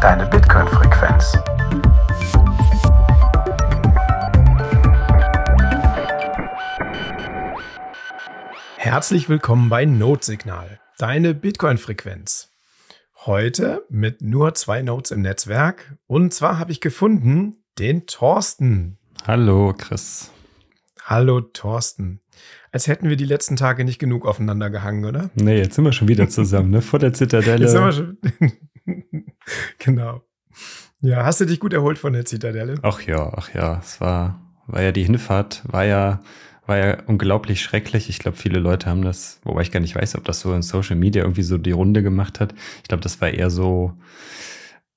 deine Bitcoin-Frequenz. Herzlich willkommen bei Notsignal, deine Bitcoin-Frequenz. Heute mit nur zwei Notes im Netzwerk. Und zwar habe ich gefunden den Thorsten. Hallo, Chris. Hallo, Thorsten. Als hätten wir die letzten Tage nicht genug aufeinander gehangen, oder? Nee, jetzt sind wir schon wieder zusammen, ne? Vor der Zitadelle. Jetzt sind wir schon. genau. Ja, hast du dich gut erholt von der Zitadelle? Ach ja, ach ja. Es war, war ja die Hinfahrt, war ja, war ja unglaublich schrecklich. Ich glaube, viele Leute haben das, wobei ich gar nicht weiß, ob das so in Social Media irgendwie so die Runde gemacht hat. Ich glaube, das war eher so,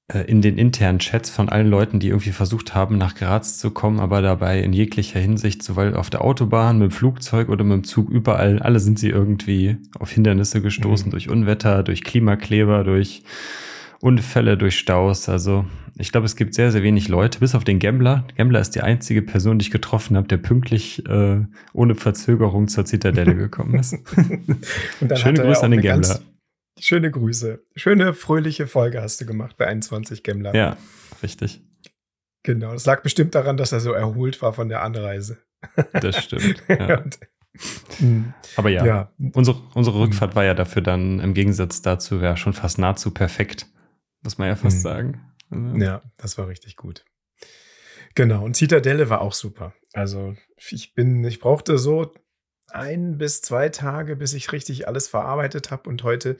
äh, in den internen Chats von allen Leuten, die irgendwie versucht haben, nach Graz zu kommen, aber dabei in jeglicher Hinsicht, sowohl auf der Autobahn, mit dem Flugzeug oder mit dem Zug, überall, alle sind sie irgendwie auf Hindernisse gestoßen, mhm. durch Unwetter, durch Klimakleber, durch Unfälle, durch Staus. Also ich glaube, es gibt sehr, sehr wenig Leute, bis auf den Gambler. Gambler ist die einzige Person, die ich getroffen habe, der pünktlich äh, ohne Verzögerung zur Zitadelle gekommen ist. Schöne Grüße an den Gambler. Schöne Grüße. Schöne, fröhliche Folge hast du gemacht bei 21 Gemmler. Ja, richtig. Genau, das lag bestimmt daran, dass er so erholt war von der Anreise. Das stimmt. Ja. Und, hm. Aber ja, ja, Unsere, unsere Rückfahrt war ja dafür dann im Gegensatz dazu ja schon fast nahezu perfekt, muss man ja fast mhm. sagen. Also. Ja, das war richtig gut. Genau, und Zitadelle war auch super. Also ich bin, ich brauchte so ein bis zwei Tage, bis ich richtig alles verarbeitet habe. Und heute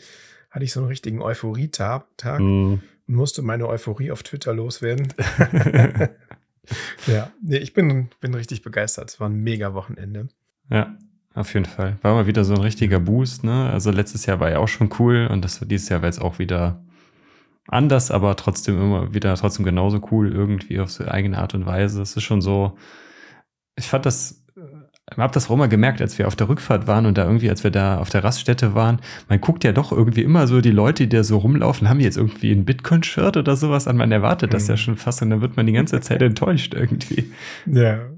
hatte ich so einen richtigen Euphorie-Tag mm. und musste meine Euphorie auf Twitter loswerden. ja, nee, ich bin, bin richtig begeistert. Es war ein mega Wochenende. Ja, auf jeden Fall. War mal wieder so ein richtiger Boost. Ne? Also letztes Jahr war ja auch schon cool und das dieses Jahr war jetzt auch wieder anders, aber trotzdem immer wieder trotzdem genauso cool irgendwie auf so eigene Art und Weise. Es ist schon so, ich fand das habe das auch immer gemerkt, als wir auf der Rückfahrt waren und da irgendwie, als wir da auf der Raststätte waren, man guckt ja doch irgendwie immer so die Leute, die da so rumlaufen, haben jetzt irgendwie ein Bitcoin-Shirt oder sowas an. Man erwartet das ja mhm. schon fast und dann wird man die ganze Zeit enttäuscht irgendwie. Ja.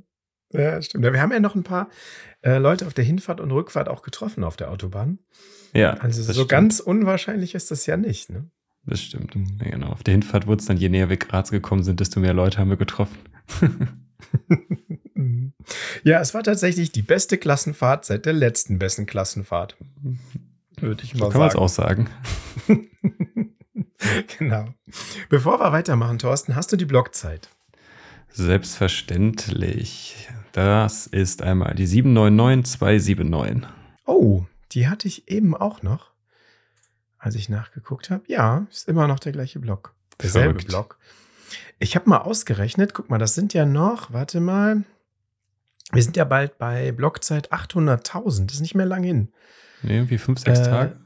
Ja, stimmt. Wir haben ja noch ein paar äh, Leute auf der Hinfahrt und Rückfahrt auch getroffen auf der Autobahn. Ja. Also so stimmt. ganz unwahrscheinlich ist das ja nicht, ne? Das stimmt. Ja, genau. Auf der Hinfahrt wurde es dann, je näher wir Graz gekommen sind, desto mehr Leute haben wir getroffen. Ja, es war tatsächlich die beste Klassenfahrt seit der letzten besten Klassenfahrt. Würde ich mal so sagen. Kann man es auch sagen. genau. Bevor wir weitermachen, Thorsten, hast du die Blockzeit? Selbstverständlich. Das ist einmal die 799279. Oh, die hatte ich eben auch noch, als ich nachgeguckt habe. Ja, ist immer noch der gleiche Block. Derselbe Verrückt. Block. Ich habe mal ausgerechnet, guck mal, das sind ja noch, warte mal, wir sind ja bald bei Blockzeit 800.000. Das ist nicht mehr lang hin. Nee, wie fünf, sechs äh, Tage.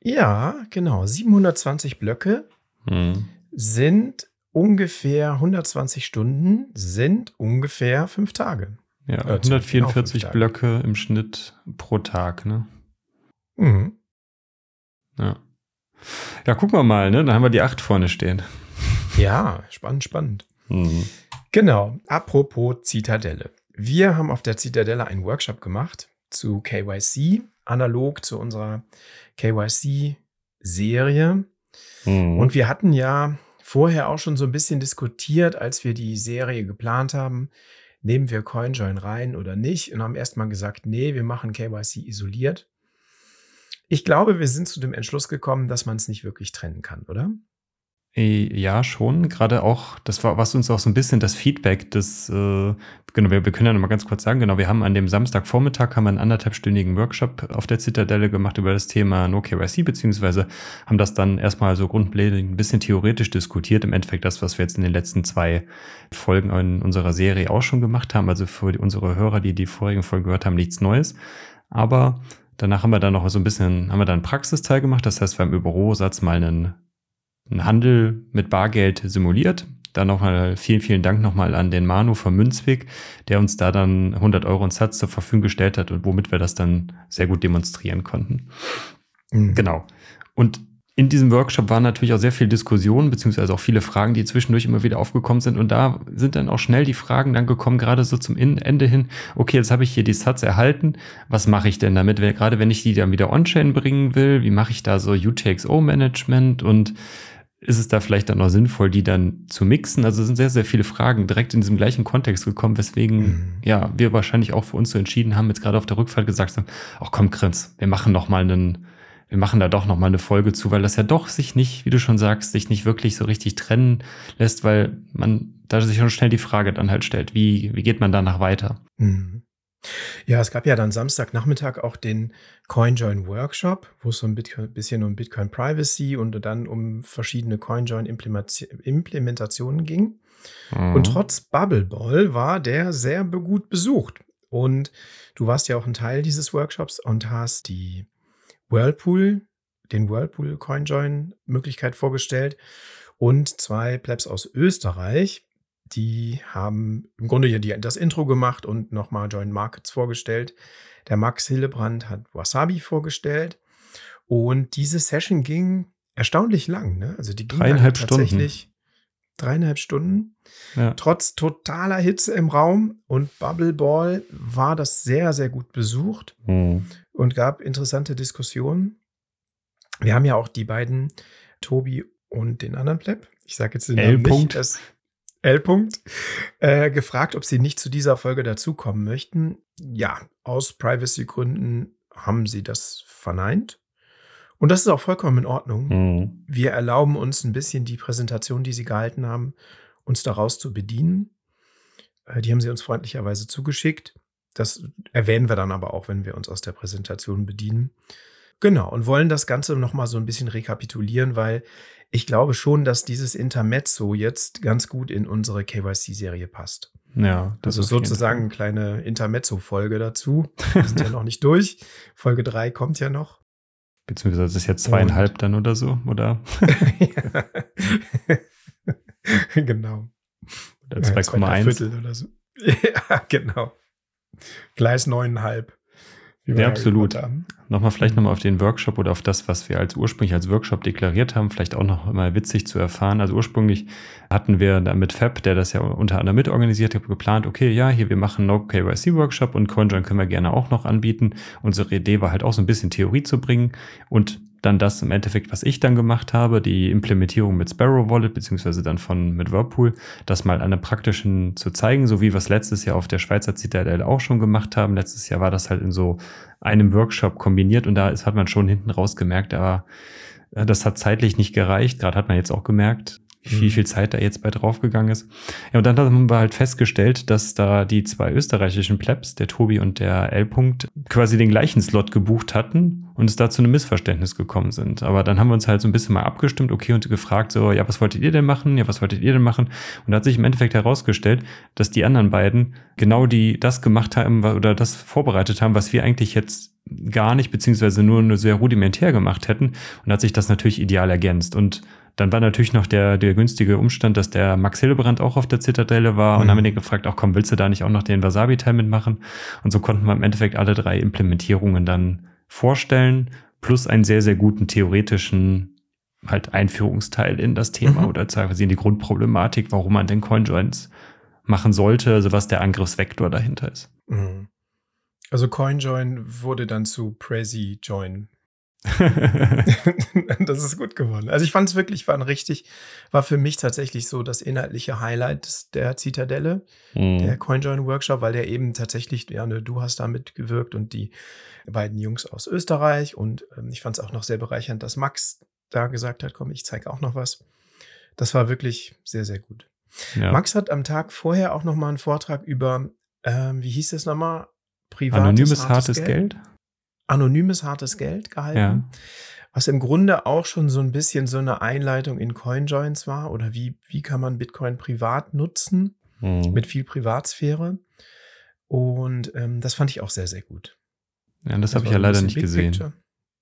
Ja, genau. 720 Blöcke hm. sind ungefähr 120 Stunden, sind ungefähr fünf Tage. Ja, äh, 144 genau Blöcke im Schnitt pro Tag, ne? Mhm. Ja. Ja, gucken wir mal, ne? Dann haben wir die acht vorne stehen. Ja, spannend, spannend. Mhm. Genau. Apropos Zitadelle. Wir haben auf der Zitadelle einen Workshop gemacht zu KYC, analog zu unserer KYC-Serie. Mhm. Und wir hatten ja vorher auch schon so ein bisschen diskutiert, als wir die Serie geplant haben, nehmen wir CoinJoin rein oder nicht und haben erstmal gesagt, nee, wir machen KYC isoliert. Ich glaube, wir sind zu dem Entschluss gekommen, dass man es nicht wirklich trennen kann, oder? Äh, ja, schon. Gerade auch, das war, was uns auch so ein bisschen das Feedback des, äh, genau, wir, wir können ja noch mal ganz kurz sagen, genau, wir haben an dem Samstagvormittag haben wir einen anderthalbstündigen Workshop auf der Zitadelle gemacht über das Thema No KYC, beziehungsweise haben das dann erstmal so grundlegend ein bisschen theoretisch diskutiert. Im Endeffekt das, was wir jetzt in den letzten zwei Folgen in unserer Serie auch schon gemacht haben. Also für unsere Hörer, die die vorigen Folgen gehört haben, nichts Neues. Aber danach haben wir dann noch so ein bisschen, haben wir dann einen Praxisteil gemacht. Das heißt, wir haben über Rohsatz mal einen einen Handel mit Bargeld simuliert. Dann nochmal vielen, vielen Dank nochmal an den Manu von Münzwig, der uns da dann 100 Euro und Satz zur Verfügung gestellt hat und womit wir das dann sehr gut demonstrieren konnten. Mhm. Genau. Und in diesem Workshop waren natürlich auch sehr viel Diskussion, beziehungsweise auch viele Fragen, die zwischendurch immer wieder aufgekommen sind. Und da sind dann auch schnell die Fragen dann gekommen, gerade so zum Ende hin. Okay, jetzt habe ich hier die Satz erhalten. Was mache ich denn damit? Gerade wenn ich die dann wieder on-chain bringen will, wie mache ich da so UTXO-Management und ist es da vielleicht dann noch sinnvoll, die dann zu mixen? Also es sind sehr, sehr viele Fragen direkt in diesem gleichen Kontext gekommen, weswegen mhm. ja wir wahrscheinlich auch für uns so entschieden haben, jetzt gerade auf der Rückfahrt gesagt haben, ach komm, Chris, wir machen noch mal einen, wir machen da doch noch mal eine Folge zu, weil das ja doch sich nicht, wie du schon sagst, sich nicht wirklich so richtig trennen lässt, weil man da sich schon schnell die Frage dann halt stellt, wie, wie geht man danach weiter? Mhm. Ja, es gab ja dann Samstagnachmittag auch den CoinJoin Workshop, wo es so ein bisschen um Bitcoin Privacy und dann um verschiedene CoinJoin Implementationen ging. Mhm. Und trotz Bubbleball war der sehr gut besucht. Und du warst ja auch ein Teil dieses Workshops und hast die Whirlpool, den Whirlpool CoinJoin Möglichkeit vorgestellt und zwei Plebs aus Österreich, die haben im Grunde ja die, das Intro gemacht und nochmal Joint Markets vorgestellt. Der Max Hillebrand hat Wasabi vorgestellt. Und diese Session ging erstaunlich lang. Ne? Also die ging dreieinhalb tatsächlich Stunden. Dreieinhalb Stunden. Ja. Trotz totaler Hitze im Raum und Bubble Ball war das sehr, sehr gut besucht mhm. und gab interessante Diskussionen. Wir haben ja auch die beiden, Tobi und den anderen Pleb. Ich sage jetzt den Namen nicht. L. -Punkt, äh, gefragt, ob sie nicht zu dieser Folge dazukommen möchten. Ja, aus Privacy-Gründen haben sie das verneint. Und das ist auch vollkommen in Ordnung. Mhm. Wir erlauben uns ein bisschen die Präsentation, die sie gehalten haben, uns daraus zu bedienen. Äh, die haben sie uns freundlicherweise zugeschickt. Das erwähnen wir dann aber auch, wenn wir uns aus der Präsentation bedienen. Genau, und wollen das Ganze nochmal so ein bisschen rekapitulieren, weil ich glaube schon, dass dieses Intermezzo jetzt ganz gut in unsere KYC-Serie passt. Ja, das also sozusagen eine kleine Intermezzo-Folge dazu. Wir sind ja noch nicht durch. Folge 3 kommt ja noch. Beziehungsweise ist es jetzt zweieinhalb Und. dann oder so, oder? genau. Oder 2,1. Viertel oder so. ja, genau. Gleis neuneinhalb. Ja, absolut. Nochmal vielleicht nochmal auf den Workshop oder auf das, was wir als ursprünglich als Workshop deklariert haben, vielleicht auch noch mal witzig zu erfahren. Also ursprünglich hatten wir da mit Fab, der das ja unter anderem mitorganisiert hat, geplant, okay, ja, hier, wir machen No KYC Workshop und CoinJoin können wir gerne auch noch anbieten. Unsere Idee war halt auch so ein bisschen Theorie zu bringen und dann das im Endeffekt, was ich dann gemacht habe, die Implementierung mit Sparrow Wallet, beziehungsweise dann von mit Whirlpool, das mal an einem praktischen zu zeigen, so wie wir es letztes Jahr auf der Schweizer Zitadelle auch schon gemacht haben. Letztes Jahr war das halt in so einem Workshop kombiniert und da ist, hat man schon hinten raus gemerkt, aber das hat zeitlich nicht gereicht. Gerade hat man jetzt auch gemerkt, wie viel, mhm. viel Zeit da jetzt bei draufgegangen ist. Ja, und dann haben wir halt festgestellt, dass da die zwei österreichischen Plebs, der Tobi und der L. -Punkt, quasi den gleichen Slot gebucht hatten und es da zu einem Missverständnis gekommen sind. Aber dann haben wir uns halt so ein bisschen mal abgestimmt, okay, und gefragt, so, ja, was wolltet ihr denn machen? Ja, was wolltet ihr denn machen? Und da hat sich im Endeffekt herausgestellt, dass die anderen beiden genau die das gemacht haben oder das vorbereitet haben, was wir eigentlich jetzt gar nicht, beziehungsweise nur, nur sehr rudimentär gemacht hätten. Und hat sich das natürlich ideal ergänzt. Und dann war natürlich noch der, der günstige Umstand, dass der Max Hillebrand auch auf der Zitadelle war mhm. und haben wir den gefragt, auch komm, willst du da nicht auch noch den Wasabi-Teil mitmachen? Und so konnten wir im Endeffekt alle drei Implementierungen dann vorstellen, plus einen sehr, sehr guten theoretischen halt Einführungsteil in das Thema mhm. oder quasi in die Grundproblematik, warum man denn CoinJoins machen sollte, also was der Angriffsvektor dahinter ist. Mhm. Also CoinJoin wurde dann zu Prezi Join das ist gut geworden. Also ich fand es wirklich, war ein richtig, war für mich tatsächlich so das inhaltliche Highlight der Zitadelle, mhm. der CoinJoin Workshop, weil der eben tatsächlich, ja, ne, du hast da mitgewirkt und die beiden Jungs aus Österreich und ähm, ich fand es auch noch sehr bereichernd, dass Max da gesagt hat, komm, ich zeige auch noch was. Das war wirklich sehr, sehr gut. Ja. Max hat am Tag vorher auch noch mal einen Vortrag über, ähm, wie hieß das nochmal? Privates, Anonymes hartes, hartes Geld? Geld? Anonymes hartes Geld gehalten. Ja. Was im Grunde auch schon so ein bisschen so eine Einleitung in CoinJoins war oder wie, wie kann man Bitcoin privat nutzen mhm. mit viel Privatsphäre. Und ähm, das fand ich auch sehr, sehr gut. Ja, das, das habe ich ja leider nicht gesehen.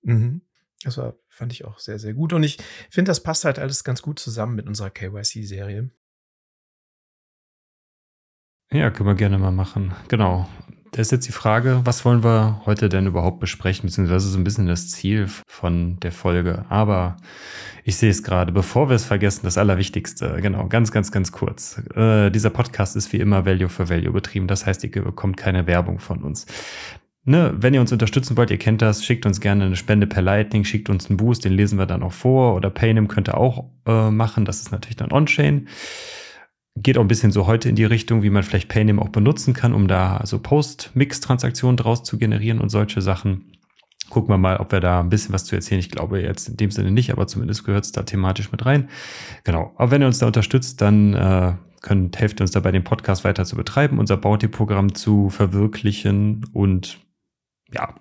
Mhm. Das war, fand ich auch sehr, sehr gut. Und ich finde, das passt halt alles ganz gut zusammen mit unserer KYC-Serie. Ja, können wir gerne mal machen. Genau. Da ist jetzt die Frage, was wollen wir heute denn überhaupt besprechen, beziehungsweise so ein bisschen das Ziel von der Folge. Aber ich sehe es gerade, bevor wir es vergessen, das Allerwichtigste, genau, ganz, ganz, ganz kurz. Äh, dieser Podcast ist wie immer Value for Value betrieben. Das heißt, ihr bekommt keine Werbung von uns. ne, wenn ihr uns unterstützen wollt, ihr kennt das, schickt uns gerne eine Spende per Lightning, schickt uns einen Boost, den lesen wir dann auch vor. Oder Paynim könnt ihr auch äh, machen, das ist natürlich dann On-Chain. Geht auch ein bisschen so heute in die Richtung, wie man vielleicht Paynim auch benutzen kann, um da also Post-Mix-Transaktionen draus zu generieren und solche Sachen. Gucken wir mal, ob wir da ein bisschen was zu erzählen. Ich glaube jetzt in dem Sinne nicht, aber zumindest gehört es da thematisch mit rein. Genau. Aber wenn ihr uns da unterstützt, dann äh, könnt, helft uns dabei, den Podcast weiter zu betreiben, unser Bounty-Programm zu verwirklichen und ja,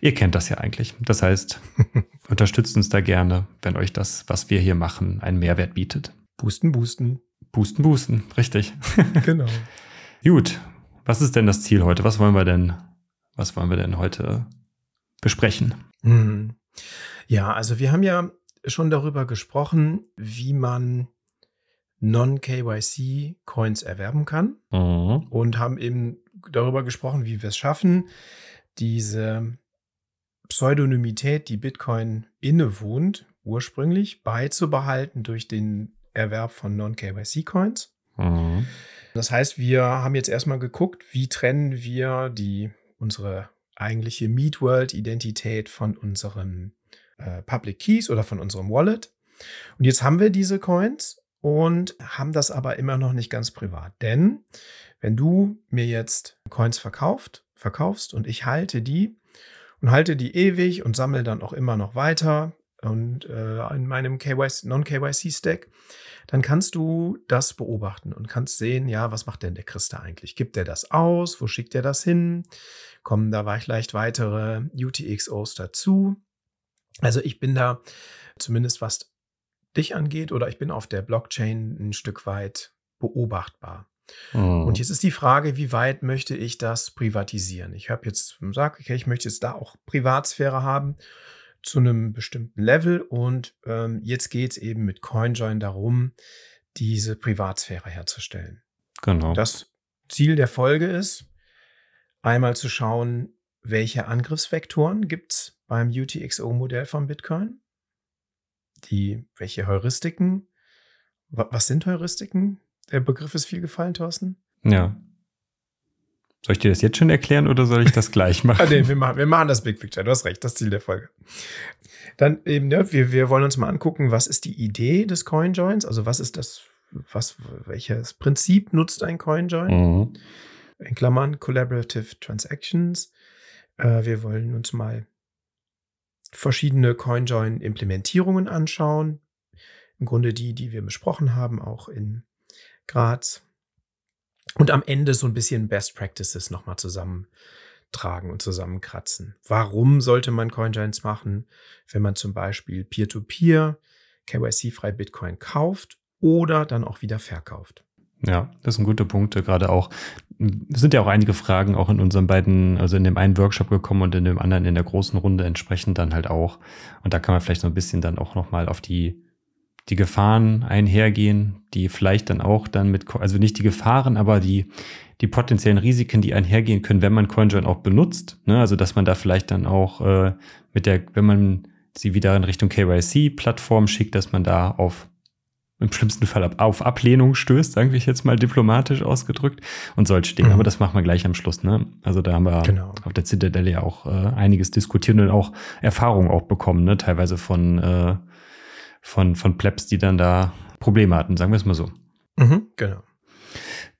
ihr kennt das ja eigentlich. Das heißt, unterstützt uns da gerne, wenn euch das, was wir hier machen, einen Mehrwert bietet. Boosten, boosten. Boosten, boosten, richtig. genau. Gut, was ist denn das Ziel heute? Was wollen wir denn, was wollen wir denn heute besprechen? Hm. Ja, also wir haben ja schon darüber gesprochen, wie man Non-KYC-Coins erwerben kann mhm. und haben eben darüber gesprochen, wie wir es schaffen, diese Pseudonymität, die Bitcoin innewohnt, ursprünglich beizubehalten durch den Erwerb von Non-KYC-Coins. Mhm. Das heißt, wir haben jetzt erstmal geguckt, wie trennen wir die, unsere eigentliche Meet World-Identität von unserem äh, Public Keys oder von unserem Wallet. Und jetzt haben wir diese Coins und haben das aber immer noch nicht ganz privat. Denn wenn du mir jetzt Coins verkauft, verkaufst und ich halte die und halte die ewig und sammle dann auch immer noch weiter und äh, in meinem Non-KYC-Stack, dann kannst du das beobachten und kannst sehen, ja, was macht denn der Christa eigentlich? Gibt er das aus? Wo schickt er das hin? Kommen da vielleicht weitere UTXOs dazu? Also ich bin da zumindest was dich angeht oder ich bin auf der Blockchain ein Stück weit beobachtbar. Mhm. Und jetzt ist die Frage, wie weit möchte ich das privatisieren? Ich habe jetzt gesagt, okay, ich möchte jetzt da auch Privatsphäre haben zu einem bestimmten Level und ähm, jetzt geht es eben mit CoinJoin darum, diese Privatsphäre herzustellen. Genau. Das Ziel der Folge ist, einmal zu schauen, welche Angriffsvektoren gibt es beim UTXO-Modell von Bitcoin die, welche Heuristiken, was sind Heuristiken? Der Begriff ist viel gefallen, Thorsten. Ja. Soll ich dir das jetzt schon erklären oder soll ich das gleich machen? ah, nee, wir, machen wir machen das Big Picture, du hast recht, das Ziel der Folge. Dann eben, ne, wir, wir wollen uns mal angucken, was ist die Idee des CoinJoins? Also was ist das, was, welches Prinzip nutzt ein CoinJoin? Mhm. In Klammern Collaborative Transactions. Äh, wir wollen uns mal verschiedene CoinJoin-Implementierungen anschauen. Im Grunde die, die wir besprochen haben, auch in Graz. Und am Ende so ein bisschen Best Practices nochmal zusammentragen und zusammenkratzen. Warum sollte man CoinJoins machen, wenn man zum Beispiel Peer-to-Peer, KYC-frei Bitcoin kauft oder dann auch wieder verkauft? Ja, das sind gute Punkte. Gerade auch, es sind ja auch einige Fragen auch in unseren beiden, also in dem einen Workshop gekommen und in dem anderen in der großen Runde entsprechend dann halt auch. Und da kann man vielleicht so ein bisschen dann auch nochmal auf die, die Gefahren einhergehen, die vielleicht dann auch dann mit, also nicht die Gefahren, aber die, die potenziellen Risiken, die einhergehen können, wenn man CoinJoin auch benutzt. Ne? Also, dass man da vielleicht dann auch äh, mit der, wenn man sie wieder in Richtung KYC-Plattform schickt, dass man da auf im schlimmsten Fall auf Ablehnung stößt, sagen wir jetzt mal diplomatisch ausgedrückt und solche Dinge. Mhm. Aber das machen wir gleich am Schluss. Ne? Also da haben wir genau. auf der Zitadelle ja auch äh, einiges diskutiert und auch Erfahrungen auch bekommen, ne? teilweise von, äh, von, von Plebs, die dann da Probleme hatten, sagen wir es mal so. Mhm, genau.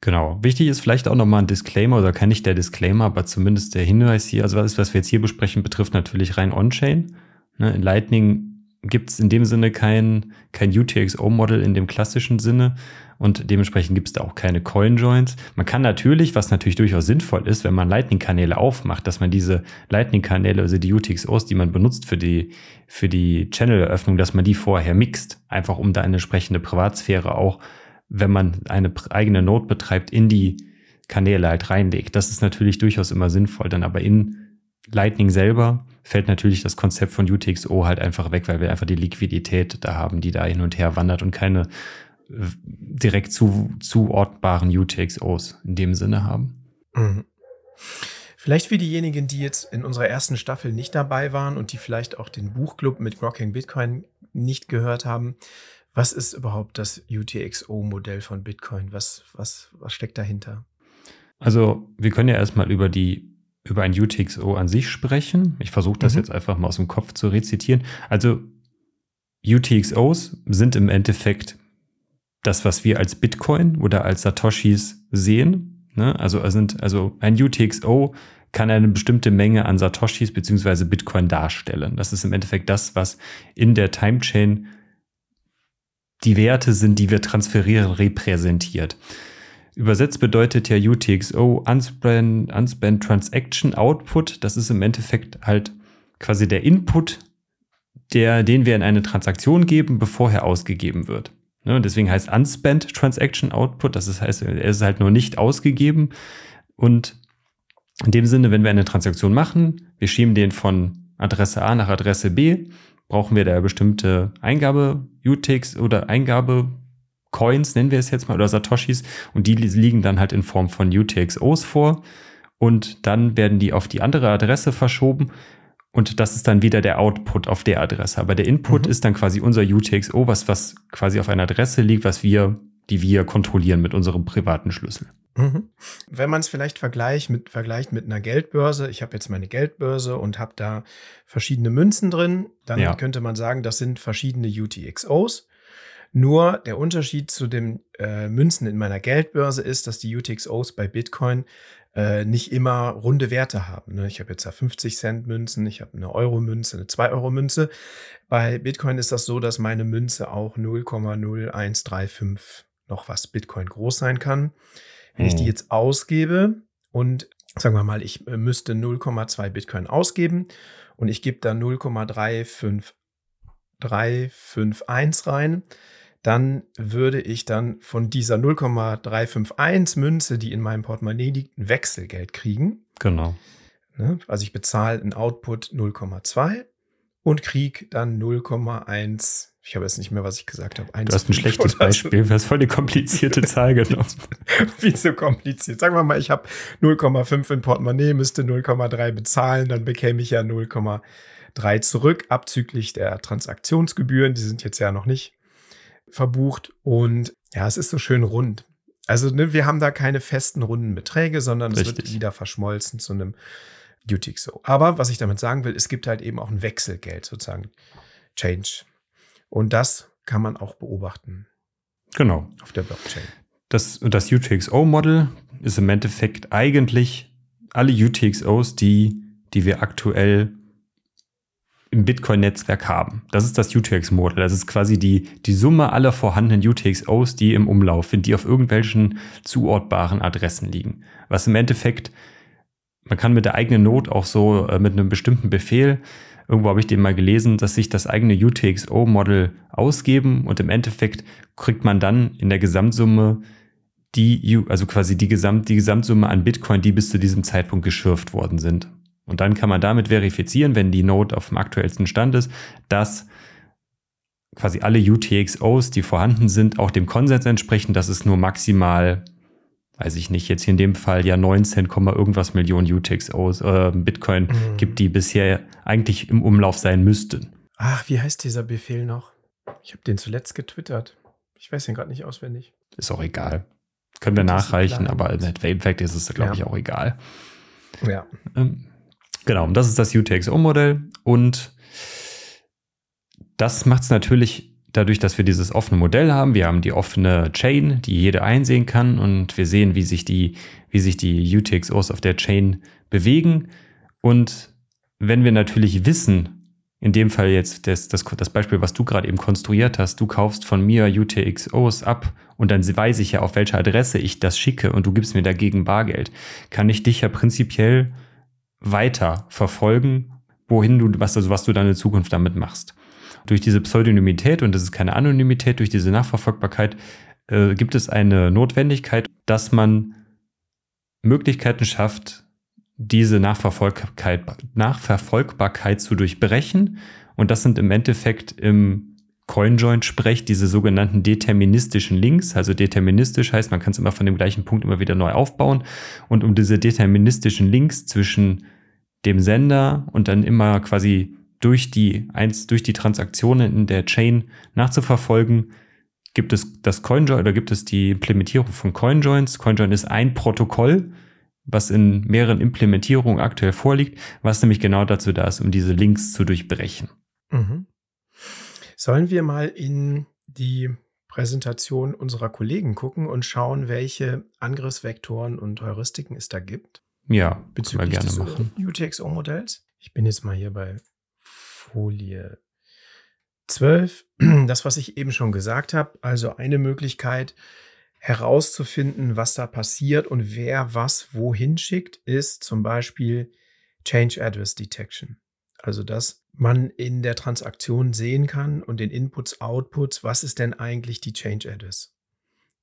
Genau. Wichtig ist vielleicht auch nochmal ein Disclaimer oder kann nicht der Disclaimer, aber zumindest der Hinweis hier, also was, was wir jetzt hier besprechen, betrifft natürlich rein On-Chain. Ne, in Lightning gibt es in dem Sinne kein, kein UTXO-Model in dem klassischen Sinne und dementsprechend gibt es da auch keine Coin-Joins. Man kann natürlich, was natürlich durchaus sinnvoll ist, wenn man Lightning-Kanäle aufmacht, dass man diese Lightning-Kanäle, also die UTXOs, die man benutzt für die, für die Channel-Eröffnung, dass man die vorher mixt, einfach um da eine entsprechende Privatsphäre auch, wenn man eine eigene Node betreibt, in die Kanäle halt reinlegt. Das ist natürlich durchaus immer sinnvoll, dann aber in Lightning selber fällt natürlich das Konzept von UTXO halt einfach weg, weil wir einfach die Liquidität da haben, die da hin und her wandert und keine äh, direkt zu, zuortbaren UTXOs in dem Sinne haben. Mhm. Vielleicht für diejenigen, die jetzt in unserer ersten Staffel nicht dabei waren und die vielleicht auch den Buchclub mit Grocking Bitcoin nicht gehört haben, was ist überhaupt das UTXO-Modell von Bitcoin? Was, was, was steckt dahinter? Also, wir können ja erstmal über die über ein UTXO an sich sprechen. Ich versuche das mhm. jetzt einfach mal aus dem Kopf zu rezitieren. Also UTXOs sind im Endeffekt das, was wir als Bitcoin oder als Satoshis sehen. Ne? Also, sind, also ein UTXO kann eine bestimmte Menge an Satoshis beziehungsweise Bitcoin darstellen. Das ist im Endeffekt das, was in der Timechain die Werte sind, die wir transferieren, repräsentiert. Übersetzt bedeutet ja UTXO Unspent, Unspent Transaction Output. Das ist im Endeffekt halt quasi der Input, der, den wir in eine Transaktion geben, bevor er ausgegeben wird. Ne, deswegen heißt Unspent Transaction Output. Das heißt, er ist halt nur nicht ausgegeben. Und in dem Sinne, wenn wir eine Transaktion machen, wir schieben den von Adresse A nach Adresse B, brauchen wir da bestimmte Eingabe UTX oder Eingabe Coins, nennen wir es jetzt mal, oder Satoshis, und die liegen dann halt in Form von UTXOs vor. Und dann werden die auf die andere Adresse verschoben. Und das ist dann wieder der Output auf der Adresse. Aber der Input mhm. ist dann quasi unser UTXO, was, was quasi auf einer Adresse liegt, was wir, die wir kontrollieren mit unserem privaten Schlüssel. Mhm. Wenn man es vielleicht vergleicht mit, vergleicht mit einer Geldbörse, ich habe jetzt meine Geldbörse und habe da verschiedene Münzen drin, dann ja. könnte man sagen, das sind verschiedene UTXOs. Nur der Unterschied zu den äh, Münzen in meiner Geldbörse ist, dass die UTXOs bei Bitcoin äh, nicht immer runde Werte haben. Ne? Ich habe jetzt ja 50 Cent Münzen, ich habe eine Euro Münze, eine 2 Euro Münze. Bei Bitcoin ist das so, dass meine Münze auch 0,0135 noch was Bitcoin groß sein kann. Wenn hm. ich die mhm. jetzt ausgebe und sagen wir mal, ich äh, müsste 0,2 Bitcoin ausgeben und ich gebe da 0,35351 rein, dann würde ich dann von dieser 0,351 Münze, die in meinem Portemonnaie liegt, ein Wechselgeld kriegen. Genau. Ne? Also ich bezahle einen Output 0,2 und kriege dann 0,1. Ich habe jetzt nicht mehr, was ich gesagt habe. Du hast ein schlechtes Beispiel, du hast voll die komplizierte Zahl genommen. Wie so kompliziert. Sagen wir mal, ich habe 0,5 in Portemonnaie, müsste 0,3 bezahlen, dann bekäme ich ja 0,3 zurück, abzüglich der Transaktionsgebühren. Die sind jetzt ja noch nicht verbucht und ja, es ist so schön rund. Also ne, wir haben da keine festen runden Beträge, sondern Richtig. es wird wieder verschmolzen zu einem UTXO. Aber was ich damit sagen will, es gibt halt eben auch ein Wechselgeld sozusagen, Change. Und das kann man auch beobachten. Genau. Auf der Blockchain. Das, das UTXO-Model ist im Endeffekt eigentlich alle UTXOs, die, die wir aktuell im Bitcoin-Netzwerk haben. Das ist das UTX-Modell. Das ist quasi die, die Summe aller vorhandenen UTXOs, die im Umlauf sind, die auf irgendwelchen zuortbaren Adressen liegen. Was im Endeffekt, man kann mit der eigenen Not auch so äh, mit einem bestimmten Befehl, irgendwo habe ich den mal gelesen, dass sich das eigene UTXO-Model ausgeben und im Endeffekt kriegt man dann in der Gesamtsumme die, also quasi die, Gesamt, die Gesamtsumme an Bitcoin, die bis zu diesem Zeitpunkt geschürft worden sind. Und dann kann man damit verifizieren, wenn die Node auf dem aktuellsten Stand ist, dass quasi alle UTXOs, die vorhanden sind, auch dem Konsens entsprechen, dass es nur maximal, weiß ich nicht, jetzt hier in dem Fall ja 19, irgendwas Millionen UTXOs, äh, Bitcoin mhm. gibt, die bisher eigentlich im Umlauf sein müssten. Ach, wie heißt dieser Befehl noch? Ich habe den zuletzt getwittert. Ich weiß den gerade nicht auswendig. Ist auch egal. Können wir nachreichen, aber im Endeffekt ist es, glaube ja. ich, auch egal. Ja. Ähm, Genau, das ist das UTXO-Modell und das macht es natürlich dadurch, dass wir dieses offene Modell haben. Wir haben die offene Chain, die jeder einsehen kann und wir sehen, wie sich die, wie sich die UTXOs auf der Chain bewegen. Und wenn wir natürlich wissen, in dem Fall jetzt das, das, das Beispiel, was du gerade eben konstruiert hast, du kaufst von mir UTXOs ab und dann weiß ich ja, auf welche Adresse ich das schicke und du gibst mir dagegen Bargeld, kann ich dich ja prinzipiell weiter verfolgen, wohin du, was, also was du in Zukunft damit machst. Durch diese Pseudonymität, und das ist keine Anonymität, durch diese Nachverfolgbarkeit äh, gibt es eine Notwendigkeit, dass man Möglichkeiten schafft, diese Nachverfolgbarkeit, Nachverfolgbarkeit zu durchbrechen. Und das sind im Endeffekt im CoinJoin-Sprech diese sogenannten deterministischen Links. Also deterministisch heißt, man kann es immer von dem gleichen Punkt immer wieder neu aufbauen. Und um diese deterministischen Links zwischen dem Sender und dann immer quasi durch die, eins, durch die Transaktionen in der Chain nachzuverfolgen, gibt es das CoinJoin oder gibt es die Implementierung von CoinJoins. CoinJoin ist ein Protokoll, was in mehreren Implementierungen aktuell vorliegt, was nämlich genau dazu da ist, um diese Links zu durchbrechen. Mhm. Sollen wir mal in die Präsentation unserer Kollegen gucken und schauen, welche Angriffsvektoren und Heuristiken es da gibt? Ja, bezüglich gerne des machen. UTXO-Modells. Ich bin jetzt mal hier bei Folie 12. Das, was ich eben schon gesagt habe, also eine Möglichkeit herauszufinden, was da passiert und wer was wohin schickt, ist zum Beispiel Change Address Detection. Also, dass man in der Transaktion sehen kann und den Inputs, Outputs, was ist denn eigentlich die Change Address?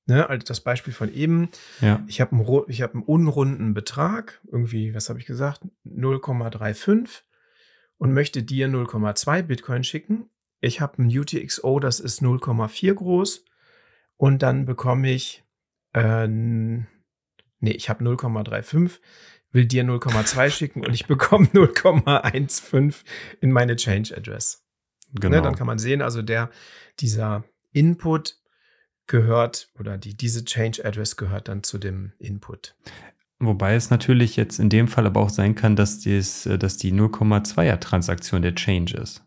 Ne, also das Beispiel von eben. Ja. Ich habe einen, hab einen unrunden Betrag, irgendwie, was habe ich gesagt, 0,35 und möchte dir 0,2 Bitcoin schicken. Ich habe ein UTXO, das ist 0,4 groß und dann bekomme ich, äh, nee, ich habe 0,35 will dir 0,2 schicken und ich bekomme 0,15 in meine Change Address. Ne, genau. Ne, dann kann man sehen, also der, dieser Input gehört oder die, diese Change Address gehört dann zu dem Input. Wobei es natürlich jetzt in dem Fall aber auch sein kann, dass, dies, dass die 0,2er Transaktion der Change ist.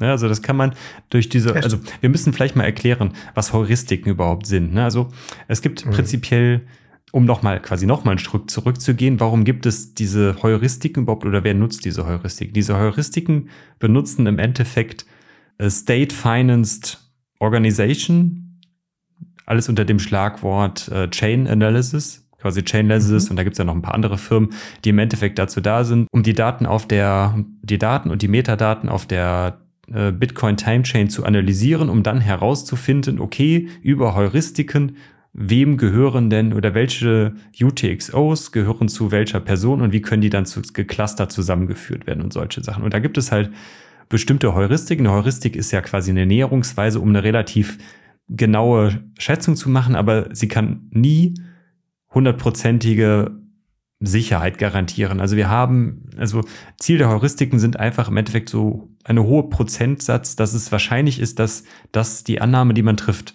Ja, also das kann man durch diese, also wir müssen vielleicht mal erklären, was Heuristiken überhaupt sind. Ne? Also es gibt mhm. prinzipiell um nochmal quasi nochmal ein Stück zurückzugehen, warum gibt es diese Heuristiken überhaupt oder wer nutzt diese Heuristiken? Diese Heuristiken benutzen im Endeffekt State-Financed Organization, alles unter dem Schlagwort äh, Chain Analysis, quasi Chain Analysis mhm. und da gibt es ja noch ein paar andere Firmen, die im Endeffekt dazu da sind, um die Daten auf der, die Daten und die Metadaten auf der äh, Bitcoin Time Chain zu analysieren, um dann herauszufinden, okay, über Heuristiken wem gehören denn oder welche UTXOs gehören zu welcher Person und wie können die dann zu geclustert zusammengeführt werden und solche Sachen. Und da gibt es halt bestimmte Heuristiken. Eine Heuristik ist ja quasi eine Näherungsweise, um eine relativ genaue Schätzung zu machen, aber sie kann nie hundertprozentige Sicherheit garantieren. Also wir haben, also Ziel der Heuristiken sind einfach im Endeffekt so eine hohe Prozentsatz, dass es wahrscheinlich ist, dass, dass die Annahme, die man trifft,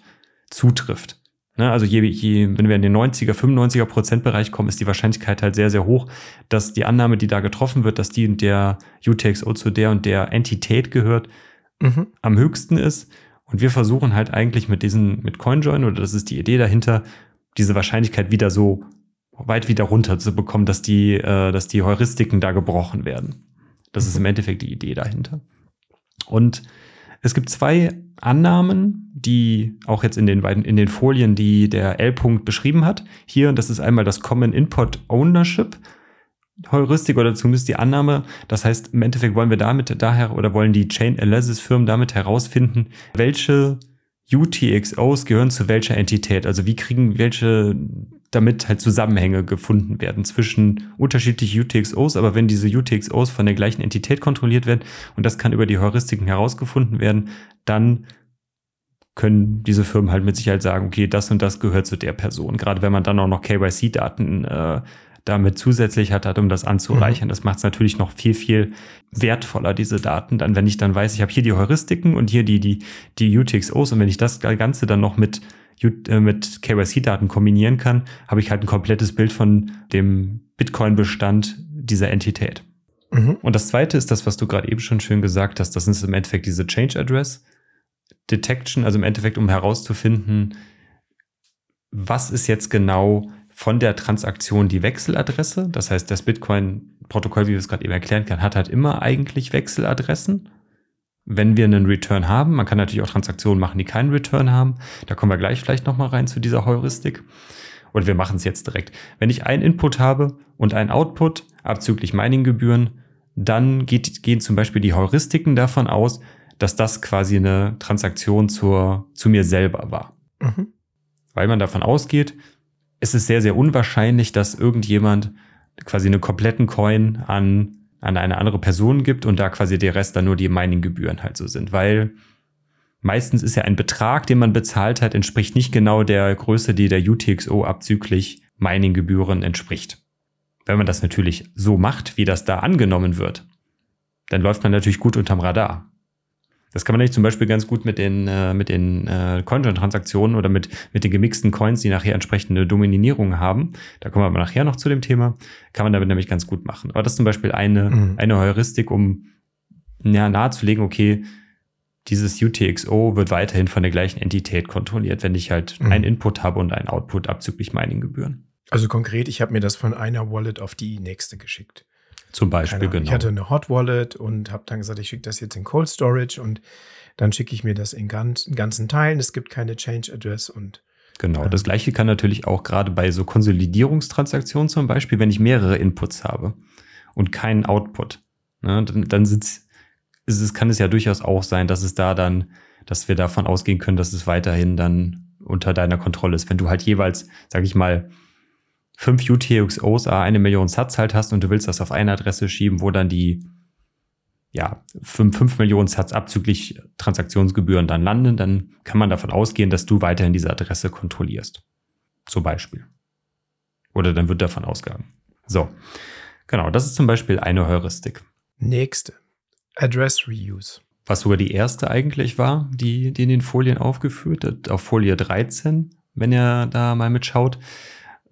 zutrifft. Ne, also je, je, wenn wir in den 90er, 95er Prozentbereich kommen, ist die Wahrscheinlichkeit halt sehr, sehr hoch, dass die Annahme, die da getroffen wird, dass die und der UTXO zu der und der Entität gehört, mhm. am höchsten ist. Und wir versuchen halt eigentlich mit diesen, mit CoinJoin, oder das ist die Idee dahinter, diese Wahrscheinlichkeit wieder so weit wieder runter zu bekommen, dass die, äh, dass die Heuristiken da gebrochen werden. Das ist im Endeffekt die Idee dahinter. Und es gibt zwei Annahmen, die auch jetzt in den beiden, in den Folien, die der L-Punkt beschrieben hat. Hier, das ist einmal das Common Input Ownership. Heuristik oder zumindest die Annahme. Das heißt, im Endeffekt wollen wir damit daher oder wollen die Chain Analysis Firmen damit herausfinden, welche UTXOs gehören zu welcher Entität. Also wie kriegen welche damit halt Zusammenhänge gefunden werden zwischen unterschiedlichen UTXOs, aber wenn diese UTXOs von der gleichen Entität kontrolliert werden und das kann über die Heuristiken herausgefunden werden, dann können diese Firmen halt mit Sicherheit sagen, okay, das und das gehört zu der Person. Gerade wenn man dann auch noch KYC-Daten äh, damit zusätzlich hat, hat, um das anzureichern. Mhm. Das macht es natürlich noch viel, viel wertvoller, diese Daten. Dann, wenn ich dann weiß, ich habe hier die Heuristiken und hier die, die, die UTXOs und wenn ich das Ganze dann noch mit mit KYC-Daten kombinieren kann, habe ich halt ein komplettes Bild von dem Bitcoin-Bestand dieser Entität. Mhm. Und das zweite ist das, was du gerade eben schon schön gesagt hast. Das ist im Endeffekt diese Change Address Detection, also im Endeffekt, um herauszufinden, was ist jetzt genau von der Transaktion die Wechseladresse. Das heißt, das Bitcoin-Protokoll, wie wir es gerade eben erklären kann, hat halt immer eigentlich Wechseladressen wenn wir einen Return haben. Man kann natürlich auch Transaktionen machen, die keinen Return haben. Da kommen wir gleich vielleicht nochmal rein zu dieser Heuristik. Und wir machen es jetzt direkt. Wenn ich einen Input habe und einen Output, abzüglich Mininggebühren, dann geht, gehen zum Beispiel die Heuristiken davon aus, dass das quasi eine Transaktion zur, zu mir selber war. Mhm. Weil man davon ausgeht, es ist sehr, sehr unwahrscheinlich, dass irgendjemand quasi einen kompletten Coin an an eine andere Person gibt und da quasi der Rest dann nur die Mining-Gebühren halt so sind, weil meistens ist ja ein Betrag, den man bezahlt hat, entspricht nicht genau der Größe, die der UTXO abzüglich Mining-Gebühren entspricht. Wenn man das natürlich so macht, wie das da angenommen wird, dann läuft man natürlich gut unterm Radar. Das kann man nämlich zum Beispiel ganz gut mit den, äh, mit den äh, CoinJoin-Transaktionen oder mit, mit den gemixten Coins, die nachher entsprechende Dominierung haben. Da kommen wir aber nachher noch zu dem Thema. Kann man damit nämlich ganz gut machen. Aber das ist zum Beispiel eine, mhm. eine Heuristik, um ja, nahezulegen, okay, dieses UTXO wird weiterhin von der gleichen Entität kontrolliert, wenn ich halt mhm. einen Input habe und einen Output abzüglich Mining-Gebühren. Also konkret, ich habe mir das von einer Wallet auf die nächste geschickt. Zum Beispiel, genau. Ich hatte eine Hot Wallet und habe dann gesagt, ich schicke das jetzt in Cold Storage und dann schicke ich mir das in, ganz, in ganzen Teilen. Es gibt keine Change Address und Genau, das gleiche kann natürlich auch gerade bei so Konsolidierungstransaktionen zum Beispiel, wenn ich mehrere Inputs habe und keinen Output, ne, dann, dann sitzt, ist es, kann es ja durchaus auch sein, dass es da dann, dass wir davon ausgehen können, dass es weiterhin dann unter deiner Kontrolle ist. Wenn du halt jeweils, sag ich mal, fünf UTXOs, eine Million Satz halt hast und du willst das auf eine Adresse schieben, wo dann die ja, fünf, fünf Millionen Satz abzüglich Transaktionsgebühren dann landen, dann kann man davon ausgehen, dass du weiterhin diese Adresse kontrollierst. Zum Beispiel. Oder dann wird davon ausgegangen. So. Genau, das ist zum Beispiel eine Heuristik. Nächste. Address Reuse. Was sogar die erste eigentlich war, die, die in den Folien aufgeführt hat, auf Folie 13, wenn ihr da mal mitschaut.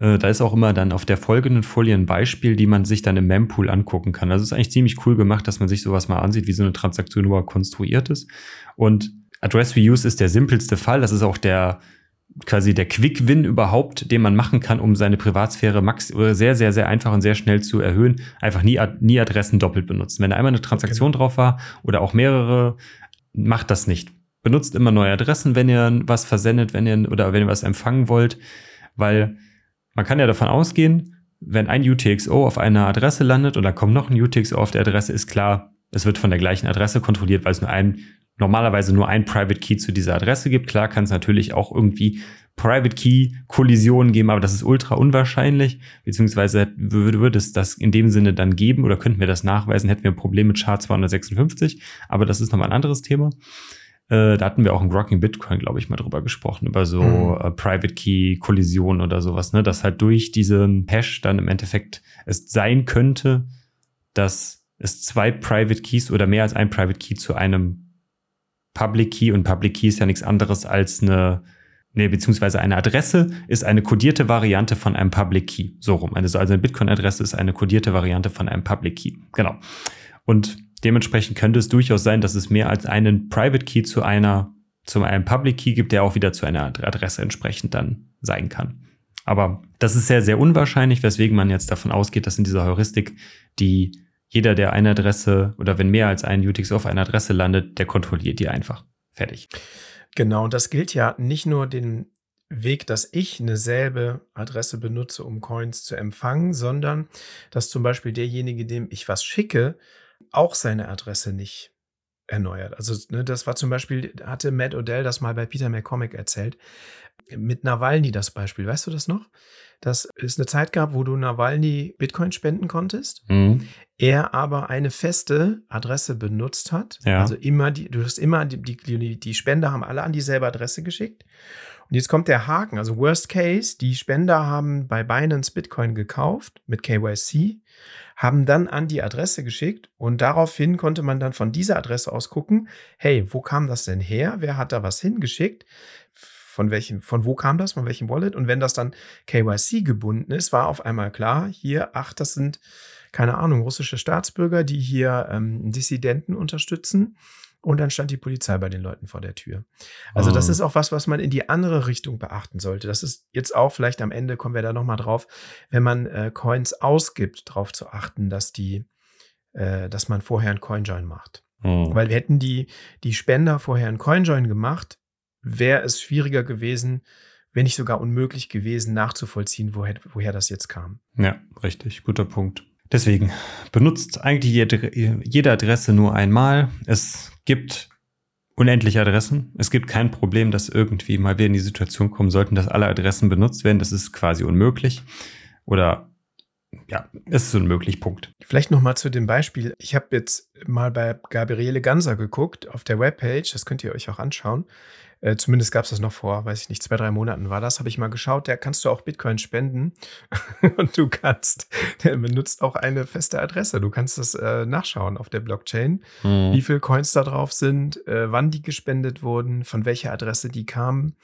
Äh, da ist auch immer dann auf der folgenden Folie ein Beispiel, die man sich dann im Mempool angucken kann. Also ist eigentlich ziemlich cool gemacht, dass man sich sowas mal ansieht, wie so eine Transaktion überhaupt konstruiert ist. Und Address Reuse ist der simpelste Fall. Das ist auch der quasi der Quick-Win überhaupt, den man machen kann, um seine Privatsphäre max sehr, sehr, sehr einfach und sehr schnell zu erhöhen. Einfach nie, nie Adressen doppelt benutzen. Wenn da einmal eine Transaktion okay. drauf war oder auch mehrere, macht das nicht. Benutzt immer neue Adressen, wenn ihr was versendet, wenn ihr oder wenn ihr was empfangen wollt, weil man kann ja davon ausgehen, wenn ein UTXO auf einer Adresse landet und da kommt noch ein UTXO auf der Adresse, ist klar, es wird von der gleichen Adresse kontrolliert, weil es nur ein, normalerweise nur ein Private Key zu dieser Adresse gibt. Klar kann es natürlich auch irgendwie Private Key Kollisionen geben, aber das ist ultra unwahrscheinlich, beziehungsweise würde, würde es das in dem Sinne dann geben oder könnten wir das nachweisen, hätten wir ein Problem mit Chart 256, aber das ist nochmal ein anderes Thema. Äh, da hatten wir auch in Rocking Bitcoin, glaube ich, mal drüber gesprochen, über so mhm. äh, Private Key Kollision oder sowas, ne? Dass halt durch diesen Hash dann im Endeffekt es sein könnte, dass es zwei Private Keys oder mehr als ein Private Key zu einem Public Key und Public Key ist ja nichts anderes als eine Nee, beziehungsweise eine Adresse ist eine kodierte Variante von einem Public Key. So rum. Also eine Bitcoin-Adresse ist eine kodierte Variante von einem Public Key. Genau. Und Dementsprechend könnte es durchaus sein, dass es mehr als einen Private Key zu einer, zu einem Public Key gibt, der auch wieder zu einer Adresse entsprechend dann sein kann. Aber das ist sehr, sehr unwahrscheinlich, weswegen man jetzt davon ausgeht, dass in dieser Heuristik die jeder, der eine Adresse oder wenn mehr als ein UTX auf einer Adresse landet, der kontrolliert die einfach. Fertig. Genau, und das gilt ja nicht nur den Weg, dass ich eine selbe Adresse benutze, um Coins zu empfangen, sondern dass zum Beispiel derjenige, dem ich was schicke, auch seine Adresse nicht erneuert. Also ne, das war zum Beispiel, hatte Matt Odell das mal bei Peter McCormick erzählt, mit Nawalny das Beispiel. Weißt du das noch? Dass es eine Zeit gab, wo du Nawalny Bitcoin spenden konntest. Mhm. Er aber eine feste Adresse benutzt hat. Ja. Also immer die, du hast immer die, die, die Spender haben alle an dieselbe Adresse geschickt. Und jetzt kommt der Haken. Also Worst Case, die Spender haben bei Binance Bitcoin gekauft mit KYC haben dann an die Adresse geschickt und daraufhin konnte man dann von dieser Adresse aus gucken, hey, wo kam das denn her? Wer hat da was hingeschickt? Von welchem, von wo kam das? Von welchem Wallet? Und wenn das dann KYC gebunden ist, war auf einmal klar, hier, ach, das sind, keine Ahnung, russische Staatsbürger, die hier ähm, Dissidenten unterstützen. Und dann stand die Polizei bei den Leuten vor der Tür. Also oh. das ist auch was, was man in die andere Richtung beachten sollte. Das ist jetzt auch vielleicht am Ende, kommen wir da nochmal drauf, wenn man äh, Coins ausgibt, darauf zu achten, dass die, äh, dass man vorher ein Coinjoin macht. Oh. Weil wir hätten die, die Spender vorher ein Coinjoin gemacht, wäre es schwieriger gewesen, wenn nicht sogar unmöglich gewesen, nachzuvollziehen, woher, woher das jetzt kam. Ja, richtig, guter Punkt. Deswegen benutzt eigentlich jede Adresse nur einmal. Es gibt unendliche Adressen. Es gibt kein Problem, dass irgendwie mal wir in die Situation kommen sollten, dass alle Adressen benutzt werden. Das ist quasi unmöglich. Oder ja, es ist unmöglich, Punkt. Vielleicht noch mal zu dem Beispiel. Ich habe jetzt mal bei Gabriele Ganser geguckt auf der Webpage, das könnt ihr euch auch anschauen. Äh, zumindest gab es das noch vor, weiß ich nicht, zwei, drei Monaten war das, habe ich mal geschaut, da kannst du auch Bitcoin spenden und du kannst, der benutzt auch eine feste Adresse. Du kannst das äh, nachschauen auf der Blockchain, mhm. wie viele Coins da drauf sind, äh, wann die gespendet wurden, von welcher Adresse die kamen.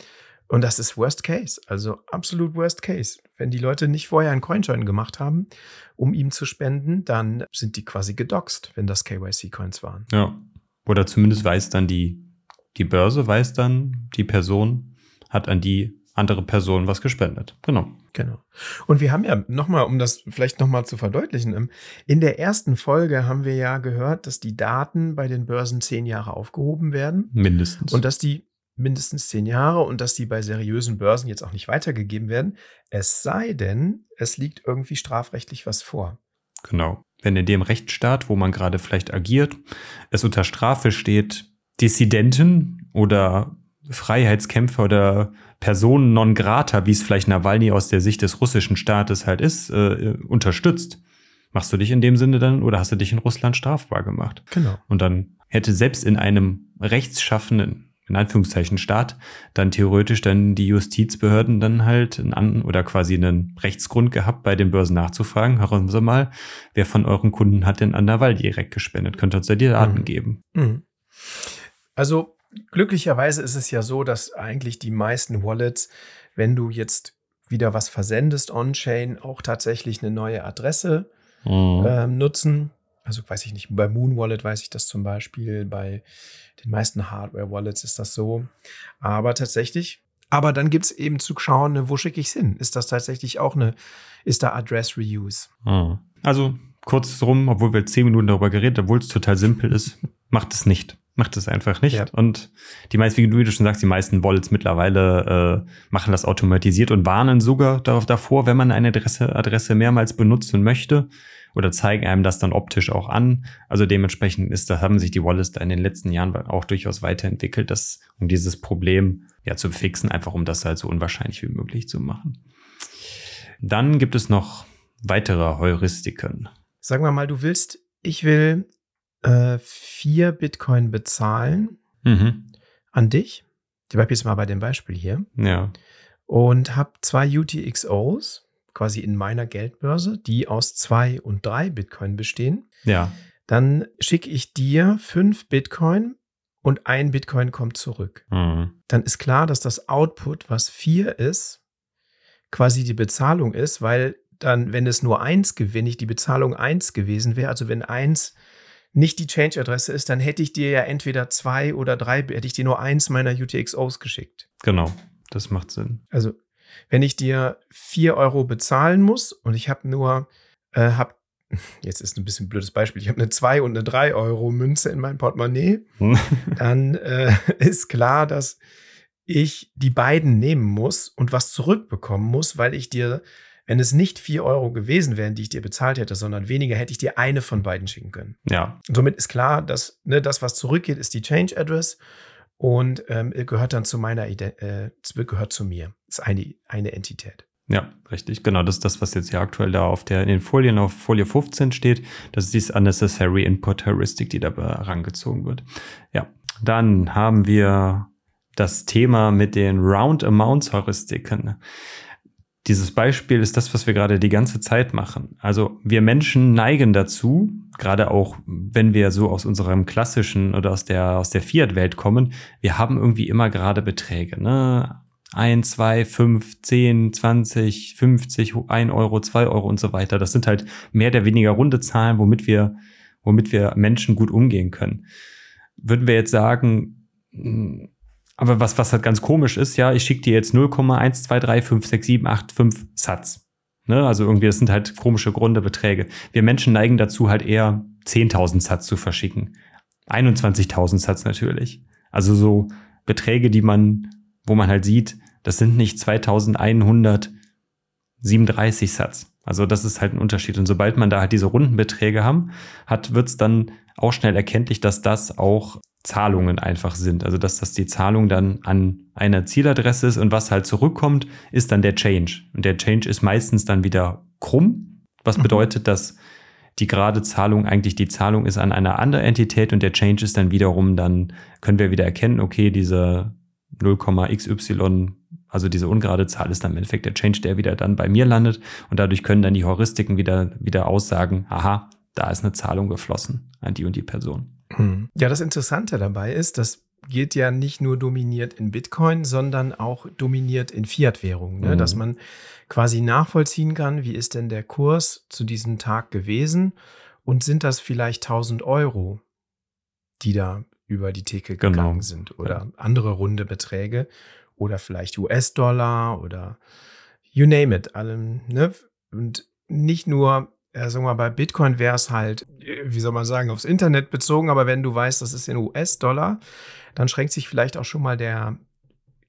Und das ist Worst Case, also absolut Worst Case. Wenn die Leute nicht vorher einen Coinjoin gemacht haben, um ihm zu spenden, dann sind die quasi gedoxt, wenn das KYC-Coins waren. Ja. Oder zumindest weiß dann die die Börse weiß dann, die Person hat an die andere Person was gespendet. Genau. Genau. Und wir haben ja nochmal, um das vielleicht nochmal zu verdeutlichen, ähm, in der ersten Folge haben wir ja gehört, dass die Daten bei den Börsen zehn Jahre aufgehoben werden. Mindestens. Und dass die mindestens zehn Jahre und dass die bei seriösen Börsen jetzt auch nicht weitergegeben werden. Es sei denn, es liegt irgendwie strafrechtlich was vor. Genau. Wenn in dem Rechtsstaat, wo man gerade vielleicht agiert, es unter Strafe steht, Dissidenten oder Freiheitskämpfer oder Personen non grata, wie es vielleicht Nawalny aus der Sicht des russischen Staates halt ist, äh, unterstützt, machst du dich in dem Sinne dann oder hast du dich in Russland strafbar gemacht? Genau. Und dann hätte selbst in einem rechtsschaffenden, in Anführungszeichen Staat, dann theoretisch dann die Justizbehörden dann halt einen An oder quasi einen Rechtsgrund gehabt, bei den Börsen nachzufragen, hören Sie mal, wer von euren Kunden hat denn an Nawalny direkt gespendet? Könnt ihr uns da die Daten mhm. geben? Mhm. Also glücklicherweise ist es ja so, dass eigentlich die meisten Wallets, wenn du jetzt wieder was versendest on-chain, auch tatsächlich eine neue Adresse mhm. ähm, nutzen. Also weiß ich nicht, bei Moon Wallet weiß ich das zum Beispiel, bei den meisten Hardware-Wallets ist das so. Aber tatsächlich, aber dann gibt es eben zu schauen, ne, wo schicke ich es hin? Ist das tatsächlich auch eine, ist da Address Reuse? Mhm. Also kurz drum, obwohl wir zehn Minuten darüber geredet, obwohl es total simpel ist, macht es nicht macht es einfach nicht. Ja. Und die meisten, wie du schon sagst, die meisten Wallets mittlerweile äh, machen das automatisiert und warnen sogar darauf davor, wenn man eine Adresse, Adresse mehrmals benutzen möchte oder zeigen einem das dann optisch auch an. Also dementsprechend ist, da haben sich die Wallets da in den letzten Jahren auch durchaus weiterentwickelt, das, um dieses Problem ja zu fixen, einfach um das halt so unwahrscheinlich wie möglich zu machen. Dann gibt es noch weitere Heuristiken. Sagen wir mal, du willst, ich will äh, vier Bitcoin bezahlen mhm. an dich. Ich bleibe jetzt mal bei dem Beispiel hier. Ja. Und habe zwei UTXOs quasi in meiner Geldbörse, die aus zwei und drei Bitcoin bestehen. Ja. Dann schicke ich dir fünf Bitcoin und ein Bitcoin kommt zurück. Mhm. Dann ist klar, dass das Output, was vier ist, quasi die Bezahlung ist, weil dann, wenn es nur eins gewinne, ich die Bezahlung eins gewesen wäre, also wenn eins nicht die Change-Adresse ist, dann hätte ich dir ja entweder zwei oder drei, hätte ich dir nur eins meiner UTXOs geschickt. Genau, das macht Sinn. Also, wenn ich dir vier Euro bezahlen muss und ich habe nur, äh, hab, jetzt ist ein bisschen ein blödes Beispiel, ich habe eine zwei und eine drei Euro Münze in meinem Portemonnaie, dann äh, ist klar, dass ich die beiden nehmen muss und was zurückbekommen muss, weil ich dir wenn es nicht vier Euro gewesen wären, die ich dir bezahlt hätte, sondern weniger, hätte ich dir eine von beiden schicken können. Ja. Und somit ist klar, dass ne, das, was zurückgeht, ist die Change Address und ähm, gehört dann zu meiner Ident äh, gehört zu mir. Ist eine, eine Entität. Ja, richtig. Genau, das ist das, was jetzt hier aktuell da auf der, in den Folien auf Folie 15 steht. Das ist dieses Unnecessary Input Heuristic, die da herangezogen wird. Ja, dann haben wir das Thema mit den Round Amounts Heuristiken dieses Beispiel ist das, was wir gerade die ganze Zeit machen. Also wir Menschen neigen dazu, gerade auch wenn wir so aus unserem klassischen oder aus der, aus der Fiat-Welt kommen, wir haben irgendwie immer gerade Beträge, ne? 1, 2, 5, 10, 20, 50, 1 Euro, 2 Euro und so weiter. Das sind halt mehr oder weniger runde Zahlen, womit wir, womit wir Menschen gut umgehen können. Würden wir jetzt sagen, aber was, was halt ganz komisch ist, ja, ich schicke dir jetzt 0,12356785 Satz. Ne? Also irgendwie, das sind halt komische Grunde Beträge. Wir Menschen neigen dazu, halt eher 10.000 Satz zu verschicken. 21.000 Satz natürlich. Also so Beträge, die man, wo man halt sieht, das sind nicht 2137 Satz. Also das ist halt ein Unterschied. Und sobald man da halt diese runden Beträge haben, hat, wird's dann auch schnell erkenntlich, dass das auch Zahlungen einfach sind. Also dass das die Zahlung dann an einer Zieladresse ist und was halt zurückkommt, ist dann der Change. Und der Change ist meistens dann wieder krumm, was mhm. bedeutet, dass die gerade Zahlung eigentlich die Zahlung ist an einer anderen Entität und der Change ist dann wiederum, dann können wir wieder erkennen, okay, diese, 0,xy, also diese ungerade Zahl ist dann im Endeffekt der Change, der wieder dann bei mir landet. Und dadurch können dann die Heuristiken wieder, wieder aussagen, aha, da ist eine Zahlung geflossen an die und die Person. Hm. Ja, das Interessante dabei ist, das geht ja nicht nur dominiert in Bitcoin, sondern auch dominiert in Fiat-Währungen, ne? mhm. dass man quasi nachvollziehen kann, wie ist denn der Kurs zu diesem Tag gewesen und sind das vielleicht 1000 Euro, die da über die Theke gegangen genau. sind oder ja. andere runde Beträge oder vielleicht US-Dollar oder you name it, allem, ne? Und nicht nur, ja, sagen wir mal, bei Bitcoin wäre es halt, wie soll man sagen, aufs Internet bezogen, aber wenn du weißt, das ist in US-Dollar, dann schränkt sich vielleicht auch schon mal der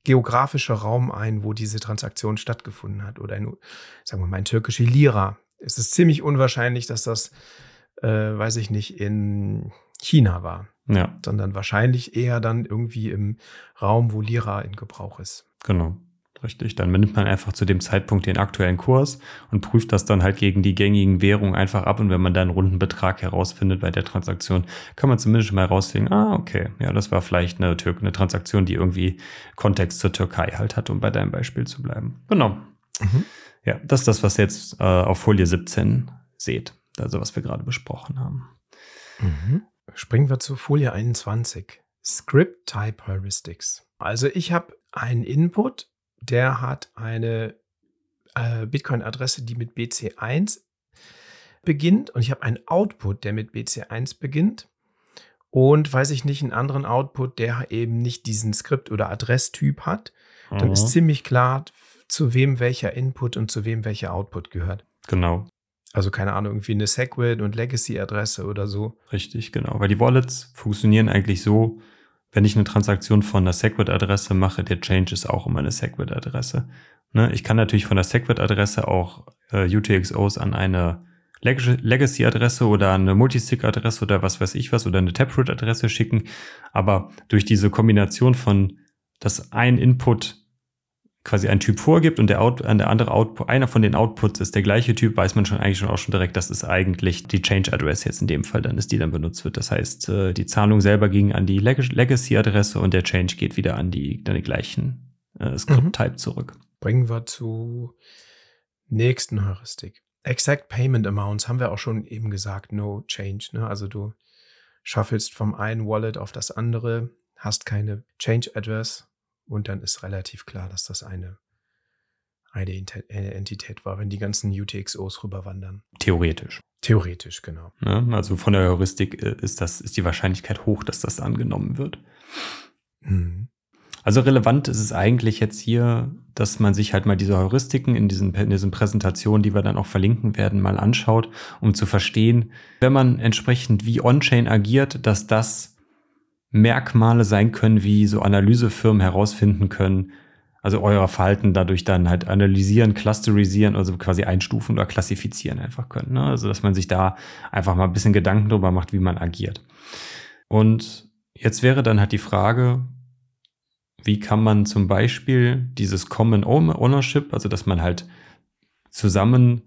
geografische Raum ein, wo diese Transaktion stattgefunden hat. Oder in, sagen wir mal, in türkische Lira. Es ist ziemlich unwahrscheinlich, dass das, äh, weiß ich nicht, in China war. Ja. Sondern wahrscheinlich eher dann irgendwie im Raum, wo Lira in Gebrauch ist. Genau. Richtig, dann nimmt man einfach zu dem Zeitpunkt den aktuellen Kurs und prüft das dann halt gegen die gängigen Währungen einfach ab. Und wenn man da einen runden Betrag herausfindet bei der Transaktion, kann man zumindest mal herausfinden, ah, okay, ja, das war vielleicht eine, Tür eine Transaktion, die irgendwie Kontext zur Türkei halt hat, um bei deinem Beispiel zu bleiben. Genau. Mhm. Ja, das ist das, was ihr jetzt äh, auf Folie 17 seht, also was wir gerade besprochen haben. Mhm. Springen wir zu Folie 21. Script Type Heuristics. Also ich habe einen Input, der hat eine äh, Bitcoin-Adresse, die mit BC1 beginnt und ich habe einen Output, der mit BC1 beginnt und weiß ich nicht, einen anderen Output, der eben nicht diesen Skript- oder Adresstyp hat, dann mhm. ist ziemlich klar, zu wem welcher Input und zu wem welcher Output gehört. Genau. Also keine Ahnung, irgendwie eine Segwit und Legacy-Adresse oder so. Richtig, genau. Weil die Wallets funktionieren eigentlich so, wenn ich eine Transaktion von einer Segwit-Adresse mache, der Change ist auch immer eine Segwit-Adresse. Ne? Ich kann natürlich von der Segwit-Adresse auch äh, UTXOs an eine Legacy-Adresse oder eine Multisig-Adresse oder was weiß ich was oder eine Taproot-Adresse schicken. Aber durch diese Kombination von, dass ein Input quasi ein Typ vorgibt und der, Out, der andere Output, einer von den Outputs ist der gleiche Typ, weiß man schon eigentlich schon auch schon direkt, das ist eigentlich die Change Address jetzt in dem Fall, dann ist die dann benutzt wird. Das heißt, äh, die Zahlung selber ging an die Legacy Adresse und der Change geht wieder an die, an die gleichen äh, Script Type mhm. zurück. Bringen wir zu nächsten Heuristik. Exact Payment Amounts haben wir auch schon eben gesagt, no change. Ne? Also du schaffelst vom einen Wallet auf das andere, hast keine Change Address, und dann ist relativ klar, dass das eine, eine Entität war, wenn die ganzen UTXOs rüberwandern. Theoretisch. Theoretisch, genau. Ja, also von der Heuristik äh, ist, das, ist die Wahrscheinlichkeit hoch, dass das angenommen wird. Mhm. Also relevant ist es eigentlich jetzt hier, dass man sich halt mal diese Heuristiken in diesen, in diesen Präsentationen, die wir dann auch verlinken werden, mal anschaut, um zu verstehen, wenn man entsprechend wie On-Chain agiert, dass das Merkmale sein können, wie so Analysefirmen herausfinden können, also euer Verhalten dadurch dann halt analysieren, clusterisieren, also quasi einstufen oder klassifizieren einfach können. Ne? Also dass man sich da einfach mal ein bisschen Gedanken darüber macht, wie man agiert. Und jetzt wäre dann halt die Frage, wie kann man zum Beispiel dieses Common Ownership, also dass man halt zusammen,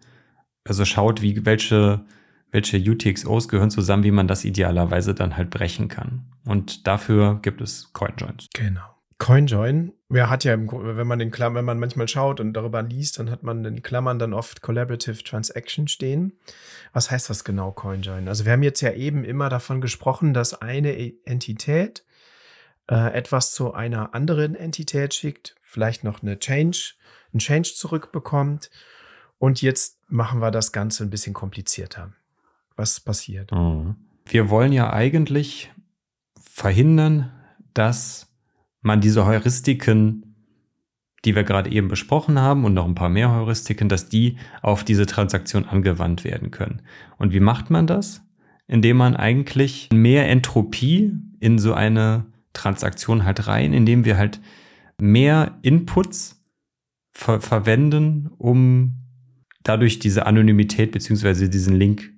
also schaut, wie welche welche UTXOs gehören zusammen, wie man das idealerweise dann halt brechen kann. Und dafür gibt es CoinJoins. Genau. CoinJoin, wer hat ja, wenn man den Klammern, wenn man manchmal schaut und darüber liest, dann hat man in Klammern dann oft Collaborative Transaction stehen. Was heißt das genau, CoinJoin? Also wir haben jetzt ja eben immer davon gesprochen, dass eine Entität äh, etwas zu einer anderen Entität schickt, vielleicht noch eine Change, einen Change zurückbekommt. Und jetzt machen wir das Ganze ein bisschen komplizierter was passiert. Mhm. Wir wollen ja eigentlich verhindern, dass man diese Heuristiken, die wir gerade eben besprochen haben und noch ein paar mehr Heuristiken, dass die auf diese Transaktion angewandt werden können. Und wie macht man das? Indem man eigentlich mehr Entropie in so eine Transaktion halt rein, indem wir halt mehr Inputs ver verwenden, um dadurch diese Anonymität beziehungsweise diesen Link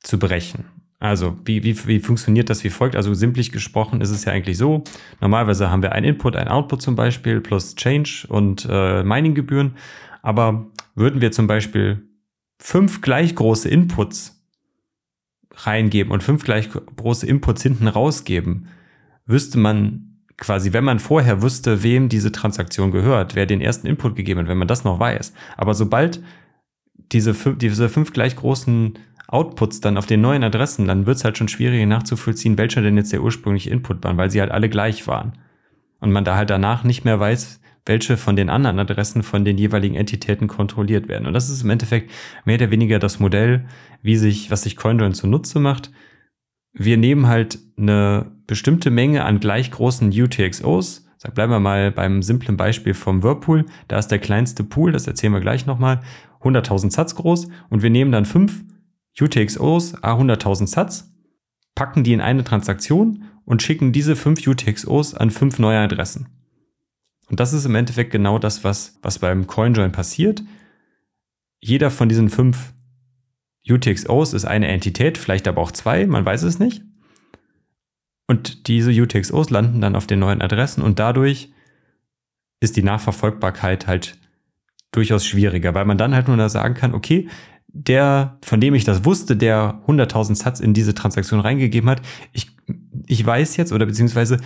zu brechen. Also, wie, wie, wie funktioniert das wie folgt? Also, simplich gesprochen ist es ja eigentlich so. Normalerweise haben wir ein Input, ein Output zum Beispiel, plus Change und äh, Mininggebühren. Aber würden wir zum Beispiel fünf gleich große Inputs reingeben und fünf gleich große Inputs hinten rausgeben, wüsste man quasi, wenn man vorher wüsste, wem diese Transaktion gehört, wer den ersten Input gegeben hat, wenn man das noch weiß. Aber sobald diese, diese fünf gleich großen Outputs dann auf den neuen Adressen, dann wird es halt schon schwieriger nachzuvollziehen, welcher denn jetzt der ursprüngliche Input war, weil sie halt alle gleich waren. Und man da halt danach nicht mehr weiß, welche von den anderen Adressen von den jeweiligen Entitäten kontrolliert werden. Und das ist im Endeffekt mehr oder weniger das Modell, wie sich, was sich CoinJoin zunutze macht. Wir nehmen halt eine bestimmte Menge an gleich großen UTXOs. Bleiben wir mal beim simplen Beispiel vom Whirlpool. Da ist der kleinste Pool, das erzählen wir gleich nochmal, 100.000 Satz groß. Und wir nehmen dann fünf UTXOs, a 100.000 Satz, packen die in eine Transaktion und schicken diese fünf UTXOs an fünf neue Adressen. Und das ist im Endeffekt genau das, was, was beim CoinJoin passiert. Jeder von diesen fünf UTXOs ist eine Entität, vielleicht aber auch zwei, man weiß es nicht. Und diese UTXOs landen dann auf den neuen Adressen und dadurch ist die Nachverfolgbarkeit halt durchaus schwieriger, weil man dann halt nur da sagen kann, okay, der, von dem ich das wusste, der 100.000 Satz in diese Transaktion reingegeben hat, ich, ich weiß jetzt oder beziehungsweise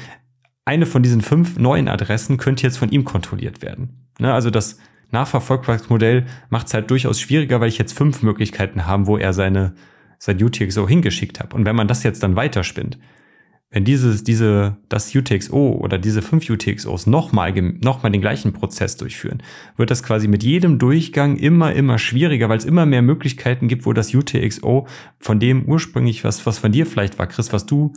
eine von diesen fünf neuen Adressen könnte jetzt von ihm kontrolliert werden. Ne, also das Nachverfolgbarkeitsmodell macht es halt durchaus schwieriger, weil ich jetzt fünf Möglichkeiten habe, wo er seine, sein UTXO hingeschickt hat. Und wenn man das jetzt dann weiterspinnt, wenn dieses, diese, das UTXO oder diese fünf UTXOs nochmal, nochmal den gleichen Prozess durchführen, wird das quasi mit jedem Durchgang immer, immer schwieriger, weil es immer mehr Möglichkeiten gibt, wo das UTXO von dem ursprünglich, was, was von dir vielleicht war, Chris, was du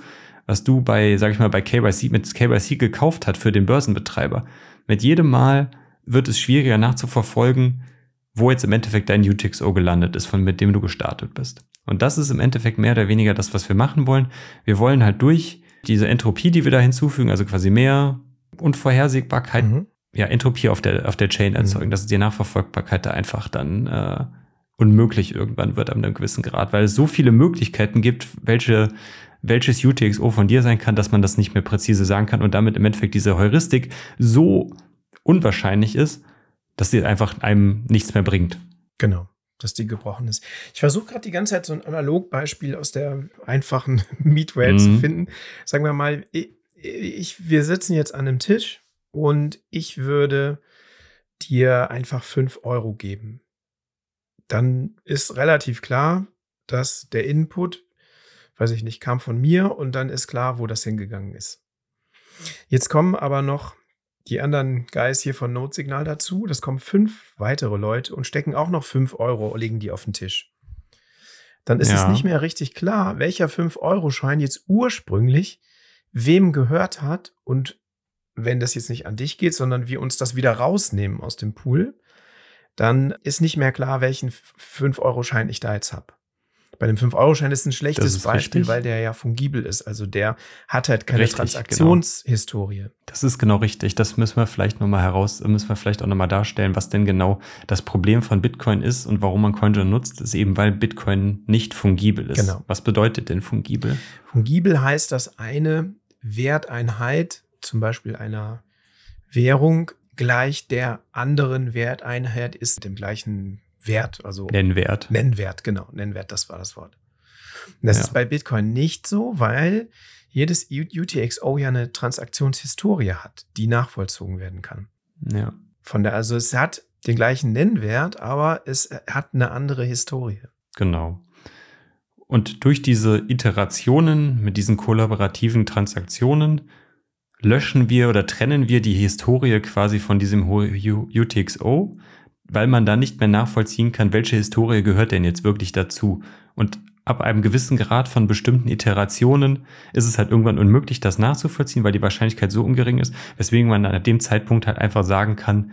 was du bei, sag ich mal, bei KYC, mit KYC gekauft hat für den Börsenbetreiber. Mit jedem Mal wird es schwieriger nachzuverfolgen, wo jetzt im Endeffekt dein UTXO gelandet ist, von mit dem du gestartet bist. Und das ist im Endeffekt mehr oder weniger das, was wir machen wollen. Wir wollen halt durch diese Entropie, die wir da hinzufügen, also quasi mehr Unvorhersehbarkeit, mhm. ja, Entropie auf der, auf der Chain erzeugen, mhm. dass die Nachverfolgbarkeit da einfach dann äh, unmöglich irgendwann wird an einem gewissen Grad, weil es so viele Möglichkeiten gibt, welche welches UTXO von dir sein kann, dass man das nicht mehr präzise sagen kann und damit im Endeffekt diese Heuristik so unwahrscheinlich ist, dass sie einfach einem nichts mehr bringt. Genau, dass die gebrochen ist. Ich versuche gerade die ganze Zeit so ein Analogbeispiel aus der einfachen Mietwelt mhm. zu finden. Sagen wir mal, ich, ich, wir sitzen jetzt an einem Tisch und ich würde dir einfach 5 Euro geben. Dann ist relativ klar, dass der Input weiß ich nicht, kam von mir und dann ist klar, wo das hingegangen ist. Jetzt kommen aber noch die anderen Guys hier von Notsignal dazu. Das kommen fünf weitere Leute und stecken auch noch fünf Euro, legen die auf den Tisch. Dann ist ja. es nicht mehr richtig klar, welcher 5-Euro-Schein jetzt ursprünglich wem gehört hat und wenn das jetzt nicht an dich geht, sondern wir uns das wieder rausnehmen aus dem Pool, dann ist nicht mehr klar, welchen 5-Euro-Schein ich da jetzt habe. Bei dem 5-Euro-Schein ist ein schlechtes ist Beispiel, richtig. weil der ja fungibel ist. Also der hat halt keine richtig, Transaktionshistorie. Genau. Das ist genau richtig. Das müssen wir vielleicht nochmal heraus, müssen wir vielleicht auch nochmal darstellen, was denn genau das Problem von Bitcoin ist und warum man CoinJoin nutzt, ist eben, weil Bitcoin nicht fungibel ist. Genau. Was bedeutet denn fungibel? Fungibel heißt, dass eine Werteinheit, zum Beispiel einer Währung, gleich der anderen Werteinheit ist, dem gleichen Wert, also Nennwert. Nennwert, genau. Nennwert, das war das Wort. Und das ja. ist bei Bitcoin nicht so, weil jedes UTXO ja eine Transaktionshistorie hat, die nachvollzogen werden kann. Ja. Von der, also es hat den gleichen Nennwert, aber es hat eine andere Historie. Genau. Und durch diese Iterationen mit diesen kollaborativen Transaktionen löschen wir oder trennen wir die Historie quasi von diesem UTXO weil man da nicht mehr nachvollziehen kann, welche Historie gehört denn jetzt wirklich dazu. Und ab einem gewissen Grad von bestimmten Iterationen ist es halt irgendwann unmöglich, das nachzuvollziehen, weil die Wahrscheinlichkeit so ungering ist, weswegen man an dem Zeitpunkt halt einfach sagen kann,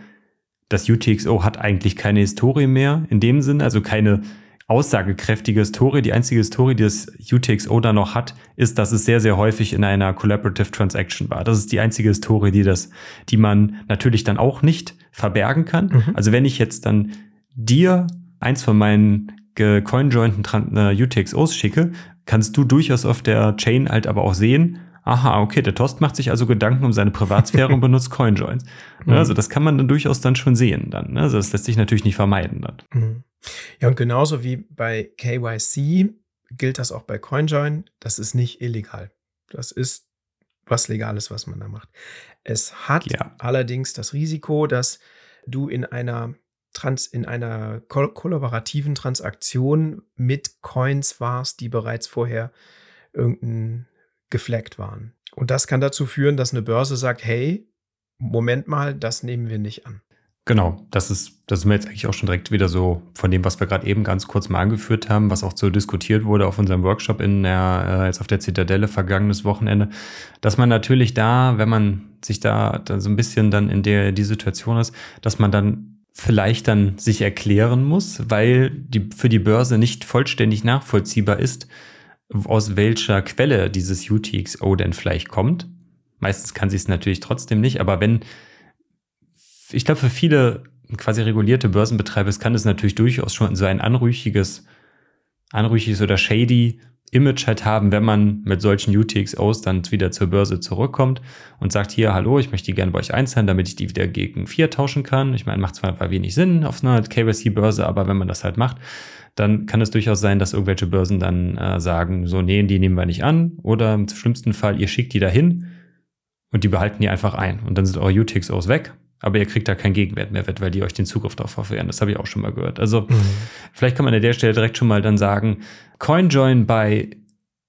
das UTXO hat eigentlich keine Historie mehr in dem Sinne, also keine aussagekräftige Story. Die einzige Story, die das UTXO da noch hat, ist, dass es sehr, sehr häufig in einer Collaborative Transaction war. Das ist die einzige Story, die das, die man natürlich dann auch nicht verbergen kann. Mhm. Also wenn ich jetzt dann dir eins von meinen gecoinjointen äh, UTXOs schicke, kannst du durchaus auf der Chain halt aber auch sehen, aha, okay, der Tost macht sich also Gedanken um seine Privatsphäre und benutzt CoinJoins. Mhm. Also das kann man dann durchaus dann schon sehen dann. Ne? Also das lässt sich natürlich nicht vermeiden dann. Mhm. Ja, und genauso wie bei KYC gilt das auch bei CoinJoin. Das ist nicht illegal. Das ist was Legales, was man da macht. Es hat Ja. allerdings das Risiko, dass du in einer Trans in einer kol kollaborativen Transaktion mit Coins warst, die bereits vorher irgendein gefleckt waren. Und das kann dazu führen, dass eine Börse sagt, hey, Moment mal, das nehmen wir nicht an. Genau, das ist, das ist mir jetzt eigentlich auch schon direkt wieder so von dem, was wir gerade eben ganz kurz mal angeführt haben, was auch so diskutiert wurde auf unserem Workshop in der, äh, jetzt auf der Zitadelle vergangenes Wochenende, dass man natürlich da, wenn man sich da, da so ein bisschen dann in der die Situation ist, dass man dann vielleicht dann sich erklären muss, weil die für die Börse nicht vollständig nachvollziehbar ist, aus welcher Quelle dieses UTXO denn vielleicht kommt. Meistens kann sie es natürlich trotzdem nicht, aber wenn ich glaube, für viele quasi regulierte Börsenbetreiber kann es natürlich durchaus schon so ein anrüchiges, anrüchiges oder shady Image halt haben, wenn man mit solchen UTXOs dann wieder zur Börse zurückkommt und sagt, hier, hallo, ich möchte die gerne bei euch einzahlen, damit ich die wieder gegen Fiat tauschen kann. Ich meine, macht zwar wenig Sinn auf einer KYC-Börse, aber wenn man das halt macht, dann kann es durchaus sein, dass irgendwelche Börsen dann äh, sagen, so, nee, die nehmen wir nicht an. Oder im schlimmsten Fall, ihr schickt die dahin und die behalten die einfach ein. Und dann sind eure UTXOs weg aber ihr kriegt da keinen Gegenwert mehr, weil die euch den Zugriff darauf verwehren. Das habe ich auch schon mal gehört. Also mhm. vielleicht kann man an der Stelle direkt schon mal dann sagen, CoinJoin bei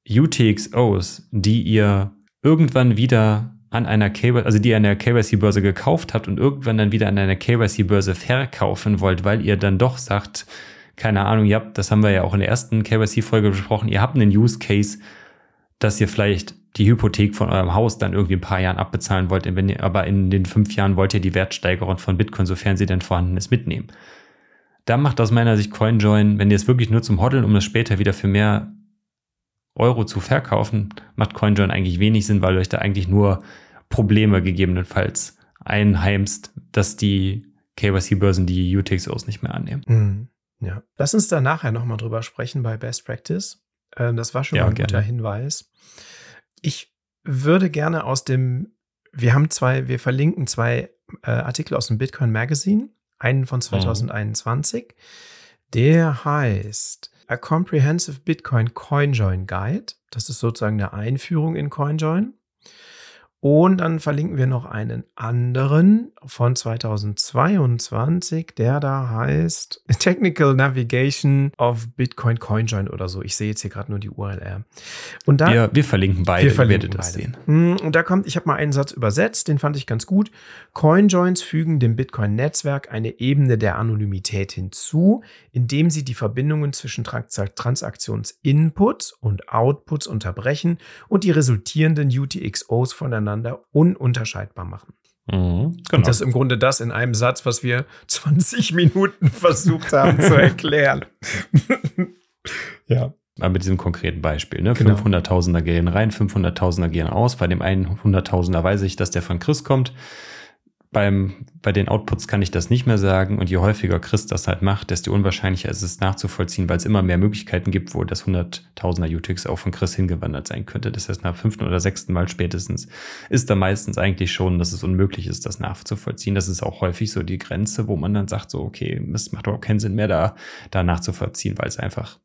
UTXOs, die ihr irgendwann wieder an einer KYC, also die ihr an der KYC-Börse gekauft habt und irgendwann dann wieder an einer KYC-Börse verkaufen wollt, weil ihr dann doch sagt, keine Ahnung, ihr habt, das haben wir ja auch in der ersten KYC-Folge besprochen, ihr habt einen Use Case, dass ihr vielleicht die Hypothek von eurem Haus dann irgendwie ein paar Jahren abbezahlen wollt, wenn ihr, aber in den fünf Jahren wollt ihr die Wertsteigerung von Bitcoin, sofern sie denn vorhanden ist, mitnehmen. Da macht aus meiner Sicht CoinJoin, wenn ihr es wirklich nur zum Hoddeln, um es später wieder für mehr Euro zu verkaufen, macht CoinJoin eigentlich wenig Sinn, weil euch da eigentlich nur Probleme gegebenenfalls einheimst, dass die KYC-Börsen die UTXOs nicht mehr annehmen. Mhm. Ja. Lass uns da nachher nochmal drüber sprechen bei Best Practice. Ähm, das war schon ja, mal ein gerne. guter Hinweis. Ich würde gerne aus dem, wir haben zwei, wir verlinken zwei äh, Artikel aus dem Bitcoin Magazine, einen von 2021, mhm. der heißt A Comprehensive Bitcoin CoinJoin Guide. Das ist sozusagen eine Einführung in CoinJoin. Und dann verlinken wir noch einen anderen von 2022, der da heißt Technical Navigation of Bitcoin CoinJoin oder so. Ich sehe jetzt hier gerade nur die URL. Und da, wir, wir verlinken beide, wir verlinken das beide. sehen. Hm, und da kommt, ich habe mal einen Satz übersetzt, den fand ich ganz gut. CoinJoins fügen dem Bitcoin-Netzwerk eine Ebene der Anonymität hinzu, indem sie die Verbindungen zwischen Transaktions-Inputs und Outputs unterbrechen und die resultierenden UTXOs voneinander voneinander ununterscheidbar machen. Mhm, genau. Und das ist im Grunde das in einem Satz, was wir 20 Minuten versucht haben zu erklären. ja. Aber mit diesem konkreten Beispiel, ne? Genau. 500.000er gehen rein, 500.000er gehen aus. Bei dem einen 100.000er weiß ich, dass der von Chris kommt beim, bei den Outputs kann ich das nicht mehr sagen und je häufiger Chris das halt macht, desto unwahrscheinlicher ist es nachzuvollziehen, weil es immer mehr Möglichkeiten gibt, wo das 100.000er UTX auch von Chris hingewandert sein könnte. Das heißt, nach fünften oder sechsten Mal spätestens ist da meistens eigentlich schon, dass es unmöglich ist, das nachzuvollziehen. Das ist auch häufig so die Grenze, wo man dann sagt, so, okay, es macht überhaupt keinen Sinn mehr, da, da nachzuvollziehen, weil es einfach,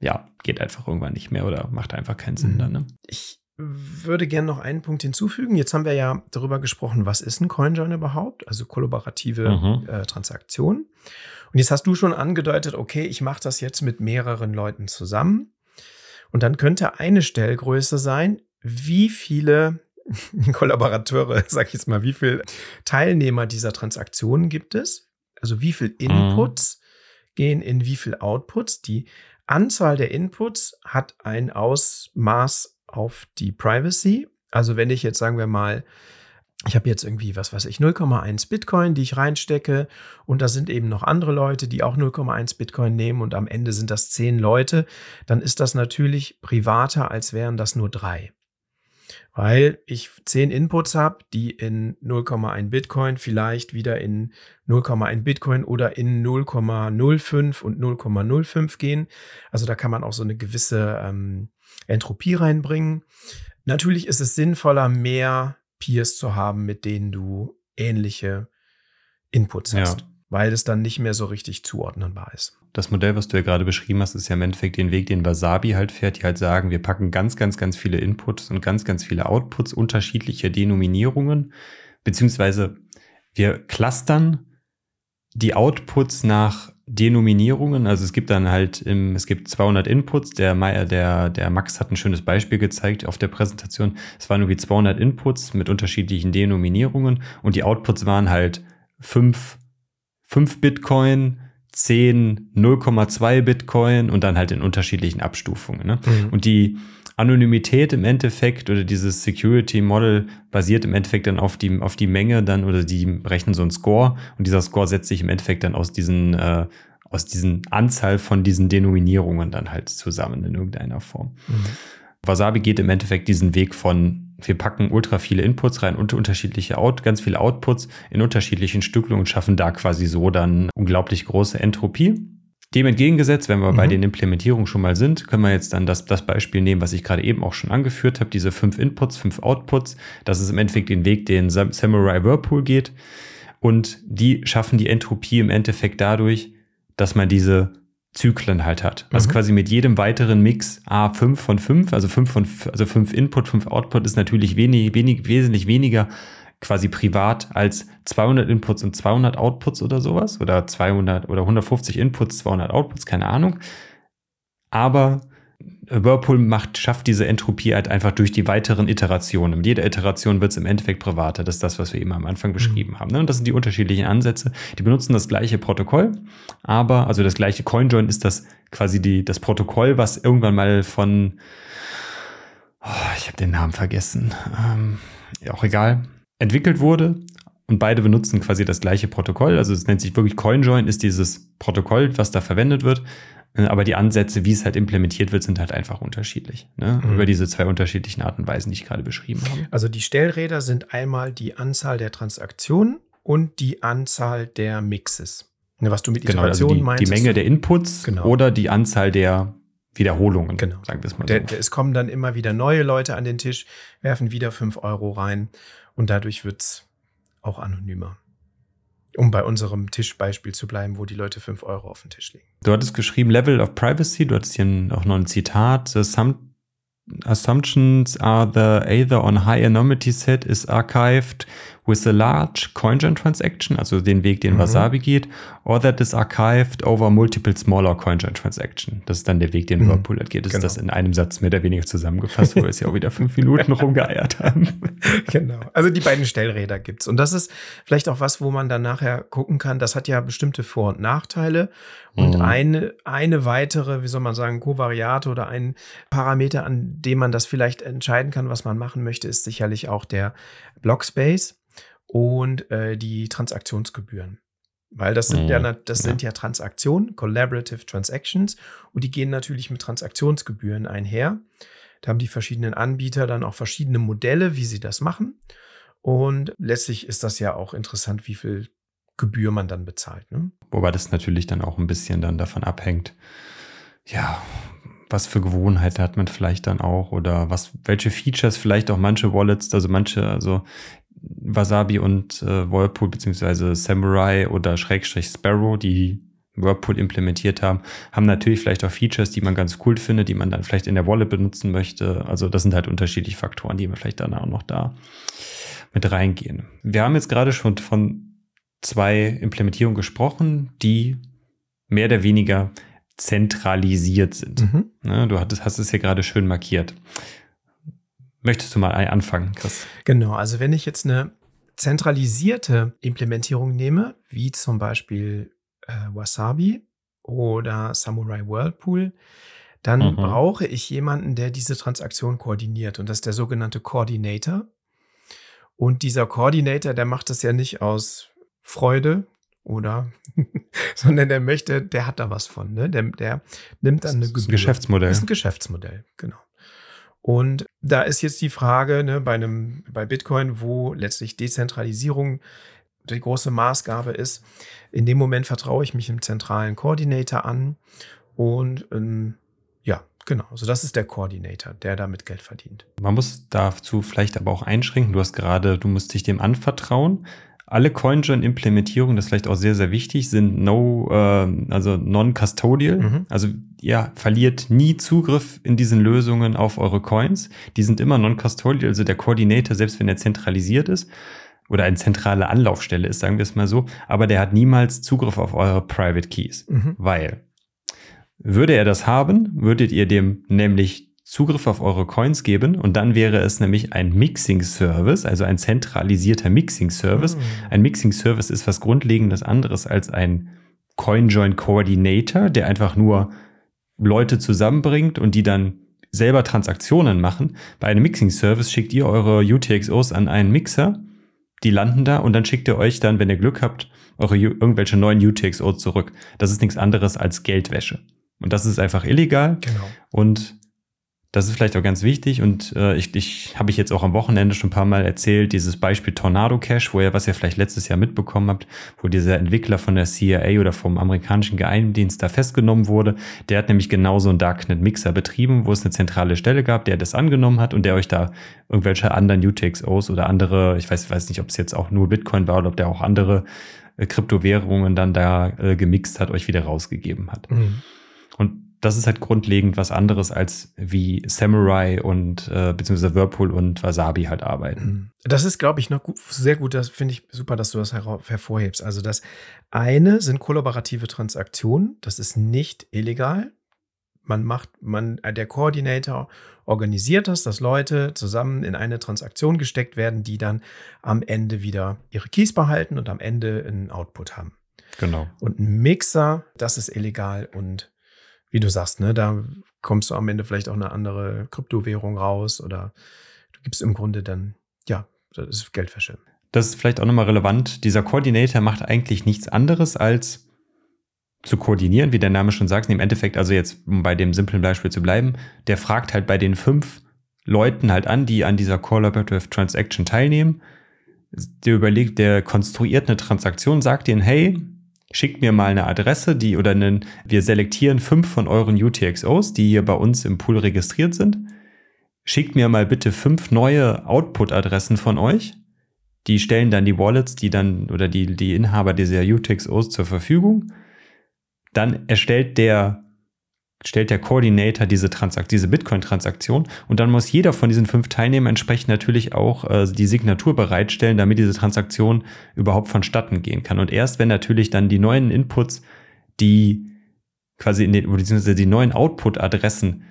ja, geht einfach irgendwann nicht mehr oder macht einfach keinen Sinn mhm. dann. Ne? Ich würde gerne noch einen Punkt hinzufügen. Jetzt haben wir ja darüber gesprochen, was ist ein CoinJoin überhaupt, also kollaborative mhm. äh, Transaktion. Und jetzt hast du schon angedeutet, okay, ich mache das jetzt mit mehreren Leuten zusammen. Und dann könnte eine Stellgröße sein, wie viele Kollaborateure, sag ich jetzt mal, wie viele Teilnehmer dieser Transaktion gibt es? Also wie viele mhm. Inputs mhm. gehen in wie viele Outputs? Die Anzahl der Inputs hat ein Ausmaß auf die Privacy. Also wenn ich jetzt sagen wir mal, ich habe jetzt irgendwie, was weiß ich, 0,1 Bitcoin, die ich reinstecke und da sind eben noch andere Leute, die auch 0,1 Bitcoin nehmen und am Ende sind das 10 Leute, dann ist das natürlich privater, als wären das nur drei. Weil ich 10 Inputs habe, die in 0,1 Bitcoin vielleicht wieder in 0,1 Bitcoin oder in 0,05 und 0,05 gehen. Also da kann man auch so eine gewisse ähm, Entropie reinbringen. Natürlich ist es sinnvoller, mehr Peers zu haben, mit denen du ähnliche Inputs hast. Ja. weil es dann nicht mehr so richtig zuordnenbar ist. Das Modell, was du ja gerade beschrieben hast, ist ja im Endeffekt den Weg, den Wasabi halt fährt, die halt sagen, wir packen ganz, ganz, ganz viele Inputs und ganz, ganz viele Outputs unterschiedlicher Denominierungen, beziehungsweise wir clustern die Outputs nach Denominierungen. Also es gibt dann halt, im, es gibt 200 Inputs. Der, der, der Max hat ein schönes Beispiel gezeigt auf der Präsentation. Es waren nur wie 200 Inputs mit unterschiedlichen Denominierungen und die Outputs waren halt 5, 5 Bitcoin, 10, 0,2 Bitcoin und dann halt in unterschiedlichen Abstufungen. Ne? Mhm. Und die Anonymität im Endeffekt oder dieses Security Model basiert im Endeffekt dann auf die, auf die Menge dann oder die berechnen so einen Score und dieser Score setzt sich im Endeffekt dann aus diesen, äh, aus diesen Anzahl von diesen Denominierungen dann halt zusammen in irgendeiner Form. Mhm. Wasabi geht im Endeffekt diesen Weg von, wir packen ultra viele Inputs rein und unterschiedliche Out, ganz viele Outputs in unterschiedlichen Stückelungen und schaffen da quasi so dann unglaublich große Entropie. Dem entgegengesetzt, wenn wir mhm. bei den Implementierungen schon mal sind, können wir jetzt dann das, das Beispiel nehmen, was ich gerade eben auch schon angeführt habe, diese fünf Inputs, fünf Outputs. Das ist im Endeffekt den Weg, den Samurai Whirlpool geht. Und die schaffen die Entropie im Endeffekt dadurch, dass man diese Zyklen halt hat. Also mhm. quasi mit jedem weiteren Mix A 5 von 5, also 5 von also 5 Input, 5 Output ist natürlich wenig, wenig, wesentlich weniger quasi privat als 200 Inputs und 200 Outputs oder sowas oder 200 oder 150 Inputs, 200 Outputs, keine Ahnung. Aber Whirlpool macht, schafft diese Entropie halt einfach durch die weiteren Iterationen. Mit jeder Iteration wird es im Endeffekt privater. Das ist das, was wir eben am Anfang beschrieben mhm. haben. Ne? Und das sind die unterschiedlichen Ansätze. Die benutzen das gleiche Protokoll, aber, also das gleiche CoinJoin ist das quasi die, das Protokoll, was irgendwann mal von, oh, ich habe den Namen vergessen, ähm, ja, auch egal, entwickelt wurde. Und beide benutzen quasi das gleiche Protokoll. Also es nennt sich wirklich CoinJoin, ist dieses Protokoll, was da verwendet wird. Aber die Ansätze, wie es halt implementiert wird, sind halt einfach unterschiedlich. Ne? Mhm. Über diese zwei unterschiedlichen Arten und Weisen, die ich gerade beschrieben habe. Also die Stellräder sind einmal die Anzahl der Transaktionen und die Anzahl der Mixes. Ne, was du mit Iterationen genau, also die, meinst. Die Menge der Inputs genau. oder die Anzahl der Wiederholungen, genau. sagen wir es mal so. Der, der, es kommen dann immer wieder neue Leute an den Tisch, werfen wieder fünf Euro rein und dadurch wird es auch anonymer. Um bei unserem Tischbeispiel zu bleiben, wo die Leute 5 Euro auf den Tisch legen. Du hattest geschrieben Level of Privacy, du hattest hier auch noch ein Zitat. The assumptions are the either on high anonymity set is archived with a large CoinJoin transaction, also den Weg, den mhm. Wasabi geht, or that is archived over multiple smaller CoinJoin transaction. Das ist dann der Weg, den mhm. Whirlpool geht. Das genau. ist das in einem Satz mehr oder weniger zusammengefasst, wo wir es ja auch wieder fünf Minuten rumgeeiert haben. genau. Also die beiden Stellräder gibt's. Und das ist vielleicht auch was, wo man dann nachher gucken kann. Das hat ja bestimmte Vor- und Nachteile. Und mhm. eine, eine weitere, wie soll man sagen, Kovariate oder ein Parameter, an dem man das vielleicht entscheiden kann, was man machen möchte, ist sicherlich auch der Blockspace und äh, die Transaktionsgebühren. Weil das sind mhm. ja, das ja. sind ja Transaktionen, Collaborative Transactions, und die gehen natürlich mit Transaktionsgebühren einher. Da haben die verschiedenen Anbieter dann auch verschiedene Modelle, wie sie das machen. Und letztlich ist das ja auch interessant, wie viel Gebühr man dann bezahlt. Ne? Wobei das natürlich dann auch ein bisschen dann davon abhängt, ja, was für Gewohnheiten hat man vielleicht dann auch oder was, welche Features vielleicht auch manche Wallets, also manche, also Wasabi und äh, Whirlpool beziehungsweise Samurai oder Schrägstrich Sparrow, die Whirlpool implementiert haben, haben natürlich vielleicht auch Features, die man ganz cool findet, die man dann vielleicht in der Wallet benutzen möchte. Also das sind halt unterschiedliche Faktoren, die wir vielleicht dann auch noch da mit reingehen. Wir haben jetzt gerade schon von zwei Implementierungen gesprochen, die mehr oder weniger zentralisiert sind. Mhm. Ne, du hattest, hast es hier gerade schön markiert. Möchtest du mal anfangen, Chris? Genau, also wenn ich jetzt eine zentralisierte Implementierung nehme, wie zum Beispiel äh, Wasabi oder Samurai Whirlpool, dann mhm. brauche ich jemanden, der diese Transaktion koordiniert. Und das ist der sogenannte Coordinator. Und dieser Coordinator, der macht das ja nicht aus Freude oder, sondern der möchte, der hat da was von. Ne? Der, der nimmt dann eine das Geschäftsmodell. Das ist ein Geschäftsmodell, genau. Und da ist jetzt die Frage ne, bei, einem, bei Bitcoin, wo letztlich Dezentralisierung die große Maßgabe ist. In dem Moment vertraue ich mich im zentralen Koordinator an und ähm, ja, genau. So, das ist der Koordinator, der damit Geld verdient. Man muss dazu vielleicht aber auch einschränken. Du hast gerade, du musst dich dem anvertrauen. Alle CoinJoin-Implementierungen, das ist vielleicht auch sehr, sehr wichtig, sind no, äh, also non-custodial. Mhm. Also ihr verliert nie Zugriff in diesen Lösungen auf eure Coins. Die sind immer non-custodial, also der Coordinator, selbst wenn er zentralisiert ist oder eine zentrale Anlaufstelle ist, sagen wir es mal so, aber der hat niemals Zugriff auf eure Private Keys, mhm. weil würde er das haben, würdet ihr dem nämlich Zugriff auf eure Coins geben und dann wäre es nämlich ein Mixing-Service, also ein zentralisierter Mixing-Service. Mhm. Ein Mixing-Service ist was grundlegendes anderes als ein CoinJoin-Coordinator, der einfach nur Leute zusammenbringt und die dann selber Transaktionen machen. Bei einem Mixing-Service schickt ihr eure UTXOs an einen Mixer, die landen da und dann schickt ihr euch dann, wenn ihr Glück habt, eure irgendwelche neuen UTXOs zurück. Das ist nichts anderes als Geldwäsche. Und das ist einfach illegal. Genau. Und das ist vielleicht auch ganz wichtig und äh, ich, ich habe ich jetzt auch am Wochenende schon ein paar Mal erzählt, dieses Beispiel Tornado Cash, wo ihr, was ihr vielleicht letztes Jahr mitbekommen habt, wo dieser Entwickler von der CIA oder vom amerikanischen Geheimdienst da festgenommen wurde. Der hat nämlich genauso einen Darknet-Mixer betrieben, wo es eine zentrale Stelle gab, der das angenommen hat und der euch da irgendwelche anderen UTXOs oder andere, ich weiß, weiß nicht, ob es jetzt auch nur Bitcoin war oder ob der auch andere äh, Kryptowährungen dann da äh, gemixt hat, euch wieder rausgegeben hat. Mhm. Und das ist halt grundlegend was anderes als wie Samurai und äh, beziehungsweise Whirlpool und Wasabi halt arbeiten. Mhm. Das ist, glaube ich, noch gut, sehr gut. Das finde ich super, dass du das hervorhebst. Also das eine sind kollaborative Transaktionen. Das ist nicht illegal. Man macht, man, der Koordinator organisiert das, dass Leute zusammen in eine Transaktion gesteckt werden, die dann am Ende wieder ihre Keys behalten und am Ende einen Output haben. Genau. Und ein Mixer, das ist illegal und wie du sagst, ne, da kommst du am Ende vielleicht auch eine andere Kryptowährung raus oder du gibst im Grunde dann, ja, das ist Geldwäsche. Das ist vielleicht auch nochmal relevant. Dieser Koordinator macht eigentlich nichts anderes als zu koordinieren, wie der Name schon sagt. Im Endeffekt, also jetzt, um bei dem simplen Beispiel zu bleiben, der fragt halt bei den fünf Leuten halt an, die an dieser Collaborative Transaction teilnehmen. Der überlegt, der konstruiert eine Transaktion, sagt ihnen, hey, Schickt mir mal eine Adresse, die oder einen, wir selektieren fünf von euren UTXOs, die hier bei uns im Pool registriert sind. Schickt mir mal bitte fünf neue Output-Adressen von euch. Die stellen dann die Wallets, die dann oder die, die Inhaber dieser UTXOs zur Verfügung. Dann erstellt der stellt der Coordinator diese, Transakt diese Bitcoin-Transaktion und dann muss jeder von diesen fünf Teilnehmern entsprechend natürlich auch äh, die Signatur bereitstellen, damit diese Transaktion überhaupt vonstatten gehen kann. Und erst wenn natürlich dann die neuen Inputs, die quasi in den, beziehungsweise die neuen Output-Adressen,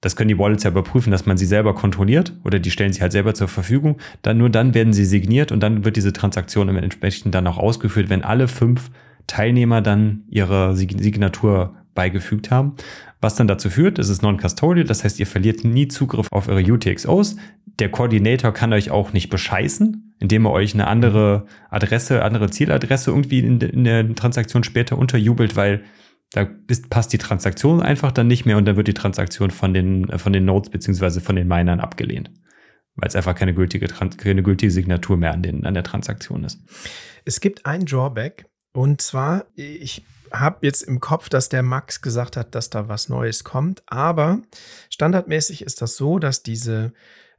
das können die Wallets ja überprüfen, dass man sie selber kontrolliert oder die stellen sie halt selber zur Verfügung, dann nur dann werden sie signiert und dann wird diese Transaktion entsprechend dann auch ausgeführt, wenn alle fünf Teilnehmer dann ihre Signatur beigefügt haben. Was dann dazu führt, es ist non-custodial, das heißt, ihr verliert nie Zugriff auf eure UTXOs. Der Koordinator kann euch auch nicht bescheißen, indem er euch eine andere Adresse, andere Zieladresse irgendwie in, in der Transaktion später unterjubelt, weil da ist, passt die Transaktion einfach dann nicht mehr und dann wird die Transaktion von den, von den Nodes beziehungsweise von den Minern abgelehnt. Weil es einfach keine gültige, keine gültige Signatur mehr an, den, an der Transaktion ist. Es gibt ein Drawback und zwar, ich habe jetzt im Kopf, dass der Max gesagt hat, dass da was Neues kommt. Aber standardmäßig ist das so, dass diese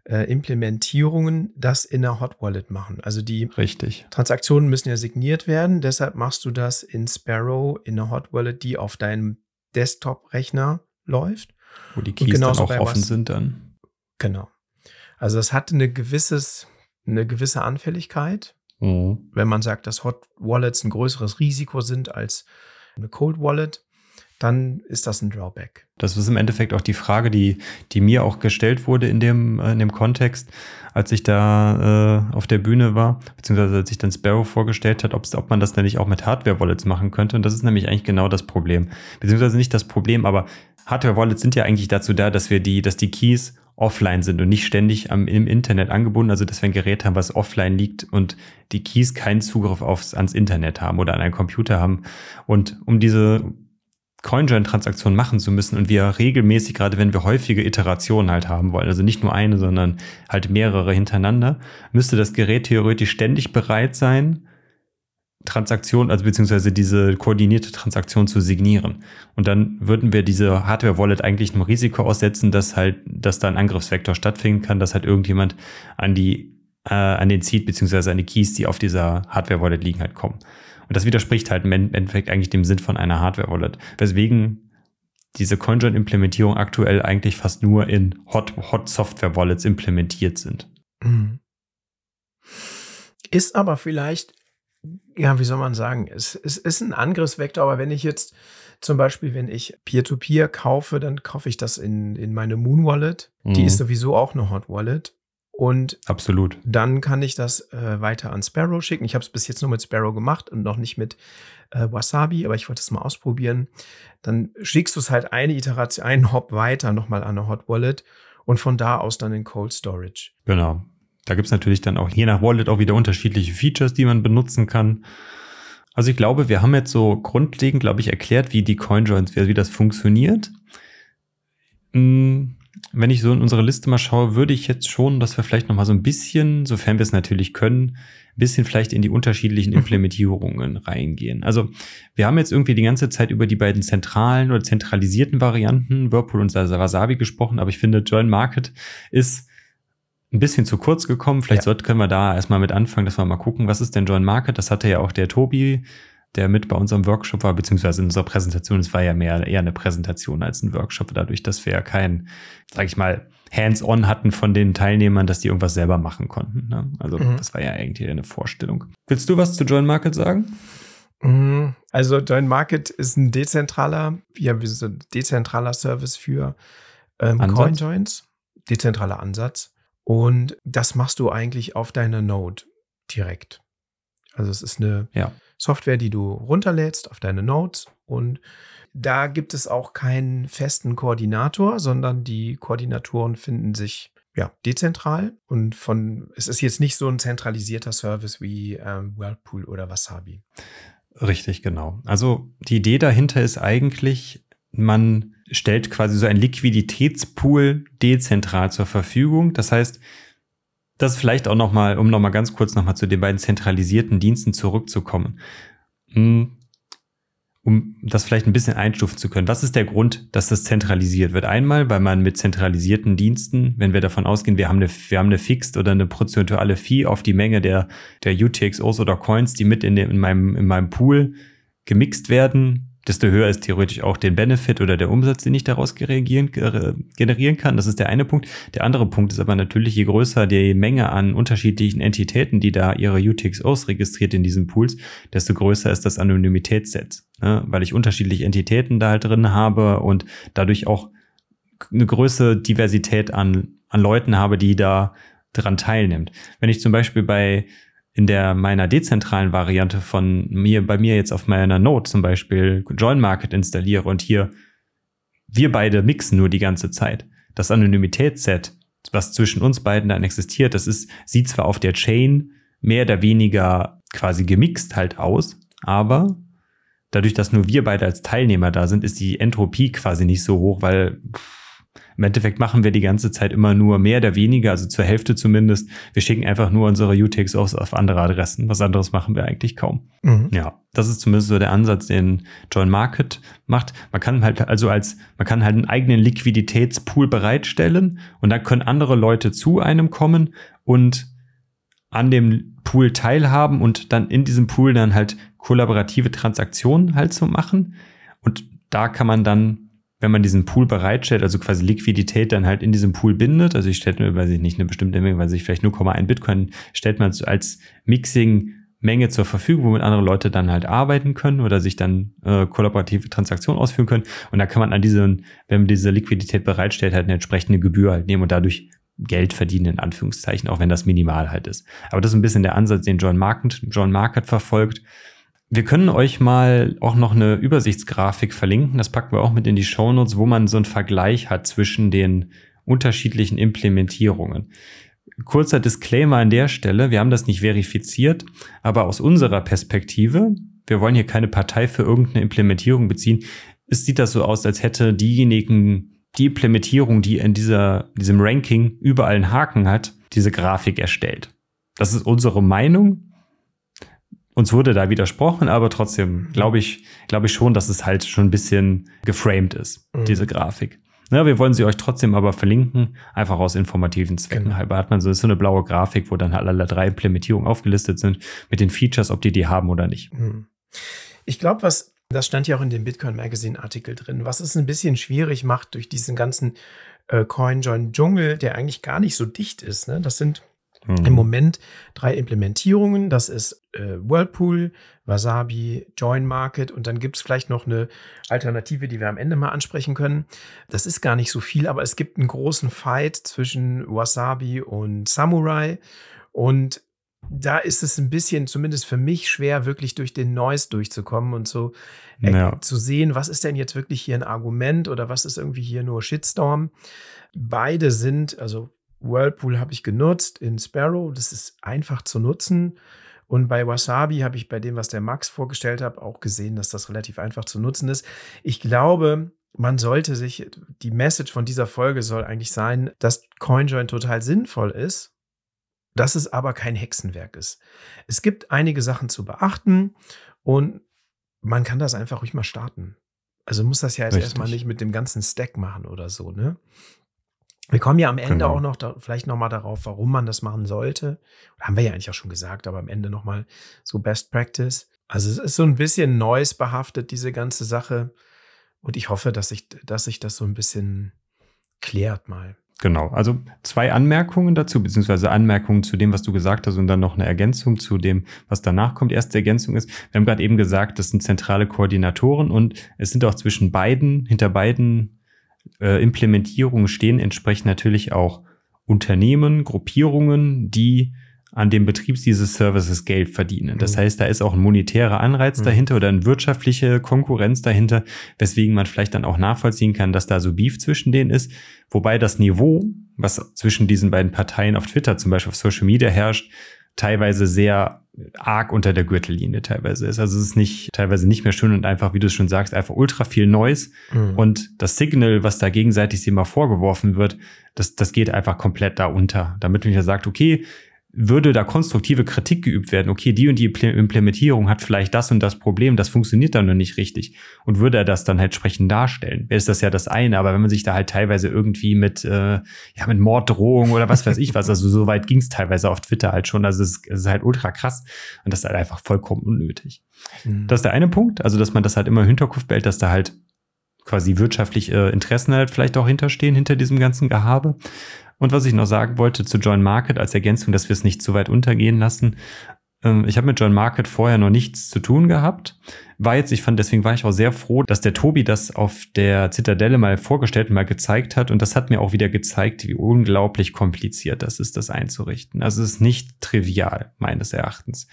äh, Implementierungen das in der Hot Wallet machen. Also die Richtig. Transaktionen müssen ja signiert werden. Deshalb machst du das in Sparrow in der Hot Wallet, die auf deinem Desktop-Rechner läuft. Wo die Keys dann auch offen was, sind dann. Genau. Also das hat eine gewisses, eine gewisse Anfälligkeit. Mhm. Wenn man sagt, dass Hot Wallets ein größeres Risiko sind als eine Cold Wallet, dann ist das ein Drawback. Das ist im Endeffekt auch die Frage, die, die mir auch gestellt wurde in dem, äh, in dem Kontext, als ich da äh, auf der Bühne war, beziehungsweise als ich dann Sparrow vorgestellt hat, ob man das denn nicht auch mit Hardware-Wallets machen könnte. Und das ist nämlich eigentlich genau das Problem. Beziehungsweise nicht das Problem, aber Hardware-Wallets sind ja eigentlich dazu da, dass wir die, dass die Keys offline sind und nicht ständig am, im Internet angebunden, also dass wir ein Gerät haben, was offline liegt und die Keys keinen Zugriff aufs, ans Internet haben oder an einen Computer haben. Und um diese CoinJoin-Transaktion machen zu müssen und wir regelmäßig, gerade wenn wir häufige Iterationen halt haben wollen, also nicht nur eine, sondern halt mehrere hintereinander, müsste das Gerät theoretisch ständig bereit sein, Transaktion, also beziehungsweise diese koordinierte Transaktion zu signieren. Und dann würden wir diese Hardware-Wallet eigentlich einem Risiko aussetzen, dass halt, dass da ein Angriffsvektor stattfinden kann, dass halt irgendjemand an die äh, an den Seed beziehungsweise an die Keys, die auf dieser Hardware-Wallet liegen, halt kommen. Und das widerspricht halt im Endeffekt eigentlich dem Sinn von einer Hardware-Wallet. Weswegen diese CoinJoin-Implementierung aktuell eigentlich fast nur in Hot, Hot Software-Wallets implementiert sind. Mhm. Ist aber vielleicht, ja, wie soll man sagen, es, es ist ein Angriffsvektor, aber wenn ich jetzt zum Beispiel, wenn ich Peer-to-Peer -Peer kaufe, dann kaufe ich das in, in meine Moon Wallet. Mhm. Die ist sowieso auch eine Hot Wallet. Und Absolut. dann kann ich das äh, weiter an Sparrow schicken. Ich habe es bis jetzt nur mit Sparrow gemacht und noch nicht mit äh, Wasabi, aber ich wollte es mal ausprobieren. Dann schickst du es halt eine Iteration, einen Hop weiter nochmal an eine Hot Wallet und von da aus dann in Cold Storage. Genau. Da gibt es natürlich dann auch je nach Wallet auch wieder unterschiedliche Features, die man benutzen kann. Also ich glaube, wir haben jetzt so grundlegend, glaube ich, erklärt, wie die CoinJoins, wie das funktioniert. Hm, wenn ich so in unsere Liste mal schaue, würde ich jetzt schon, dass wir vielleicht noch mal so ein bisschen, sofern wir es natürlich können, ein bisschen vielleicht in die unterschiedlichen Implementierungen reingehen. Also wir haben jetzt irgendwie die ganze Zeit über die beiden zentralen oder zentralisierten Varianten, Whirlpool und Wasabi gesprochen, aber ich finde, Join Market ist ein bisschen zu kurz gekommen. Vielleicht ja. sollte, können wir da erstmal mit anfangen, dass wir mal gucken, was ist denn Join Market? Das hatte ja auch der Tobi, der mit bei unserem Workshop war, beziehungsweise in unserer Präsentation. Es war ja mehr eher eine Präsentation als ein Workshop, dadurch, dass wir ja kein, sag ich mal, Hands-on hatten von den Teilnehmern, dass die irgendwas selber machen konnten. Ne? Also mhm. das war ja eigentlich eine Vorstellung. Willst du was zu Join Market sagen? Mhm. Also Join Market ist ein dezentraler, ja, so ein dezentraler Service für ähm, Coinjoins, dezentraler Ansatz. Und das machst du eigentlich auf deiner Node direkt. Also es ist eine ja. Software, die du runterlädst auf deine Nodes und da gibt es auch keinen festen Koordinator, sondern die Koordinatoren finden sich ja, dezentral und von, es ist jetzt nicht so ein zentralisierter Service wie ähm, Whirlpool oder Wasabi. Richtig, genau. Also die Idee dahinter ist eigentlich, man stellt quasi so ein Liquiditätspool dezentral zur Verfügung. Das heißt, das vielleicht auch nochmal, um nochmal ganz kurz nochmal zu den beiden zentralisierten Diensten zurückzukommen. Hm, um das vielleicht ein bisschen einstufen zu können. Was ist der Grund, dass das zentralisiert wird? Einmal, weil man mit zentralisierten Diensten, wenn wir davon ausgehen, wir haben eine, wir haben eine Fixed oder eine prozentuale Fee auf die Menge der, der UTXOs oder Coins, die mit in, dem, in, meinem, in meinem Pool gemixt werden, desto höher ist theoretisch auch der Benefit oder der Umsatz, den ich daraus generieren, generieren kann. Das ist der eine Punkt. Der andere Punkt ist aber natürlich, je größer die Menge an unterschiedlichen Entitäten, die da ihre UTXOs registriert in diesen Pools, desto größer ist das Anonymitätsset. Ne? Weil ich unterschiedliche Entitäten da halt drin habe und dadurch auch eine größere Diversität an, an Leuten habe, die da dran teilnimmt. Wenn ich zum Beispiel bei in der meiner dezentralen Variante von mir, bei mir jetzt auf meiner Node zum Beispiel Join Market installiere und hier wir beide mixen nur die ganze Zeit. Das Anonymitätsset, was zwischen uns beiden dann existiert, das ist, sieht zwar auf der Chain mehr oder weniger quasi gemixt halt aus, aber dadurch, dass nur wir beide als Teilnehmer da sind, ist die Entropie quasi nicht so hoch, weil pff, im Endeffekt machen wir die ganze Zeit immer nur mehr oder weniger, also zur Hälfte zumindest. Wir schicken einfach nur unsere UTXOs auf andere Adressen. Was anderes machen wir eigentlich kaum. Mhm. Ja, das ist zumindest so der Ansatz, den Join Market macht. Man kann halt also als, man kann halt einen eigenen Liquiditätspool bereitstellen und dann können andere Leute zu einem kommen und an dem Pool teilhaben und dann in diesem Pool dann halt kollaborative Transaktionen halt zu machen. Und da kann man dann wenn man diesen Pool bereitstellt, also quasi Liquidität dann halt in diesem Pool bindet, also ich stelle mir, weiß ich nicht, eine bestimmte Menge, weiß ich vielleicht 0,1 Bitcoin, stellt man als Mixing Menge zur Verfügung, womit andere Leute dann halt arbeiten können oder sich dann äh, kollaborative Transaktionen ausführen können. Und da kann man an diesen, wenn man diese Liquidität bereitstellt, halt eine entsprechende Gebühr halt nehmen und dadurch Geld verdienen, in Anführungszeichen, auch wenn das minimal halt ist. Aber das ist ein bisschen der Ansatz, den John Market, John Market verfolgt. Wir können euch mal auch noch eine Übersichtsgrafik verlinken. Das packen wir auch mit in die Show Notes, wo man so einen Vergleich hat zwischen den unterschiedlichen Implementierungen. Kurzer Disclaimer an der Stelle. Wir haben das nicht verifiziert, aber aus unserer Perspektive, wir wollen hier keine Partei für irgendeine Implementierung beziehen. Es sieht das so aus, als hätte diejenigen, die Implementierung, die in dieser, diesem Ranking überall einen Haken hat, diese Grafik erstellt. Das ist unsere Meinung uns wurde da widersprochen, aber trotzdem glaube ich, glaube ich schon, dass es halt schon ein bisschen geframed ist, mhm. diese Grafik. Ja, wir wollen sie euch trotzdem aber verlinken, einfach aus informativen Zwecken Genau. halber. Hat man so, so eine blaue Grafik, wo dann halt alle drei Implementierungen aufgelistet sind mit den Features, ob die die haben oder nicht. Hm. Ich glaube, was, das stand ja auch in dem Bitcoin Magazine Artikel drin, was es ein bisschen schwierig macht durch diesen ganzen äh, CoinJoin-Dschungel, der eigentlich gar nicht so dicht ist. Ne? Das sind Mhm. im Moment drei Implementierungen. Das ist äh, Whirlpool, Wasabi, Join Market und dann gibt es vielleicht noch eine Alternative, die wir am Ende mal ansprechen können. Das ist gar nicht so viel, aber es gibt einen großen Fight zwischen Wasabi und Samurai und da ist es ein bisschen, zumindest für mich, schwer, wirklich durch den Noise durchzukommen und so äh, Ja. zu sehen, was ist denn jetzt wirklich hier ein Argument oder was ist irgendwie hier nur Shitstorm. Beide sind, also Whirlpool habe ich genutzt in Sparrow, das ist einfach zu nutzen. Und bei Wasabi habe ich bei dem, was der Max vorgestellt hat, auch gesehen, dass das relativ einfach zu nutzen ist. Ich glaube, man sollte sich, die Message von dieser Folge soll eigentlich sein, dass CoinJoin total sinnvoll ist, dass es aber kein Hexenwerk ist. Es gibt einige Sachen zu beachten und man kann das einfach ruhig mal starten. Also muss das ja jetzt Richtig. erstmal nicht mit dem ganzen Stack machen oder so, ne? Wir kommen ja am Ende Genau. auch noch da, vielleicht noch mal darauf, warum man das machen sollte. Haben wir ja eigentlich auch schon gesagt, aber am Ende noch mal so Best Practice. Also es ist so ein bisschen Neues behaftet, diese ganze Sache. Und ich hoffe, dass sich, dass sich das so ein bisschen klärt mal. Genau, also zwei Anmerkungen dazu, beziehungsweise Anmerkungen zu dem, was du gesagt hast und dann noch eine Ergänzung zu dem, was danach kommt. Erste Ergänzung ist, wir haben gerade eben gesagt, das sind zentrale Koordinatoren und es sind auch zwischen beiden, hinter beiden äh, Implementierungen stehen entsprechend natürlich auch Unternehmen, Gruppierungen, die an dem Betrieb dieses Services Geld verdienen. Das Mhm. heißt, da ist auch ein monetärer Anreiz Mhm. dahinter oder eine wirtschaftliche Konkurrenz dahinter, weswegen man vielleicht dann auch nachvollziehen kann, dass da so Beef zwischen denen ist. Wobei das Niveau, was zwischen diesen beiden Parteien auf Twitter, zum Beispiel auf Social Media herrscht, teilweise sehr arg unter der Gürtellinie teilweise ist. Also es ist nicht, teilweise nicht mehr schön und einfach, wie du es schon sagst, einfach ultra viel Neues. Mhm. Und das Signal, was da gegenseitig immer vorgeworfen wird, das, das geht einfach komplett da unter. Damit man ja sagt, okay, würde da konstruktive Kritik geübt werden, okay, die und die Imple- Implementierung hat vielleicht das und das Problem, das funktioniert dann noch nicht richtig. Und würde er das dann halt entsprechend darstellen, wäre ist das ja das eine. Aber wenn man sich da halt teilweise irgendwie mit, äh, ja, mit Morddrohung oder was weiß ich was, also so weit ging es teilweise auf Twitter halt schon. Also es ist, es ist halt ultra krass und das ist halt einfach vollkommen unnötig. Mhm. Das ist der eine Punkt, also dass man das halt immer im Hinterkopf behält, dass da halt quasi wirtschaftlich äh, Interessen halt vielleicht auch hinterstehen, hinter diesem ganzen Gehabe. Und was ich noch sagen wollte zu Join Market als Ergänzung, dass wir es nicht zu weit untergehen lassen. Ähm, ich habe mit Join Market vorher noch nichts zu tun gehabt. War jetzt, ich fand, deswegen war ich auch sehr froh, dass der Tobi das auf der Zitadelle mal vorgestellt und mal gezeigt hat. Und das hat mir auch wieder gezeigt, wie unglaublich kompliziert das ist, das einzurichten. Also es ist nicht trivial, meines Erachtens.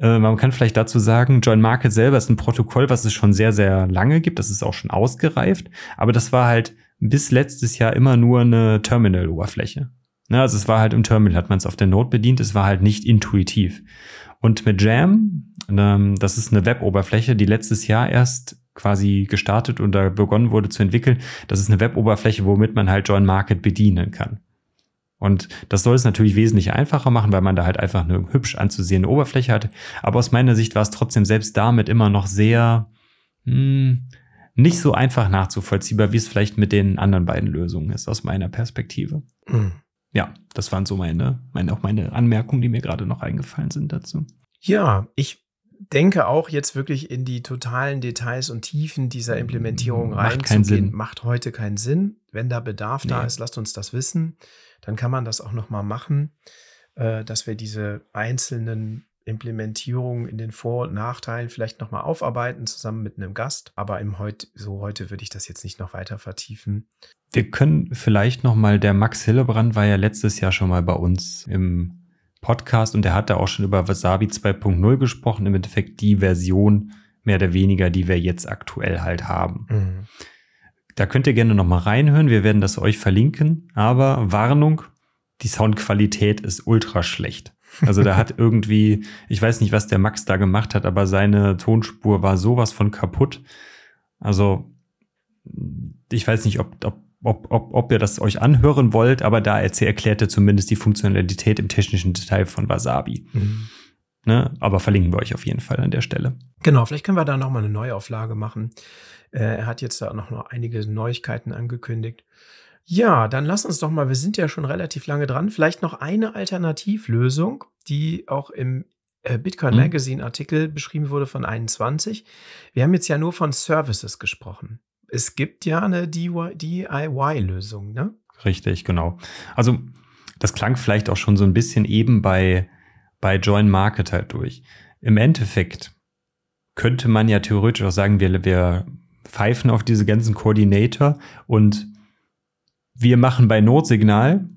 Äh, Man kann vielleicht dazu sagen, Join Market selber ist ein Protokoll, was es schon sehr, sehr lange gibt. Das ist auch schon ausgereift. Aber das war halt bis letztes Jahr immer nur eine Terminal-Oberfläche. Ne, also es war halt im Terminal, hat man es auf der Node bedient. Es war halt nicht intuitiv. Und mit Jam, ähm, das ist eine Web-Oberfläche, die letztes Jahr erst quasi gestartet oder begonnen wurde zu entwickeln. Das ist eine Web-Oberfläche, womit man halt Join Market bedienen kann. Und das soll es natürlich wesentlich einfacher machen, weil man da halt einfach eine hübsch anzusehende Oberfläche hat. Aber aus meiner Sicht war es trotzdem selbst damit immer noch sehr mh, nicht so einfach nachzuvollziehbar, wie es vielleicht mit den anderen beiden Lösungen ist, aus meiner Perspektive. Mhm. Ja, das waren so meine, meine auch meine Anmerkungen, die mir gerade noch eingefallen sind dazu. Ja, ich denke auch jetzt wirklich in die totalen Details und Tiefen dieser Implementierung Macht reinzugehen, macht heute keinen Sinn. Wenn da Bedarf da Nee. ist, lasst uns das wissen. Dann kann man das auch noch mal machen, äh, dass wir diese einzelnen Implementierungen in den Vor- und Nachteilen vielleicht noch mal aufarbeiten, zusammen mit einem Gast. Aber im heut, so heute würde ich das jetzt nicht noch weiter vertiefen. Wir können vielleicht noch mal, der Max Hillebrand war ja letztes Jahr schon mal bei uns im Podcast und der hat da auch schon über Wasabi 2.0 gesprochen, im Endeffekt die Version mehr oder weniger, die wir jetzt aktuell halt haben. Mhm. Da könnt ihr gerne noch mal reinhören, wir werden das euch verlinken, aber Warnung, die Soundqualität ist ultra schlecht. Also da hat irgendwie, ich weiß nicht, was der Max da gemacht hat, aber seine Tonspur war sowas von kaputt. Also ich weiß nicht, ob, ob, ob, ob, ob ihr das euch anhören wollt, aber da erklärt er zumindest die Funktionalität im technischen Detail von Wasabi. Mhm. Ne? Aber verlinken wir euch auf jeden Fall an der Stelle. Genau, vielleicht können wir da nochmal eine Neuauflage machen. Äh, er hat jetzt da noch, noch einige Neuigkeiten angekündigt. Ja, dann lass uns doch mal, wir sind ja schon relativ lange dran, vielleicht noch eine Alternativlösung, die auch im äh, Bitcoin mhm. Magazine Artikel beschrieben wurde von 21. Wir haben jetzt ja nur von Services gesprochen. Es gibt ja eine DIY-Lösung, ne? Richtig, genau. Also das klang vielleicht auch schon so ein bisschen eben bei, bei Join Market halt durch. Im Endeffekt könnte man ja theoretisch auch sagen, wir, wir pfeifen auf diese ganzen Koordinator und wir machen bei Notsignal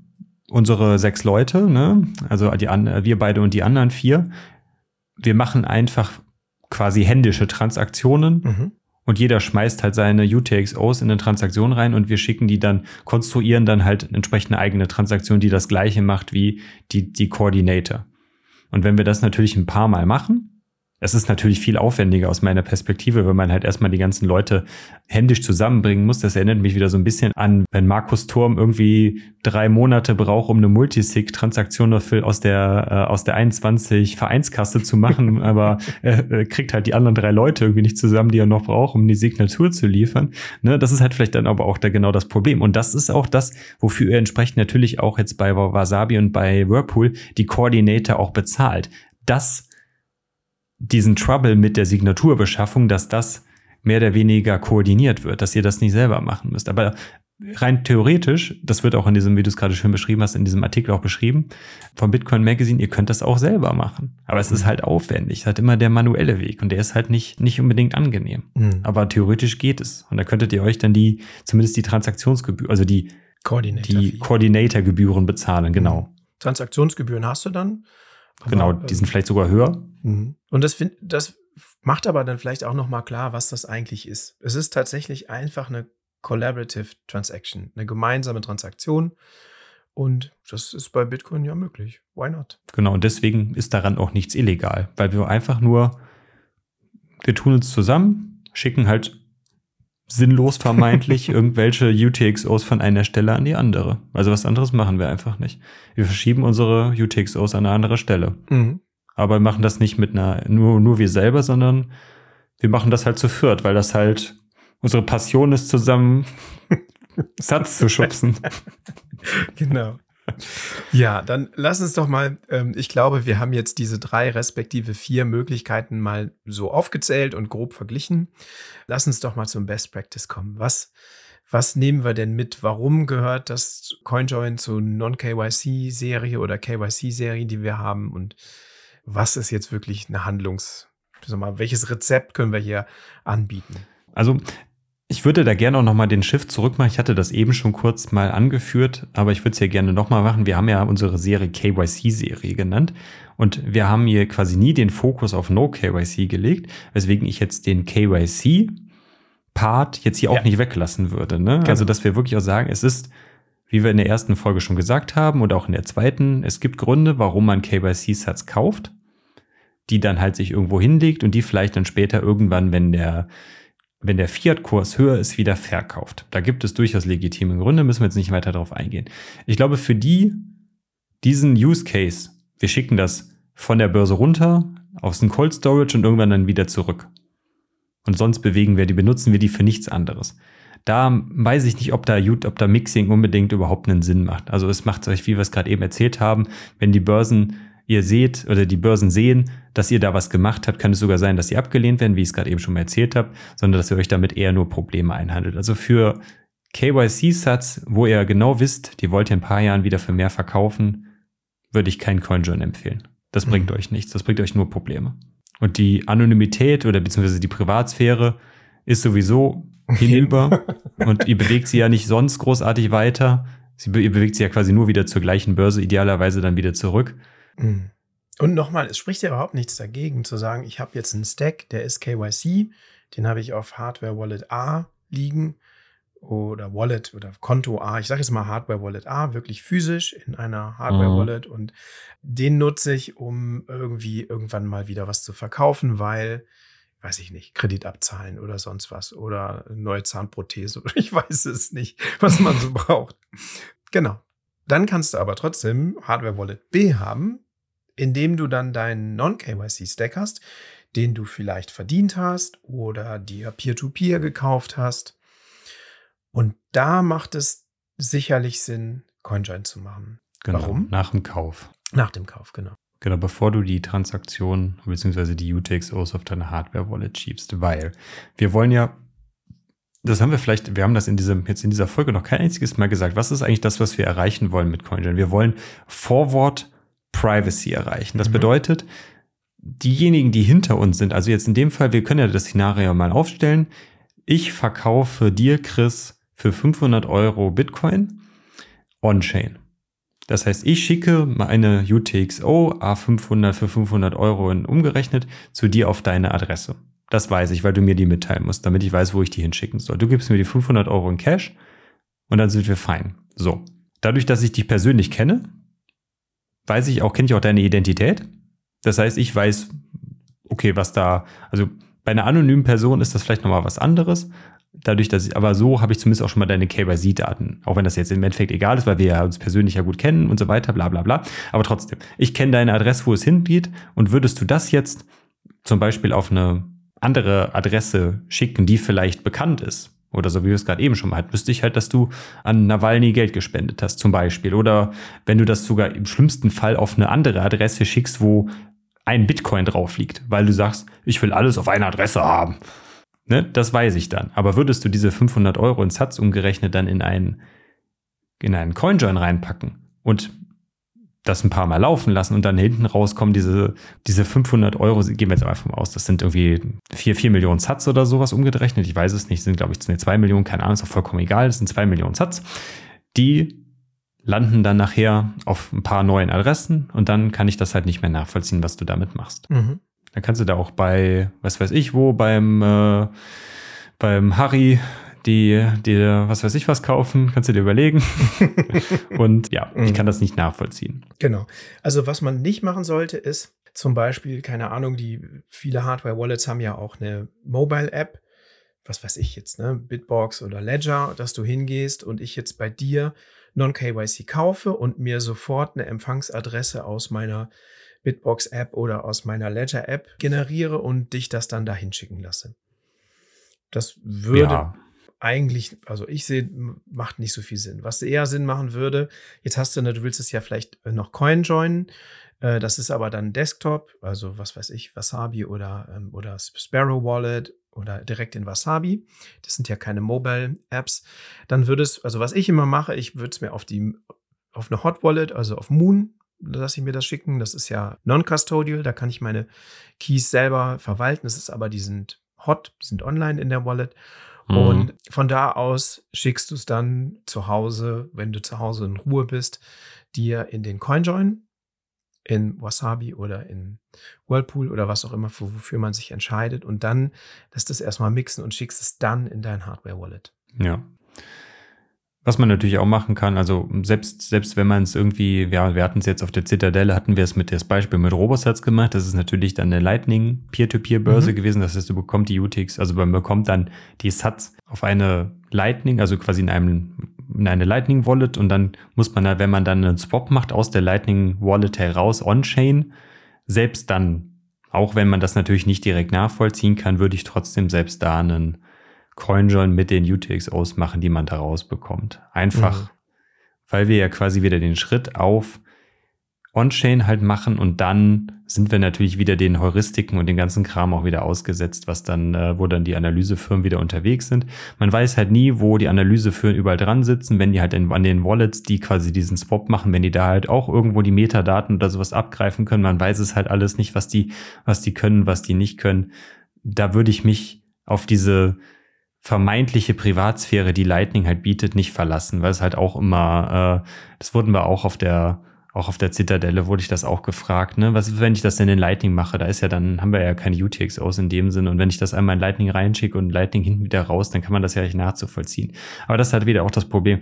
unsere sechs Leute, ne? also die, wir beide und die anderen vier, wir machen einfach quasi händische Transaktionen mhm. und jeder schmeißt halt seine UTXOs in eine Transaktion rein und wir schicken die dann, konstruieren dann halt entsprechende eigene Transaktion, die das gleiche macht wie die, die Coordinator. Und wenn wir das natürlich ein paar Mal machen, es ist natürlich viel aufwendiger aus meiner Perspektive, wenn man halt erstmal die ganzen Leute händisch zusammenbringen muss. Das erinnert mich wieder so ein bisschen an, wenn Markus Turm irgendwie drei Monate braucht, um eine Multisig-Transaktion aus der, äh, aus der 21 Vereinskasse zu machen, aber er kriegt halt die anderen drei Leute irgendwie nicht zusammen, die er noch braucht, um die Signatur zu liefern. Ne, das ist halt vielleicht dann aber auch da genau das Problem. Und das ist auch das, wofür er entsprechend natürlich auch jetzt bei Wasabi und bei Whirlpool die Koordinator auch bezahlt. Das diesen Trouble mit der Signaturbeschaffung, dass das mehr oder weniger koordiniert wird, dass ihr das nicht selber machen müsst. Aber rein theoretisch, das wird auch in diesem, wie du es gerade schön beschrieben hast, in diesem Artikel auch beschrieben, vom Bitcoin Magazine, ihr könnt das auch selber machen. Aber es ist mhm. halt aufwendig. Es ist halt immer der manuelle Weg und der ist halt nicht, nicht unbedingt angenehm. Mhm. Aber theoretisch geht es. Und da könntet ihr euch dann die, zumindest die Transaktionsgebühren, also die, Coordinator die Coordinator-Gebühren bezahlen, genau. Mhm. Transaktionsgebühren hast du dann? genau, die sind vielleicht sogar höher. Mhm. Und das, find, das macht aber dann vielleicht auch nochmal klar, was das eigentlich ist. Es ist tatsächlich einfach eine Collaborative Transaction, eine gemeinsame Transaktion. Und das ist bei Bitcoin ja möglich. Why not? Genau, und deswegen ist daran auch nichts illegal, weil wir einfach nur, wir tun uns zusammen, schicken halt sinnlos vermeintlich irgendwelche UTXOs von einer Stelle an die andere. Also was anderes machen wir einfach nicht. Wir verschieben unsere UTXOs an eine andere Stelle. Mhm. Aber wir machen das nicht mit einer, nur, nur wir selber, sondern wir machen das halt zu viert, weil das halt unsere Passion ist, zusammen Satz zu schubsen. genau. Ja, dann lass uns doch mal, ähm, ich glaube, wir haben jetzt diese drei respektive vier Möglichkeiten mal so aufgezählt und grob verglichen. Lass uns doch mal zum Best Practice kommen. Was, was nehmen wir denn mit? Warum gehört das CoinJoin zur Non-KYC-Serie oder KYC-Serie, die wir haben? Und was ist jetzt wirklich eine Handlungs, sag mal, welches Rezept können wir hier anbieten? Also ich würde da gerne auch nochmal den Shift zurückmachen. Ich hatte das eben schon kurz mal angeführt, aber ich würde es hier gerne nochmal machen. Wir haben ja unsere Serie KYC-Serie genannt und wir haben hier quasi nie den Fokus auf No KYC gelegt, weswegen ich jetzt den KYC Part jetzt hier ja. auch nicht weglassen würde. Ne? Genau. Also, dass wir wirklich auch sagen, es ist, wie wir in der ersten Folge schon gesagt haben und auch in der zweiten, es gibt Gründe, warum man KYC-Sets kauft, die dann halt sich irgendwo hinlegt und die vielleicht dann später irgendwann, wenn der wenn der Fiat-Kurs höher ist, wieder verkauft. Da gibt es durchaus legitime Gründe, müssen wir jetzt nicht weiter darauf eingehen. Ich glaube, für die, diesen Use Case, wir schicken das von der Börse runter auf den Cold Storage und irgendwann dann wieder zurück. Und sonst bewegen wir die, benutzen wir die für nichts anderes. Da weiß ich nicht, ob da, ob da Mixing unbedingt überhaupt einen Sinn macht. Also es macht euch, wie wir es gerade eben erzählt haben, wenn die Börsen ihr seht oder die Börsen sehen, dass ihr da was gemacht habt, kann es sogar sein, dass sie abgelehnt werden, wie ich es gerade eben schon mal erzählt habe, sondern dass ihr euch damit eher nur Probleme einhandelt. Also für KYC-Sats, wo ihr genau wisst, die wollt ihr in ein paar Jahren wieder für mehr verkaufen, würde ich keinen CoinJoin empfehlen. Das bringt mhm. euch nichts, das bringt euch nur Probleme. Und die Anonymität oder beziehungsweise die Privatsphäre ist sowieso hinüber und ihr bewegt sie ja nicht sonst großartig weiter. Sie, ihr bewegt sie ja quasi nur wieder zur gleichen Börse, idealerweise dann wieder zurück. Mhm. Und nochmal, es spricht ja überhaupt nichts dagegen zu sagen, ich habe jetzt einen Stack, der ist KYC, den habe ich auf Hardware Wallet A liegen oder Wallet oder Konto A. Ich sage jetzt mal Hardware Wallet A, wirklich physisch in einer Hardware mhm. Wallet mhm. und den nutze ich, um irgendwie irgendwann mal wieder was zu verkaufen, weil weiß ich nicht, Kredit abzahlen oder sonst was oder neue Zahnprothese oder ich weiß es nicht, was man so braucht. Genau. Dann kannst du aber trotzdem Hardware Wallet B haben, indem du dann deinen Non-KYC-Stack hast, den du vielleicht verdient hast oder dir Peer-to-Peer -Peer gekauft hast. Und da macht es sicherlich Sinn, CoinJoin zu machen. Genau, Warum? Nach dem Kauf. Nach dem Kauf, genau. Genau, bevor du die Transaktion bzw. die UTXOs auf deine Hardware-Wallet schiebst, weil wir wollen ja, das haben wir vielleicht, wir haben das in diesem, jetzt in dieser Folge noch kein einziges Mal gesagt. Was ist eigentlich das, was wir erreichen wollen mit CoinJoin? Wir wollen Forward Privacy erreichen. Das mhm. bedeutet, diejenigen, die hinter uns sind, also jetzt in dem Fall, wir können ja das Szenario mal aufstellen. Ich verkaufe dir, Chris, für 500 Euro Bitcoin on-chain. Das heißt, ich schicke meine UTXO A500 für 500 Euro in umgerechnet zu dir auf deine Adresse. Das weiß ich, weil du mir die mitteilen musst, damit ich weiß, wo ich die hinschicken soll. Du gibst mir die 500 Euro in Cash und dann sind wir fein. So. Dadurch, dass ich dich persönlich kenne, weiß ich auch, kenne ich auch deine Identität. Das heißt, ich weiß, okay, was da, also bei einer anonymen Person ist das vielleicht nochmal was anderes. Dadurch, dass ich, aber so habe ich zumindest auch schon mal deine KYC-Daten. Auch wenn das jetzt im Endeffekt egal ist, weil wir ja uns persönlich ja gut kennen und so weiter, bla, bla, bla. Aber trotzdem, ich kenne deine Adresse, wo es hingeht. Und würdest du das jetzt zum Beispiel auf eine andere Adresse schicken, die vielleicht bekannt ist, oder so wie wir es gerade eben schon mal hatten, wüsste ich halt, dass du an Nawalny Geld gespendet hast, zum Beispiel. Oder wenn du das sogar im schlimmsten Fall auf eine andere Adresse schickst, wo ein Bitcoin drauf liegt, weil du sagst, ich will alles auf einer Adresse haben. Ne? Das weiß ich dann. Aber würdest du diese 500 Euro in Satz umgerechnet dann in einen, in einen Coinjoin reinpacken und das ein paar Mal laufen lassen und dann hinten rauskommen diese, diese 500 Euro, gehen wir jetzt einfach mal aus, das sind irgendwie 4, 4 Millionen Satz oder sowas umgerechnet, ich weiß es nicht, sind glaube ich 2 Millionen, keine Ahnung, ist auch vollkommen egal, das sind 2 Millionen Satz, die landen dann nachher auf ein paar neuen Adressen und dann kann ich das halt nicht mehr nachvollziehen, was du damit machst. Mhm. Dann kannst du da auch bei, was weiß ich wo, beim, äh, beim Harry die dir was weiß ich was kaufen, kannst du dir überlegen. und ja, ich mhm. kann das nicht nachvollziehen. Genau. Also was man nicht machen sollte, ist zum Beispiel, keine Ahnung, die viele Hardware-Wallets haben ja auch eine Mobile-App, was weiß ich jetzt, ne, Bitbox oder Ledger, dass du hingehst und ich jetzt bei dir Non-KYC kaufe und mir sofort eine Empfangsadresse aus meiner Bitbox-App oder aus meiner Ledger-App generiere und dich das dann dahin schicken lasse. Das würde ja eigentlich, also ich sehe, macht nicht so viel Sinn. Was eher Sinn machen würde, jetzt hast du, ne, du willst es ja vielleicht äh, noch Coin joinen. Äh, das ist aber dann Desktop, also was weiß ich, Wasabi oder, ähm, oder Sparrow Wallet oder direkt in Wasabi. Das sind ja keine Mobile Apps. Dann würde es, also was ich immer mache, ich würde es mir auf die, auf eine Hot Wallet, also auf Moon lasse ich mir das schicken. Das ist ja non-custodial, da kann ich meine Keys selber verwalten. Das ist aber, die sind hot, die sind online in der Wallet. Mhm. Und von da aus schickst du es dann zu Hause, wenn du zu Hause in Ruhe bist, dir in den CoinJoin, in Wasabi oder in Whirlpool oder was auch immer, wofür man sich entscheidet. Und dann lässt es erstmal mixen und schickst es dann in dein Hardware-Wallet. Ja. Was man natürlich auch machen kann, also selbst, selbst wenn man es irgendwie, ja, wir hatten es jetzt auf der Zitadelle, hatten wir es mit das Beispiel mit Robosats gemacht. Das ist natürlich dann eine Lightning Peer-to-Peer-Börse mhm. gewesen. Das heißt, du bekommst die UTX, also man bekommt dann die Sats auf eine Lightning, also quasi in einem in eine Lightning Wallet und dann muss man da, wenn man dann einen Swap macht aus der Lightning Wallet heraus on-chain, selbst dann, auch wenn man das natürlich nicht direkt nachvollziehen kann, würde ich trotzdem selbst da einen CoinJoin mit den UTXOs machen, die man da rausbekommt. Einfach, mhm. weil wir ja quasi wieder den Schritt auf On-Chain halt machen und dann sind wir natürlich wieder den Heuristiken und den ganzen Kram auch wieder ausgesetzt, was dann, äh, wo dann die Analysefirmen wieder unterwegs sind. Man weiß halt nie, wo die Analysefirmen überall dran sitzen, wenn die halt in, an den Wallets, die quasi diesen Swap machen, wenn die da halt auch irgendwo die Metadaten oder sowas abgreifen können. Man weiß es halt alles nicht, was die, was die können, was die nicht können. Da würde ich mich auf diese vermeintliche Privatsphäre, die Lightning halt bietet, nicht verlassen, weil es halt auch immer, äh, das wurden wir auch auf der auch auf der Zitadelle wurde ich das auch gefragt, ne? Was, wenn ich das denn in Lightning mache? Da ist ja dann, haben wir ja keine UTXOs in dem Sinn. Und wenn ich das einmal in Lightning reinschicke und Lightning hinten wieder raus, dann kann man das ja nicht nachzuvollziehen. Aber das halt wieder auch das Problem.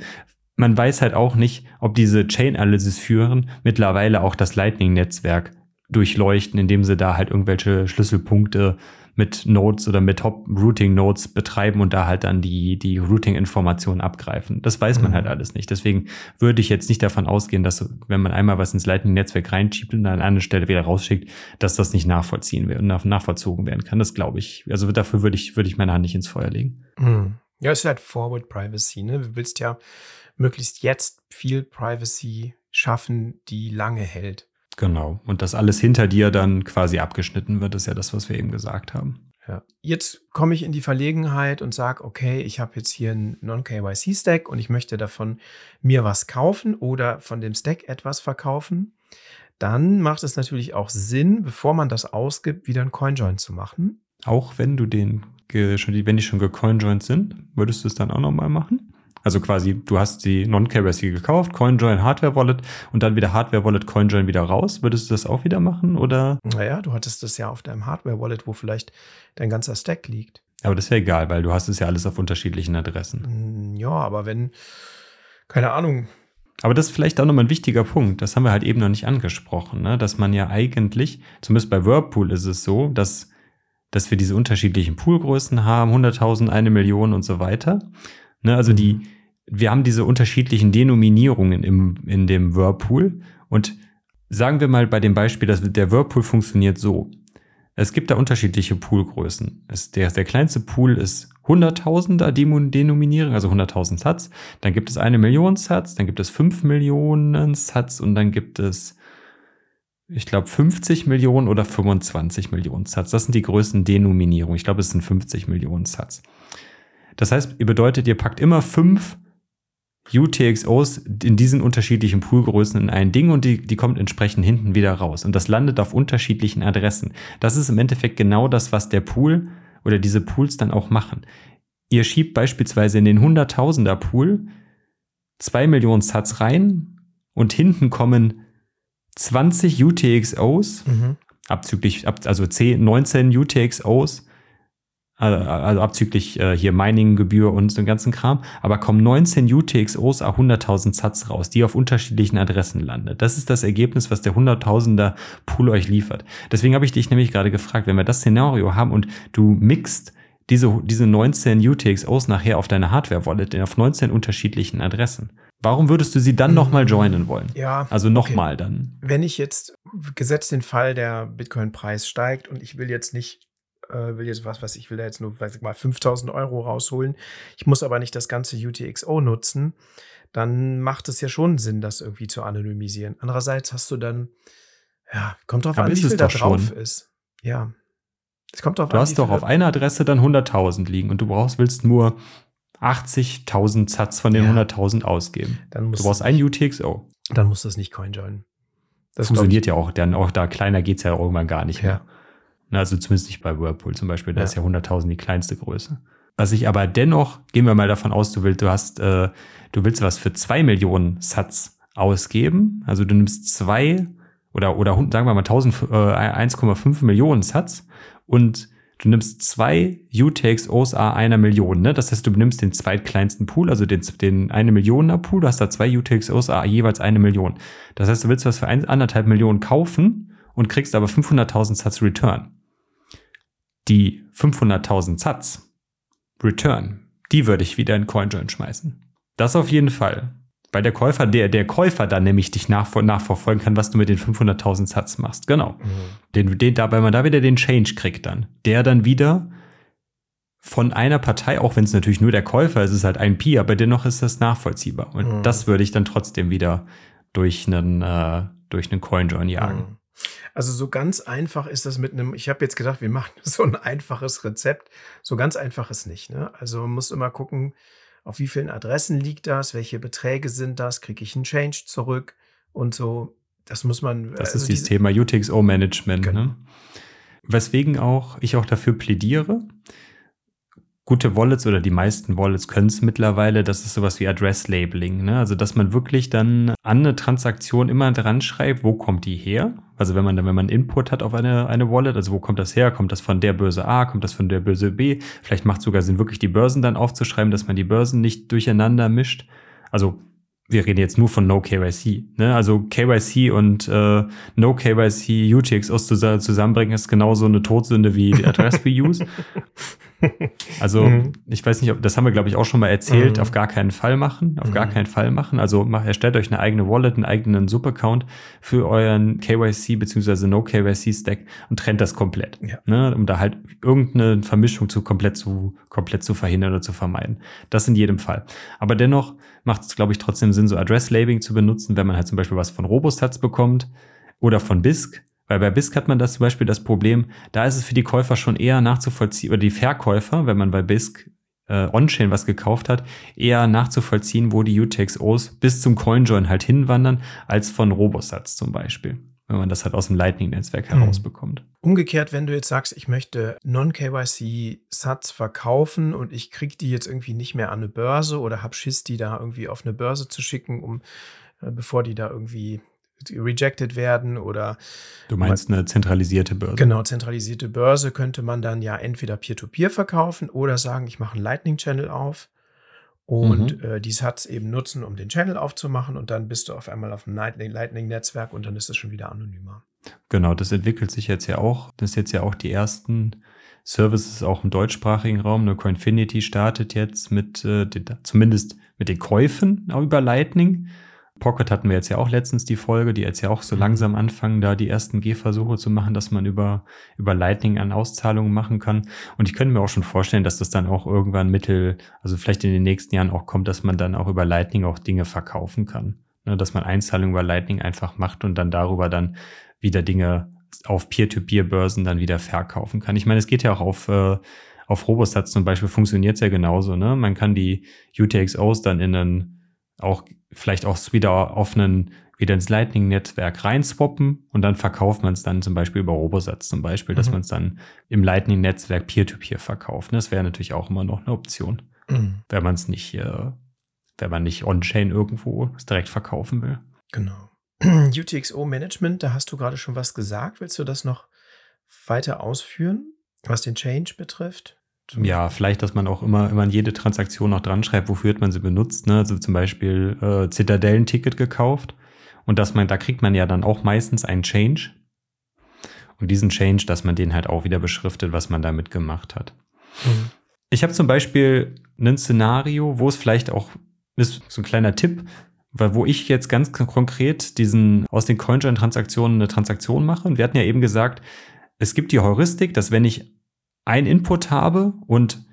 Man weiß halt auch nicht, ob diese Chain Analysis führen mittlerweile auch das Lightning-Netzwerk durchleuchten, indem sie da halt irgendwelche Schlüsselpunkte mit Nodes oder mit Routing-Nodes betreiben und da halt dann die, die Routing-Informationen abgreifen. Das weiß man mhm. halt alles nicht. Deswegen würde ich jetzt nicht davon ausgehen, dass wenn man einmal was ins Lightning-Netzwerk reinschiebt und an einer anderen Stelle wieder rausschickt, dass das nicht nachvollziehen werden, nachvollzogen werden kann. Das glaube ich. Also dafür würde ich, würde ich meine Hand nicht ins Feuer legen. Mhm. Ja, es ist halt Forward Privacy. Ne? Du willst ja möglichst jetzt viel Privacy schaffen, die lange hält. Genau. Und dass alles hinter dir dann quasi abgeschnitten wird, ist ja das, was wir eben gesagt haben. Ja. Jetzt komme ich in die Verlegenheit und sage, okay, ich habe jetzt hier einen Non-KYC-Stack und ich möchte davon mir was kaufen oder von dem Stack etwas verkaufen. Dann macht es natürlich auch Sinn, bevor man das ausgibt, wieder einen CoinJoin zu machen. Auch wenn du den, wenn die schon gecoinjoint sind, würdest du es dann auch nochmal machen? Also quasi, du hast die Non-KYC gekauft, CoinJoin, Hardware-Wallet und dann wieder Hardware-Wallet, CoinJoin wieder raus. Würdest du das auch wieder machen oder? Naja, du hattest das ja auf deinem Hardware-Wallet, wo vielleicht dein ganzer Stack liegt. Aber das ist ja egal, weil du hast es ja alles auf unterschiedlichen Adressen. Hm, ja, aber wenn, keine Ahnung. Aber das ist vielleicht auch nochmal ein wichtiger Punkt. Das haben wir halt eben noch nicht angesprochen, ne? dass man ja eigentlich, zumindest bei Whirlpool ist es so, dass, dass wir diese unterschiedlichen Poolgrößen haben, 100.000, eine Million und so weiter. Ne, also die, mhm. wir haben diese unterschiedlichen Denominierungen im, in dem Whirlpool und sagen wir mal bei dem Beispiel, dass der Whirlpool funktioniert so. Es gibt da unterschiedliche Poolgrößen. Es, der, der kleinste Pool ist 100.000er Denominierung, also 100.000 Satz. Dann gibt es eine Million Satz, dann gibt es 5 Millionen Satz und dann gibt es, ich glaube, 50 Millionen oder 25 Millionen Satz. Das sind die größten Denominierungen. Ich glaube, es sind 50 Millionen Satz. Das heißt, ihr bedeutet, ihr packt immer fünf UTXOs in diesen unterschiedlichen Poolgrößen in ein Ding und die, die kommt entsprechend hinten wieder raus. Und das landet auf unterschiedlichen Adressen. Das ist im Endeffekt genau das, was der Pool oder diese Pools dann auch machen. Ihr schiebt beispielsweise in den 100.000er Pool zwei Millionen Satz rein und hinten kommen 20 UTXOs, mhm. abzüglich, also 10, 19 UTXOs also, also abzüglich äh, hier Mining-Gebühr und so ganzen Kram, aber kommen 19 UTXOs a 100.000 Satz raus, die auf unterschiedlichen Adressen landet. Das ist das Ergebnis, was der 100.000er Pool euch liefert. Deswegen habe ich dich nämlich gerade gefragt, wenn wir das Szenario haben und du mixt diese, diese 19 UTXOs nachher auf deine Hardware-Wallet auf 19 unterschiedlichen Adressen. Warum würdest du sie dann nochmal joinen wollen? Ja. Also nochmal okay. dann. Wenn ich jetzt, gesetzt den Fall, der Bitcoin-Preis steigt und ich will jetzt nicht äh, will jetzt was, was ich will da jetzt nur, weiß ich mal, 5000 Euro rausholen. Ich muss aber nicht das ganze UTXO nutzen. Dann macht es ja schon Sinn, das irgendwie zu anonymisieren. Andererseits hast du dann, ja, kommt drauf aber an, wie viel da drauf schon. ist. Ja. Es kommt drauf du an, hast doch auf einer Adresse dann 100.000 liegen und du brauchst, willst nur 80.000 Satz von den ja. 100.000 ausgeben. du brauchst ein UTXO. Dann musst du es nicht coinjoinen. Das funktioniert ja auch, dann auch da kleiner geht es ja irgendwann gar nicht mehr. Ja. Also zumindest nicht bei Whirlpool zum Beispiel, da ja. ist ja 100.000 die kleinste Größe. Was ich aber dennoch, gehen wir mal davon aus, du willst, du hast, äh, du willst was für zwei Millionen Satz ausgeben. Also du nimmst zwei oder, oder sagen wir mal 1000, äh, 1,5 Millionen Satz und du nimmst zwei UTXOs a einer Million. Ne? Das heißt, du nimmst den zweitkleinsten Pool, also den, den eine Millioner Pool, du hast da zwei UTXOs a jeweils eine Million. Das heißt, du willst was für ein, anderthalb Millionen kaufen und kriegst aber 500.000 Satz Return die 500.000 Satz Return, die würde ich wieder in CoinJoin schmeißen. Das auf jeden Fall. Weil der Käufer, der, der Käufer dann nämlich dich nachver nachverfolgen kann, was du mit den 500.000 Satz machst. Genau. Mhm. Den, den, da, weil man da wieder den Change kriegt dann. Der dann wieder von einer Partei, auch wenn es natürlich nur der Käufer ist, ist halt ein Pi, aber dennoch ist das nachvollziehbar. Und mhm. das würde ich dann trotzdem wieder durch einen, äh, durch einen CoinJoin jagen. Mhm. Also so ganz einfach ist das mit einem, ich habe jetzt gedacht, wir machen so ein einfaches Rezept. So ganz einfach ist nicht. Ne? Also man muss immer gucken, auf wie vielen Adressen liegt das, welche Beträge sind das, kriege ich einen Change zurück und so. Das muss man. Das also ist dieses Thema UTXO-Management. Genau. Ne? Weswegen auch ich auch dafür plädiere, gute Wallets oder die meisten Wallets können es mittlerweile, das ist sowas wie Address-Labeling. Ne? Also, dass man wirklich dann an eine Transaktion immer dran schreibt, wo kommt die her? Also, wenn man dann, wenn man Input hat auf eine, eine Wallet, also wo kommt das her? Kommt das von der Börse A? Kommt das von der Börse B? Vielleicht macht es sogar Sinn, wirklich die Börsen dann aufzuschreiben, dass man die Börsen nicht durcheinander mischt. Also, wir reden jetzt nur von No KYC. Ne? Also KYC und äh, No KYC UTXOs zusammenbringen ist genauso eine Todsünde wie Address Reuse. Also, mhm. ich weiß nicht, ob das haben wir, glaube ich, auch schon mal erzählt. Mhm. Auf gar keinen Fall machen. Auf mhm. gar keinen Fall machen. Also mach, erstellt euch eine eigene Wallet, einen eigenen Subaccount für euren KYC bzw. No KYC Stack und trennt das komplett. Ja. Ne? Um da halt irgendeine Vermischung zu komplett zu, komplett zu verhindern oder zu vermeiden. Das in jedem Fall. Aber dennoch macht es, glaube ich, trotzdem Sinn, so Address-Labeling zu benutzen, wenn man halt zum Beispiel was von Robostats bekommt oder von BISC weil bei BISC hat man das zum Beispiel das Problem, da ist es für die Käufer schon eher nachzuvollziehen, oder die Verkäufer, wenn man bei BISC äh, On-Chain was gekauft hat, eher nachzuvollziehen, wo die UTXOs bis zum CoinJoin halt hinwandern, als von Robosatz zum Beispiel wenn man das halt aus dem Lightning-Netzwerk hm. herausbekommt. Umgekehrt, wenn du jetzt sagst, ich möchte Non-KYC-Sats verkaufen und ich kriege die jetzt irgendwie nicht mehr an eine Börse oder habe Schiss, die da irgendwie auf eine Börse zu schicken, um äh, bevor die da irgendwie rejected werden oder. Du meinst man, eine zentralisierte Börse? Genau, zentralisierte Börse könnte man dann ja entweder Peer-to-Peer -Peer verkaufen oder sagen, ich mache einen Lightning-Channel auf und mhm. äh, die Sats eben nutzen, um den Channel aufzumachen und dann bist du auf einmal auf dem Lightning-Netzwerk und dann ist es schon wieder anonymer. Genau, das entwickelt sich jetzt ja auch. Das ist jetzt ja auch die ersten Services auch im deutschsprachigen Raum. Ne, Coinfinity startet jetzt mit, äh, den, zumindest mit den Käufen über Lightning. Pocket hatten wir jetzt ja auch letztens die Folge, die jetzt ja auch so mhm. langsam anfangen, da die ersten Gehversuche zu machen, dass man über, über Lightning an Auszahlungen machen kann. Und ich könnte mir auch schon vorstellen, dass das dann auch irgendwann mittel, also vielleicht in den nächsten Jahren auch kommt, dass man dann auch über Lightning auch Dinge verkaufen kann. Ne, dass man Einzahlungen über Lightning einfach macht und dann darüber dann wieder Dinge auf Peer-to-Peer-Börsen dann wieder verkaufen kann. Ich meine, es geht ja auch auf, äh, auf Robostats zum Beispiel funktioniert es ja genauso. Ne? Man kann die UTXOs dann in einen auch vielleicht auch wieder auf einen wieder ins Lightning-Netzwerk reinswappen und dann verkauft man es dann zum Beispiel über Robosatz zum Beispiel, dass mhm. man es dann im Lightning-Netzwerk Peer-to-Peer verkauft. Das wäre natürlich auch immer noch eine Option, mhm. wenn man es nicht, äh, wenn man nicht on-chain irgendwo direkt verkaufen will. Genau. UTXO Management, da hast du gerade schon was gesagt. Willst du das noch weiter ausführen, was den Change betrifft? Ja, vielleicht, dass man auch immer, immer an jede Transaktion noch dran schreibt, wofür hat man sie benutzt. Ne? Also zum Beispiel äh, Zitadellen-Ticket gekauft. Und dass man, da kriegt man ja dann auch meistens einen Change. Und diesen Change, dass man den halt auch wieder beschriftet, was man damit gemacht hat. Mhm. Ich habe zum Beispiel ein Szenario, wo es vielleicht auch ist, so ein kleiner Tipp, weil wo ich jetzt ganz konkret diesen aus den CoinJoin-Transaktionen eine Transaktion mache. Und wir hatten ja eben gesagt, es gibt die Heuristik, dass wenn ich ein Input habe und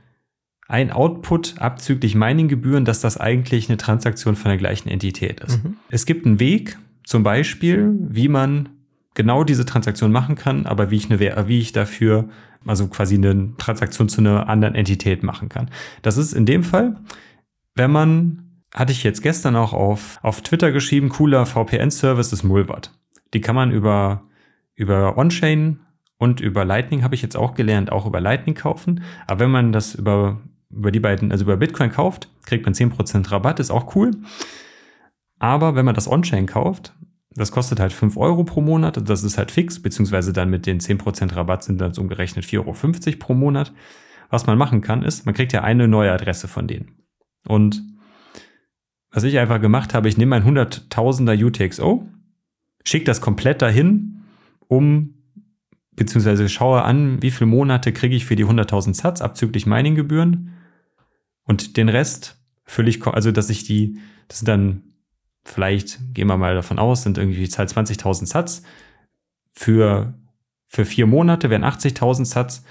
ein Output abzüglich Mining-Gebühren, dass das eigentlich eine Transaktion von der gleichen Entität ist. Mhm. Es gibt einen Weg, zum Beispiel, wie man genau diese Transaktion machen kann, aber wie ich, eine, wie ich dafür also quasi eine Transaktion zu einer anderen Entität machen kann. Das ist in dem Fall, wenn man, hatte ich jetzt gestern auch auf, auf Twitter geschrieben, cooler VPN-Service ist Mulvat. Die kann man über, über On-Chain und über Lightning habe ich jetzt auch gelernt, auch über Lightning kaufen. Aber wenn man das über, über die beiden, also über Bitcoin kauft, kriegt man 10% Rabatt, ist auch cool. Aber wenn man das On-Chain kauft, das kostet halt 5 Euro pro Monat, das ist halt fix, beziehungsweise dann mit den 10% Rabatt sind dann umgerechnet 4,50 Euro pro Monat. Was man machen kann, ist, man kriegt ja eine neue Adresse von denen. Und was ich einfach gemacht habe, ich nehme mein 100.000er UTXO, schicke das komplett dahin, um beziehungsweise schaue an, wie viele Monate kriege ich für die 100.000 Satz abzüglich Mininggebühren und den Rest fülle ich, also dass ich die, das sind dann vielleicht, gehen wir mal davon aus, sind irgendwie die Zahl 20.000 Satz für, für vier Monate wären 80.000 Satz.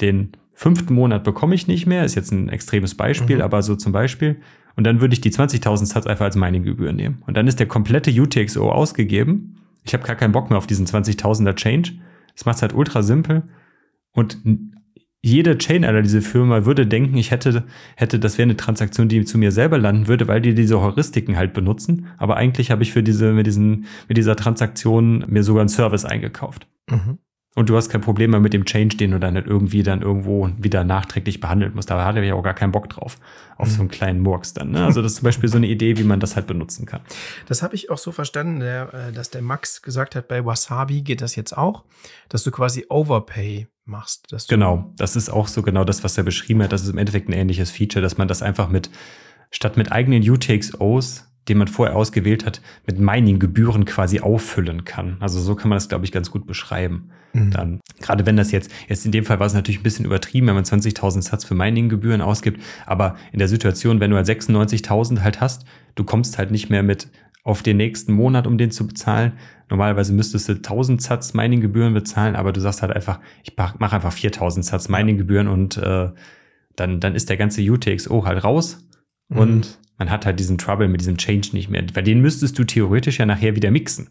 Den fünften Monat bekomme ich nicht mehr, ist jetzt ein extremes Beispiel, mhm. aber so zum Beispiel. Und dann würde ich die 20.000 Satz einfach als Mininggebühr nehmen. Und dann ist der komplette UTXO ausgegeben. Ich habe gar keinen Bock mehr auf diesen 20.000er Change das macht es halt ultra simpel. Und jede Chain-Analyse-Firma würde denken, ich hätte, hätte, das wäre eine Transaktion, die zu mir selber landen würde, weil die diese Heuristiken halt benutzen. Aber eigentlich habe ich für diese, mit diesen, mit dieser Transaktion mir sogar einen Service eingekauft. Mhm. Und du hast kein Problem mehr mit dem Change, den du dann nicht irgendwie dann irgendwo wieder nachträglich behandeln musst. Da hatte ich auch gar keinen Bock drauf. Auf mhm. so einen kleinen Murks dann. Ne? Also das ist zum Beispiel so eine Idee, wie man das halt benutzen kann. Das habe ich auch so verstanden, der, äh, dass der Max gesagt hat, bei Wasabi geht das jetzt auch, dass du quasi Overpay machst. genau, das ist auch so genau das, was er beschrieben hat. Das ist im Endeffekt ein ähnliches Feature, dass man das einfach mit, statt mit eigenen UTXOs den man vorher ausgewählt hat, mit Mining-Gebühren quasi auffüllen kann. Also so kann man das, glaube ich, ganz gut beschreiben. Mhm. Dann, gerade wenn das jetzt, jetzt in dem Fall war es natürlich ein bisschen übertrieben, wenn man 20.000 Satz für Mining-Gebühren ausgibt, aber in der Situation, wenn du halt 96.000 halt hast, du kommst halt nicht mehr mit auf den nächsten Monat, um den zu bezahlen. Normalerweise müsstest du 1000 Satz Mining-Gebühren bezahlen, aber du sagst halt einfach, ich mache einfach 4000 Satz Mining-Gebühren und äh, dann, dann ist der ganze UTXO halt raus mhm. und man hat halt diesen Trouble mit diesem Change nicht mehr. Weil den müsstest du theoretisch ja nachher wieder mixen.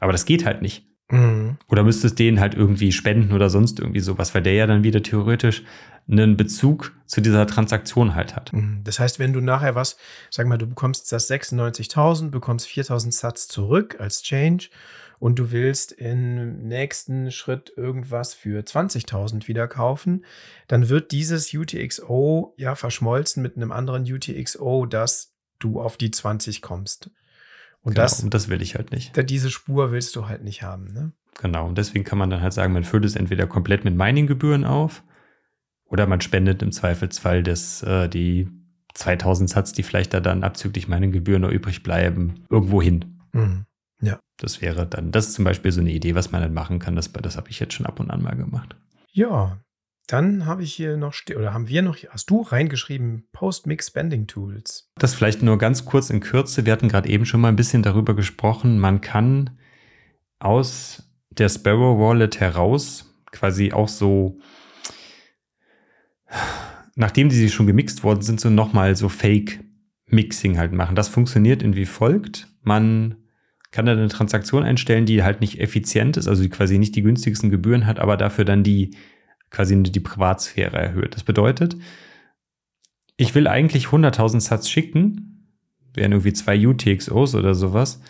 Aber das geht halt nicht. Mhm. Oder müsstest den halt irgendwie spenden oder sonst irgendwie sowas, weil der ja dann wieder theoretisch einen Bezug zu dieser Transaktion halt hat. Mhm. Das heißt, wenn du nachher was, sag mal, du bekommst das 96.000, bekommst 4.000 Satz zurück als Change und du willst im nächsten Schritt irgendwas für 20.000 wieder kaufen, dann wird dieses UTXO ja verschmolzen mit einem anderen UTXO, dass du auf die 20 kommst. Und genau, das, und das will ich halt nicht. Diese Spur willst du halt nicht haben, ne? Genau, und deswegen kann man dann halt sagen, man füllt es entweder komplett mit Mining-Gebühren auf oder man spendet im Zweifelsfall das, äh, die 2000 Satz, die vielleicht da dann abzüglich Mining-Gebühren noch übrig bleiben, irgendwo hin. Mhm. Ja. Das wäre dann, das ist zum Beispiel so eine Idee, was man dann machen kann. Das, das habe ich jetzt schon ab und an mal gemacht. Ja, dann habe ich hier noch, oder haben wir noch, hast du reingeschrieben, Post-Mix Spending Tools. Das vielleicht nur ganz kurz in Kürze. Wir hatten gerade eben schon mal ein bisschen darüber gesprochen. Man kann aus der Sparrow Wallet heraus quasi auch so, nachdem die schon gemixt worden sind, so nochmal so Fake-Mixing halt machen. Das funktioniert in wie folgt. Man kann da eine Transaktion einstellen, die halt nicht effizient ist, also die quasi nicht die günstigsten Gebühren hat, aber dafür dann die quasi die Privatsphäre erhöht. Das bedeutet, ich will eigentlich 100.000 Satz schicken, wären irgendwie zwei UTXOs oder sowas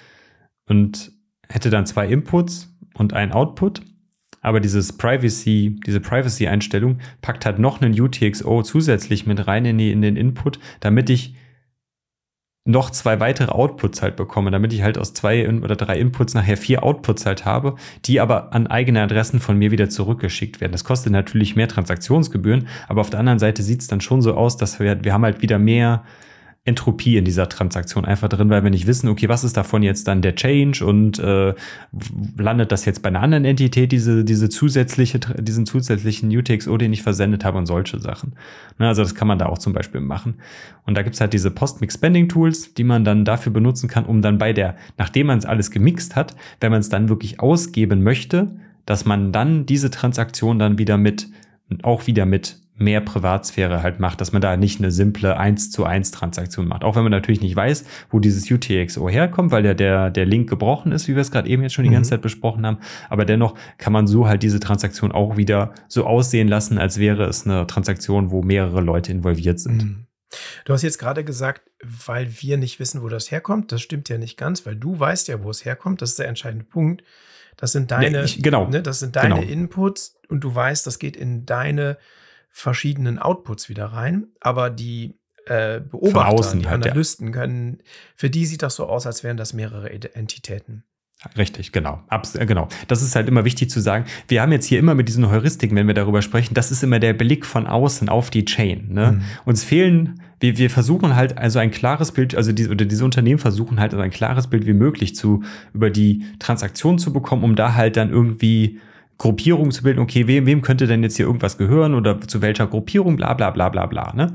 und hätte dann zwei Inputs und ein Output. Aber dieses Privacy, diese Privacy-Einstellung packt halt noch einen UTXO zusätzlich mit rein in, die, in den Input, damit ich noch zwei weitere Outputs halt bekomme, damit ich halt aus zwei oder drei Inputs nachher vier Outputs halt habe, die aber an eigene Adressen von mir wieder zurückgeschickt werden. Das kostet natürlich mehr Transaktionsgebühren, aber auf der anderen Seite sieht es dann schon so aus, dass wir, wir haben halt wieder mehr Entropie in dieser Transaktion einfach drin, weil wir nicht wissen, okay, was ist davon jetzt dann der Change und äh, landet das jetzt bei einer anderen Entität, diese, diese zusätzliche, diesen zusätzlichen UTXO, den ich versendet habe und solche Sachen. Ne, also das kann man da auch zum Beispiel machen. Und da gibt's halt diese Post-Mix-Spending-Tools, die man dann dafür benutzen kann, um dann bei der, nachdem man es alles gemixt hat, wenn man es dann wirklich ausgeben möchte, dass man dann diese Transaktion dann wieder mit, auch wieder mit mehr Privatsphäre halt macht, dass man da nicht eine simple 1 zu 1 Transaktion macht. Auch wenn man natürlich nicht weiß, wo dieses UTXO herkommt, weil der, der, der Link gebrochen ist, wie wir es gerade eben jetzt schon die mhm. ganze Zeit besprochen haben. Aber dennoch kann man so halt diese Transaktion auch wieder so aussehen lassen, als wäre es eine Transaktion, wo mehrere Leute involviert sind. Mhm. Du hast jetzt gerade gesagt, weil wir nicht wissen, wo das herkommt. Das stimmt ja nicht ganz, weil du weißt ja, wo es herkommt. Das ist der entscheidende Punkt. Das sind deine, ja, ich, genau. Ne, das sind deine genau. Inputs und du weißt, das geht in deine verschiedenen Outputs wieder rein, aber die äh, Beobachter, außen, die halt, Analysten ja. können, für die sieht das so aus, als wären das mehrere Entitäten. Richtig, genau. Abs äh, genau. Das ist halt immer wichtig zu sagen. Wir haben jetzt hier immer mit diesen Heuristiken, wenn wir darüber sprechen, das ist immer der Blick von außen auf die Chain. Ne? Mhm. Uns fehlen, wir, wir versuchen halt also ein klares Bild, also die, oder diese Unternehmen versuchen halt also ein klares Bild wie möglich zu, über die Transaktion zu bekommen, um da halt dann irgendwie Gruppierung zu bilden, okay, wem, wem könnte denn jetzt hier irgendwas gehören oder zu welcher Gruppierung, bla bla bla bla bla. Ne?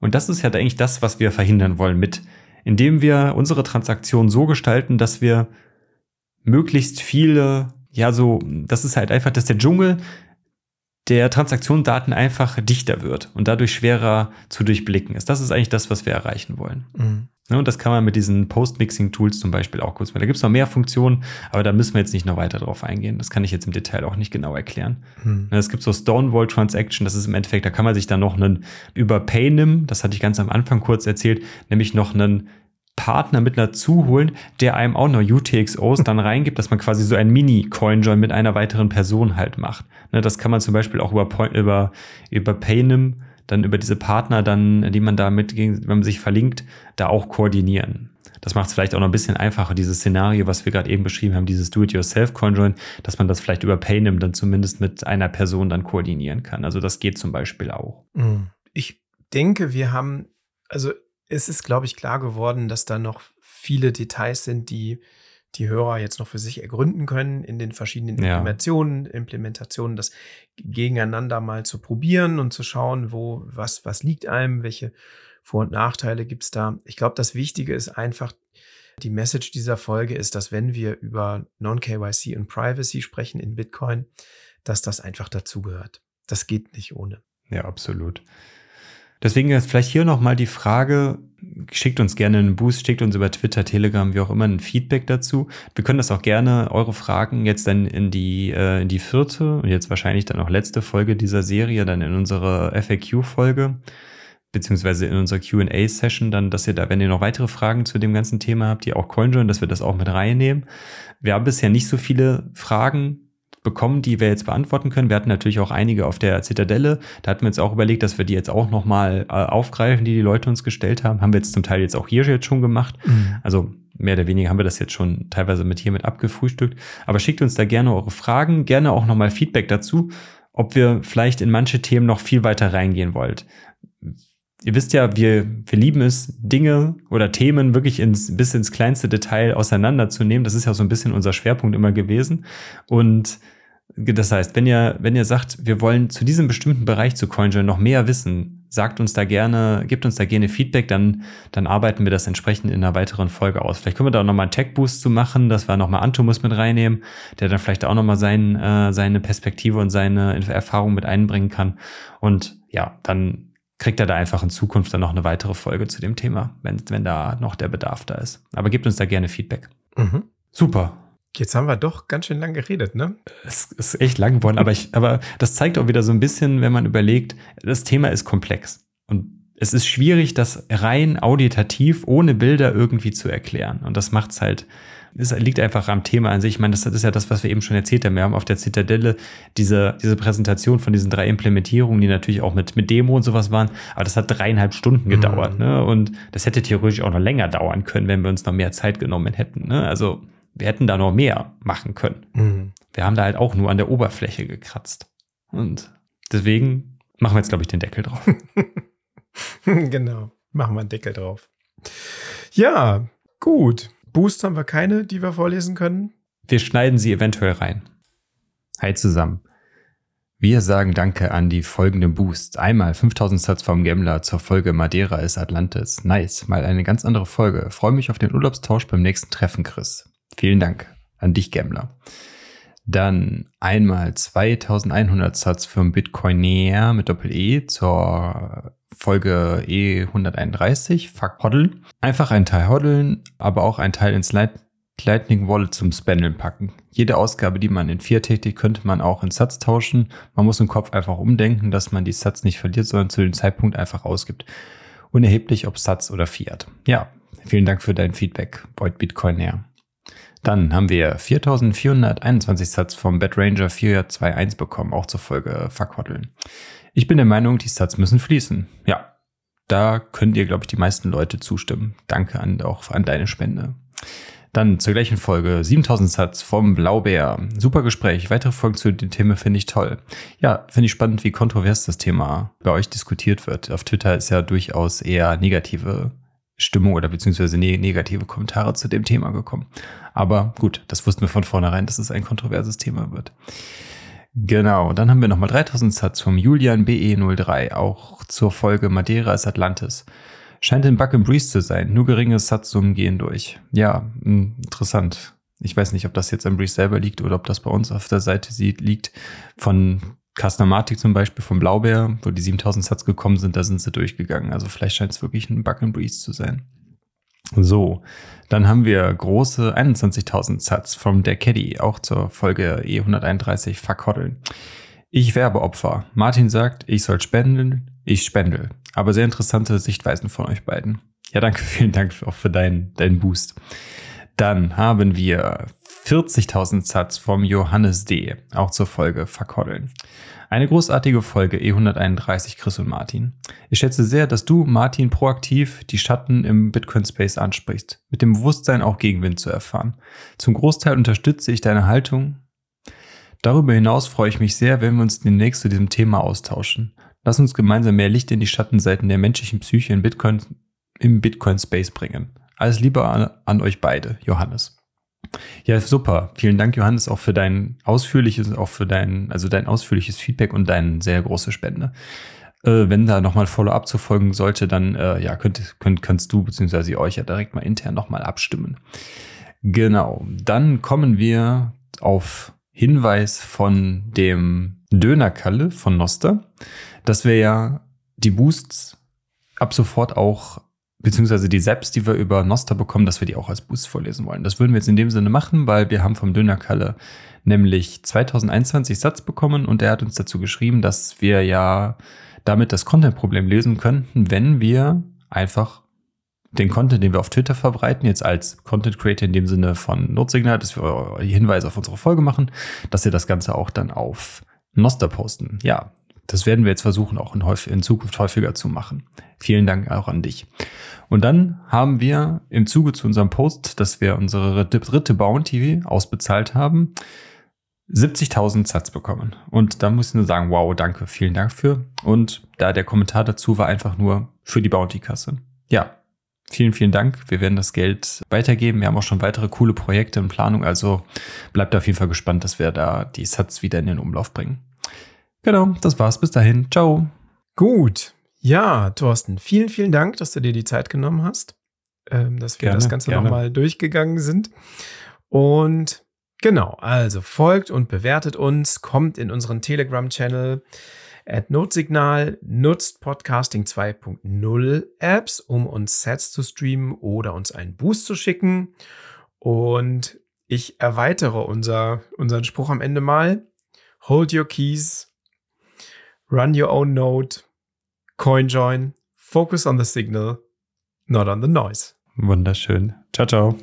Und das ist ja eigentlich das, was wir verhindern wollen mit, indem wir unsere Transaktion so gestalten, dass wir möglichst viele, ja, so, das ist halt einfach, dass der Dschungel der Transaktionsdaten einfach dichter wird und dadurch schwerer zu durchblicken ist. Das ist eigentlich das, was wir erreichen wollen. Ja, und das kann man mit diesen Post-Mixing-Tools zum Beispiel auch kurz machen. Da gibt es noch mehr Funktionen, aber da müssen wir jetzt nicht noch weiter drauf eingehen. Das kann ich jetzt im Detail auch nicht genau erklären. Mhm. Es gibt so Stonewall Transaction, das ist im Endeffekt, da kann man sich dann noch einen über Paynim, das hatte ich ganz am Anfang kurz erzählt, nämlich noch einen Partner mit dazu holen, der einem auch noch UTXOs dann reingibt, dass man quasi so ein Mini-Coinjoin mit einer weiteren Person halt macht. Ne, das kann man zum Beispiel auch über, über, über Paynim, dann über diese Partner dann, die man da mit, wenn man sich verlinkt, da auch koordinieren. Das macht es vielleicht auch noch ein bisschen einfacher, dieses Szenario, was wir gerade eben beschrieben haben, dieses Do-it-yourself-Conjoin, dass man das vielleicht über Paynim dann zumindest mit einer Person dann koordinieren kann. Also das geht zum Beispiel auch. Ich denke, wir haben, also es ist, glaube ich, klar geworden, dass da noch viele Details sind, die die Hörer jetzt noch für sich ergründen können in den verschiedenen ja. Implementationen, Implementationen, das gegeneinander mal zu probieren und zu schauen, wo, was, was liegt einem, welche Vor- und Nachteile gibt es da. Ich glaube, das Wichtige ist einfach, die Message dieser Folge ist, dass wenn wir über Non-KYC und Privacy sprechen in Bitcoin, dass das einfach dazugehört. Das geht nicht ohne. Ja, absolut. Deswegen jetzt vielleicht hier nochmal die Frage, schickt uns gerne einen Boost, schickt uns über Twitter, Telegram, wie auch immer, ein Feedback dazu. Wir können das auch gerne, eure Fragen jetzt dann in die, äh, in die vierte und jetzt wahrscheinlich dann auch letzte Folge dieser Serie, dann in unsere FAQ-Folge, beziehungsweise in unserer QA-Session, dann, dass ihr da, wenn ihr noch weitere Fragen zu dem ganzen Thema habt, die auch CoinJoin, dass wir das auch mit reinnehmen. Wir haben bisher nicht so viele Fragen bekommen, die wir jetzt beantworten können. Wir hatten natürlich auch einige auf der Zitadelle. Da hatten wir jetzt auch überlegt, dass wir die jetzt auch nochmal äh, aufgreifen, die die Leute uns gestellt haben. Haben wir jetzt zum Teil jetzt auch hier jetzt schon gemacht. Mhm. Also mehr oder weniger haben wir das jetzt schon teilweise mit hier mit abgefrühstückt. Aber schickt uns da gerne eure Fragen, gerne auch nochmal Feedback dazu, ob wir vielleicht in manche Themen noch viel weiter reingehen wollt. Ihr wisst ja, wir, wir lieben es, Dinge oder Themen wirklich ins, bis ins kleinste Detail auseinanderzunehmen. Das ist ja so ein bisschen unser Schwerpunkt immer gewesen. Und das heißt, wenn ihr, wenn ihr sagt, wir wollen zu diesem bestimmten Bereich zu CoinJoin noch mehr wissen, sagt uns da gerne, gebt uns da gerne Feedback, dann, dann arbeiten wir das entsprechend in einer weiteren Folge aus. Vielleicht können wir da auch nochmal einen Tech-Boost zu machen, dass wir nochmal Antomus mit reinnehmen, der dann vielleicht auch nochmal sein, äh, seine Perspektive und seine Erfahrung mit einbringen kann. Und ja, dann kriegt er da einfach in Zukunft dann noch eine weitere Folge zu dem Thema, wenn, wenn da noch der Bedarf da ist. Aber gebt uns da gerne Feedback. Mhm. Super. Jetzt haben wir doch ganz schön lang geredet, ne? Es ist echt lang geworden, aber, ich, aber das zeigt auch wieder so ein bisschen, wenn man überlegt, das Thema ist komplex. Und es ist schwierig, das rein auditativ ohne Bilder irgendwie zu erklären. Und das macht es halt, es liegt einfach am Thema an sich. Ich meine, das ist ja das, was wir eben schon erzählt haben. Wir haben auf der Zitadelle diese, diese Präsentation von diesen drei Implementierungen, die natürlich auch mit, mit Demo und sowas waren. Aber das hat dreieinhalb Stunden gedauert. Mhm. Ne? Und das hätte theoretisch auch noch länger dauern können, wenn wir uns noch mehr Zeit genommen hätten. Ne? Also wir hätten da noch mehr machen können. Mhm. Wir haben da halt auch nur an der Oberfläche gekratzt. Und deswegen machen wir jetzt, glaube ich, den Deckel drauf. genau, machen wir einen Deckel drauf. Ja, gut. Boost haben wir keine, die wir vorlesen können. Wir schneiden sie eventuell rein. Hi zusammen. Wir sagen Danke an die folgenden Boosts. Einmal 5000 Satz vom Gambler zur Folge Madeira ist Atlantis. Nice, mal eine ganz andere Folge. Freue mich auf den Urlaubstausch beim nächsten Treffen, Chris. Vielen Dank an dich, Gambler. Dann einmal 2100 Satz vom Bitcoinair mit Doppel-E zur Folge E131, Fuck Hoddeln. Einfach ein Teil hoddeln, aber auch ein Teil ins Lightning Wallet zum Spendeln packen. Jede Ausgabe, die man in vier tätigt, könnte man auch in Satz tauschen. Man muss im Kopf einfach umdenken, dass man die Satz nicht verliert, sondern zu dem Zeitpunkt einfach ausgibt. Unerheblich ob Satz oder Fiat. Ja, vielen Dank für dein Feedback, Void Bitcoinair. Dann haben wir 4421 Satz vom Bad Ranger 421 bekommen, auch zur Folge Verkotteln. Ich bin der Meinung, die Satz müssen fließen. Ja, da könnt ihr, glaube ich, die meisten Leute zustimmen. Danke an, auch an deine Spende. Dann zur gleichen Folge 7000 Satz vom Blaubär. Super Gespräch. Weitere Folgen zu dem Thema finde ich toll. Ja, finde ich spannend, wie kontrovers das Thema bei euch diskutiert wird. Auf Twitter ist ja durchaus eher negative Stimmung oder beziehungsweise ne negative Kommentare zu dem Thema gekommen. Aber gut, das wussten wir von vornherein, dass es ein kontroverses Thema wird. Genau, dann haben wir nochmal 3000 Satz vom Julian BE03, auch zur Folge Madeira ist Atlantis. Scheint in Buck and Breeze zu sein, nur geringe Satzsummen gehen durch. Ja, hm, interessant. Ich weiß nicht, ob das jetzt am Breeze selber liegt oder ob das bei uns auf der Seite liegt. Von Customatic zum Beispiel vom Blaubeer, wo die 7000 Satz gekommen sind, da sind sie durchgegangen. Also vielleicht scheint es wirklich ein Bug and Breeze zu sein. So, dann haben wir große 21.000 Satz vom Der Caddy, auch zur Folge E131 Verkoddeln. Ich Werbeopfer. Martin sagt, ich soll spendeln, ich spendel. Aber sehr interessante Sichtweisen von euch beiden. Ja, danke, vielen Dank auch für deinen, deinen Boost. Dann haben wir 40.000 Satz vom Johannes D. Auch zur Folge Verkoddeln. Eine großartige Folge E131 Chris und Martin. Ich schätze sehr, dass du, Martin, proaktiv die Schatten im Bitcoin-Space ansprichst, mit dem Bewusstsein auch Gegenwind zu erfahren. Zum Großteil unterstütze ich deine Haltung. Darüber hinaus freue ich mich sehr, wenn wir uns demnächst zu diesem Thema austauschen. Lass uns gemeinsam mehr Licht in die Schattenseiten der menschlichen Psyche in Bitcoin, im Bitcoin-Space bringen. Alles Liebe an, an euch beide, Johannes. Ja, super. Vielen Dank, Johannes, auch für dein ausführliches, auch für dein, also dein ausführliches Feedback und deine sehr große Spende. Äh, wenn da nochmal Follow-up zu folgen sollte, dann äh, ja, könnt, könnt, kannst du bzw. euch ja direkt mal intern nochmal abstimmen. Genau. Dann kommen wir auf Hinweis von dem Dönerkalle von Noster, dass wir ja die Boosts ab sofort auch beziehungsweise die Selbst, die wir über Noster bekommen, dass wir die auch als Boost vorlesen wollen. Das würden wir jetzt in dem Sinne machen, weil wir haben vom Dönerkalle nämlich 2021 Satz bekommen und er hat uns dazu geschrieben, dass wir ja damit das Content-Problem lösen könnten, wenn wir einfach den Content, den wir auf Twitter verbreiten, jetzt als Content Creator in dem Sinne von Notsignal, dass wir Hinweise auf unsere Folge machen, dass wir das Ganze auch dann auf Noster posten. Ja, das werden wir jetzt versuchen, auch in, in, Zukunft häufiger zu machen. Vielen Dank auch an dich. Und dann haben wir im Zuge zu unserem Post, dass wir unsere dritte Bounty ausbezahlt haben, 70.000 Satz bekommen. Und da muss ich nur sagen, wow, danke, vielen Dank für. Und da der Kommentar dazu war einfach nur für die Bounty-Kasse. Ja, vielen, vielen Dank. Wir werden das Geld weitergeben. Wir haben auch schon weitere coole Projekte in Planung. Also bleibt auf jeden Fall gespannt, dass wir da die Satz wieder in den Umlauf bringen. Genau, das war's. Bis dahin. Ciao. Gut. Ja, Thorsten, vielen, vielen Dank, dass du dir die Zeit genommen hast, ähm, dass wir gerne, das Ganze nochmal durchgegangen sind. Und genau, also folgt und bewertet uns, kommt in unseren Telegram-Channel at Notsignal, nutzt Podcasting 2.0 Apps, um uns Sets zu streamen oder uns einen Boost zu schicken. Und ich erweitere unser, unseren Spruch am Ende mal. Hold your keys, run your own node, CoinJoin, focus on the signal, not on the noise. Wunderschön. Ciao, ciao.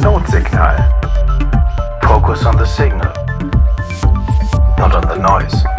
Notsignal. Focus on the signal, not on the noise.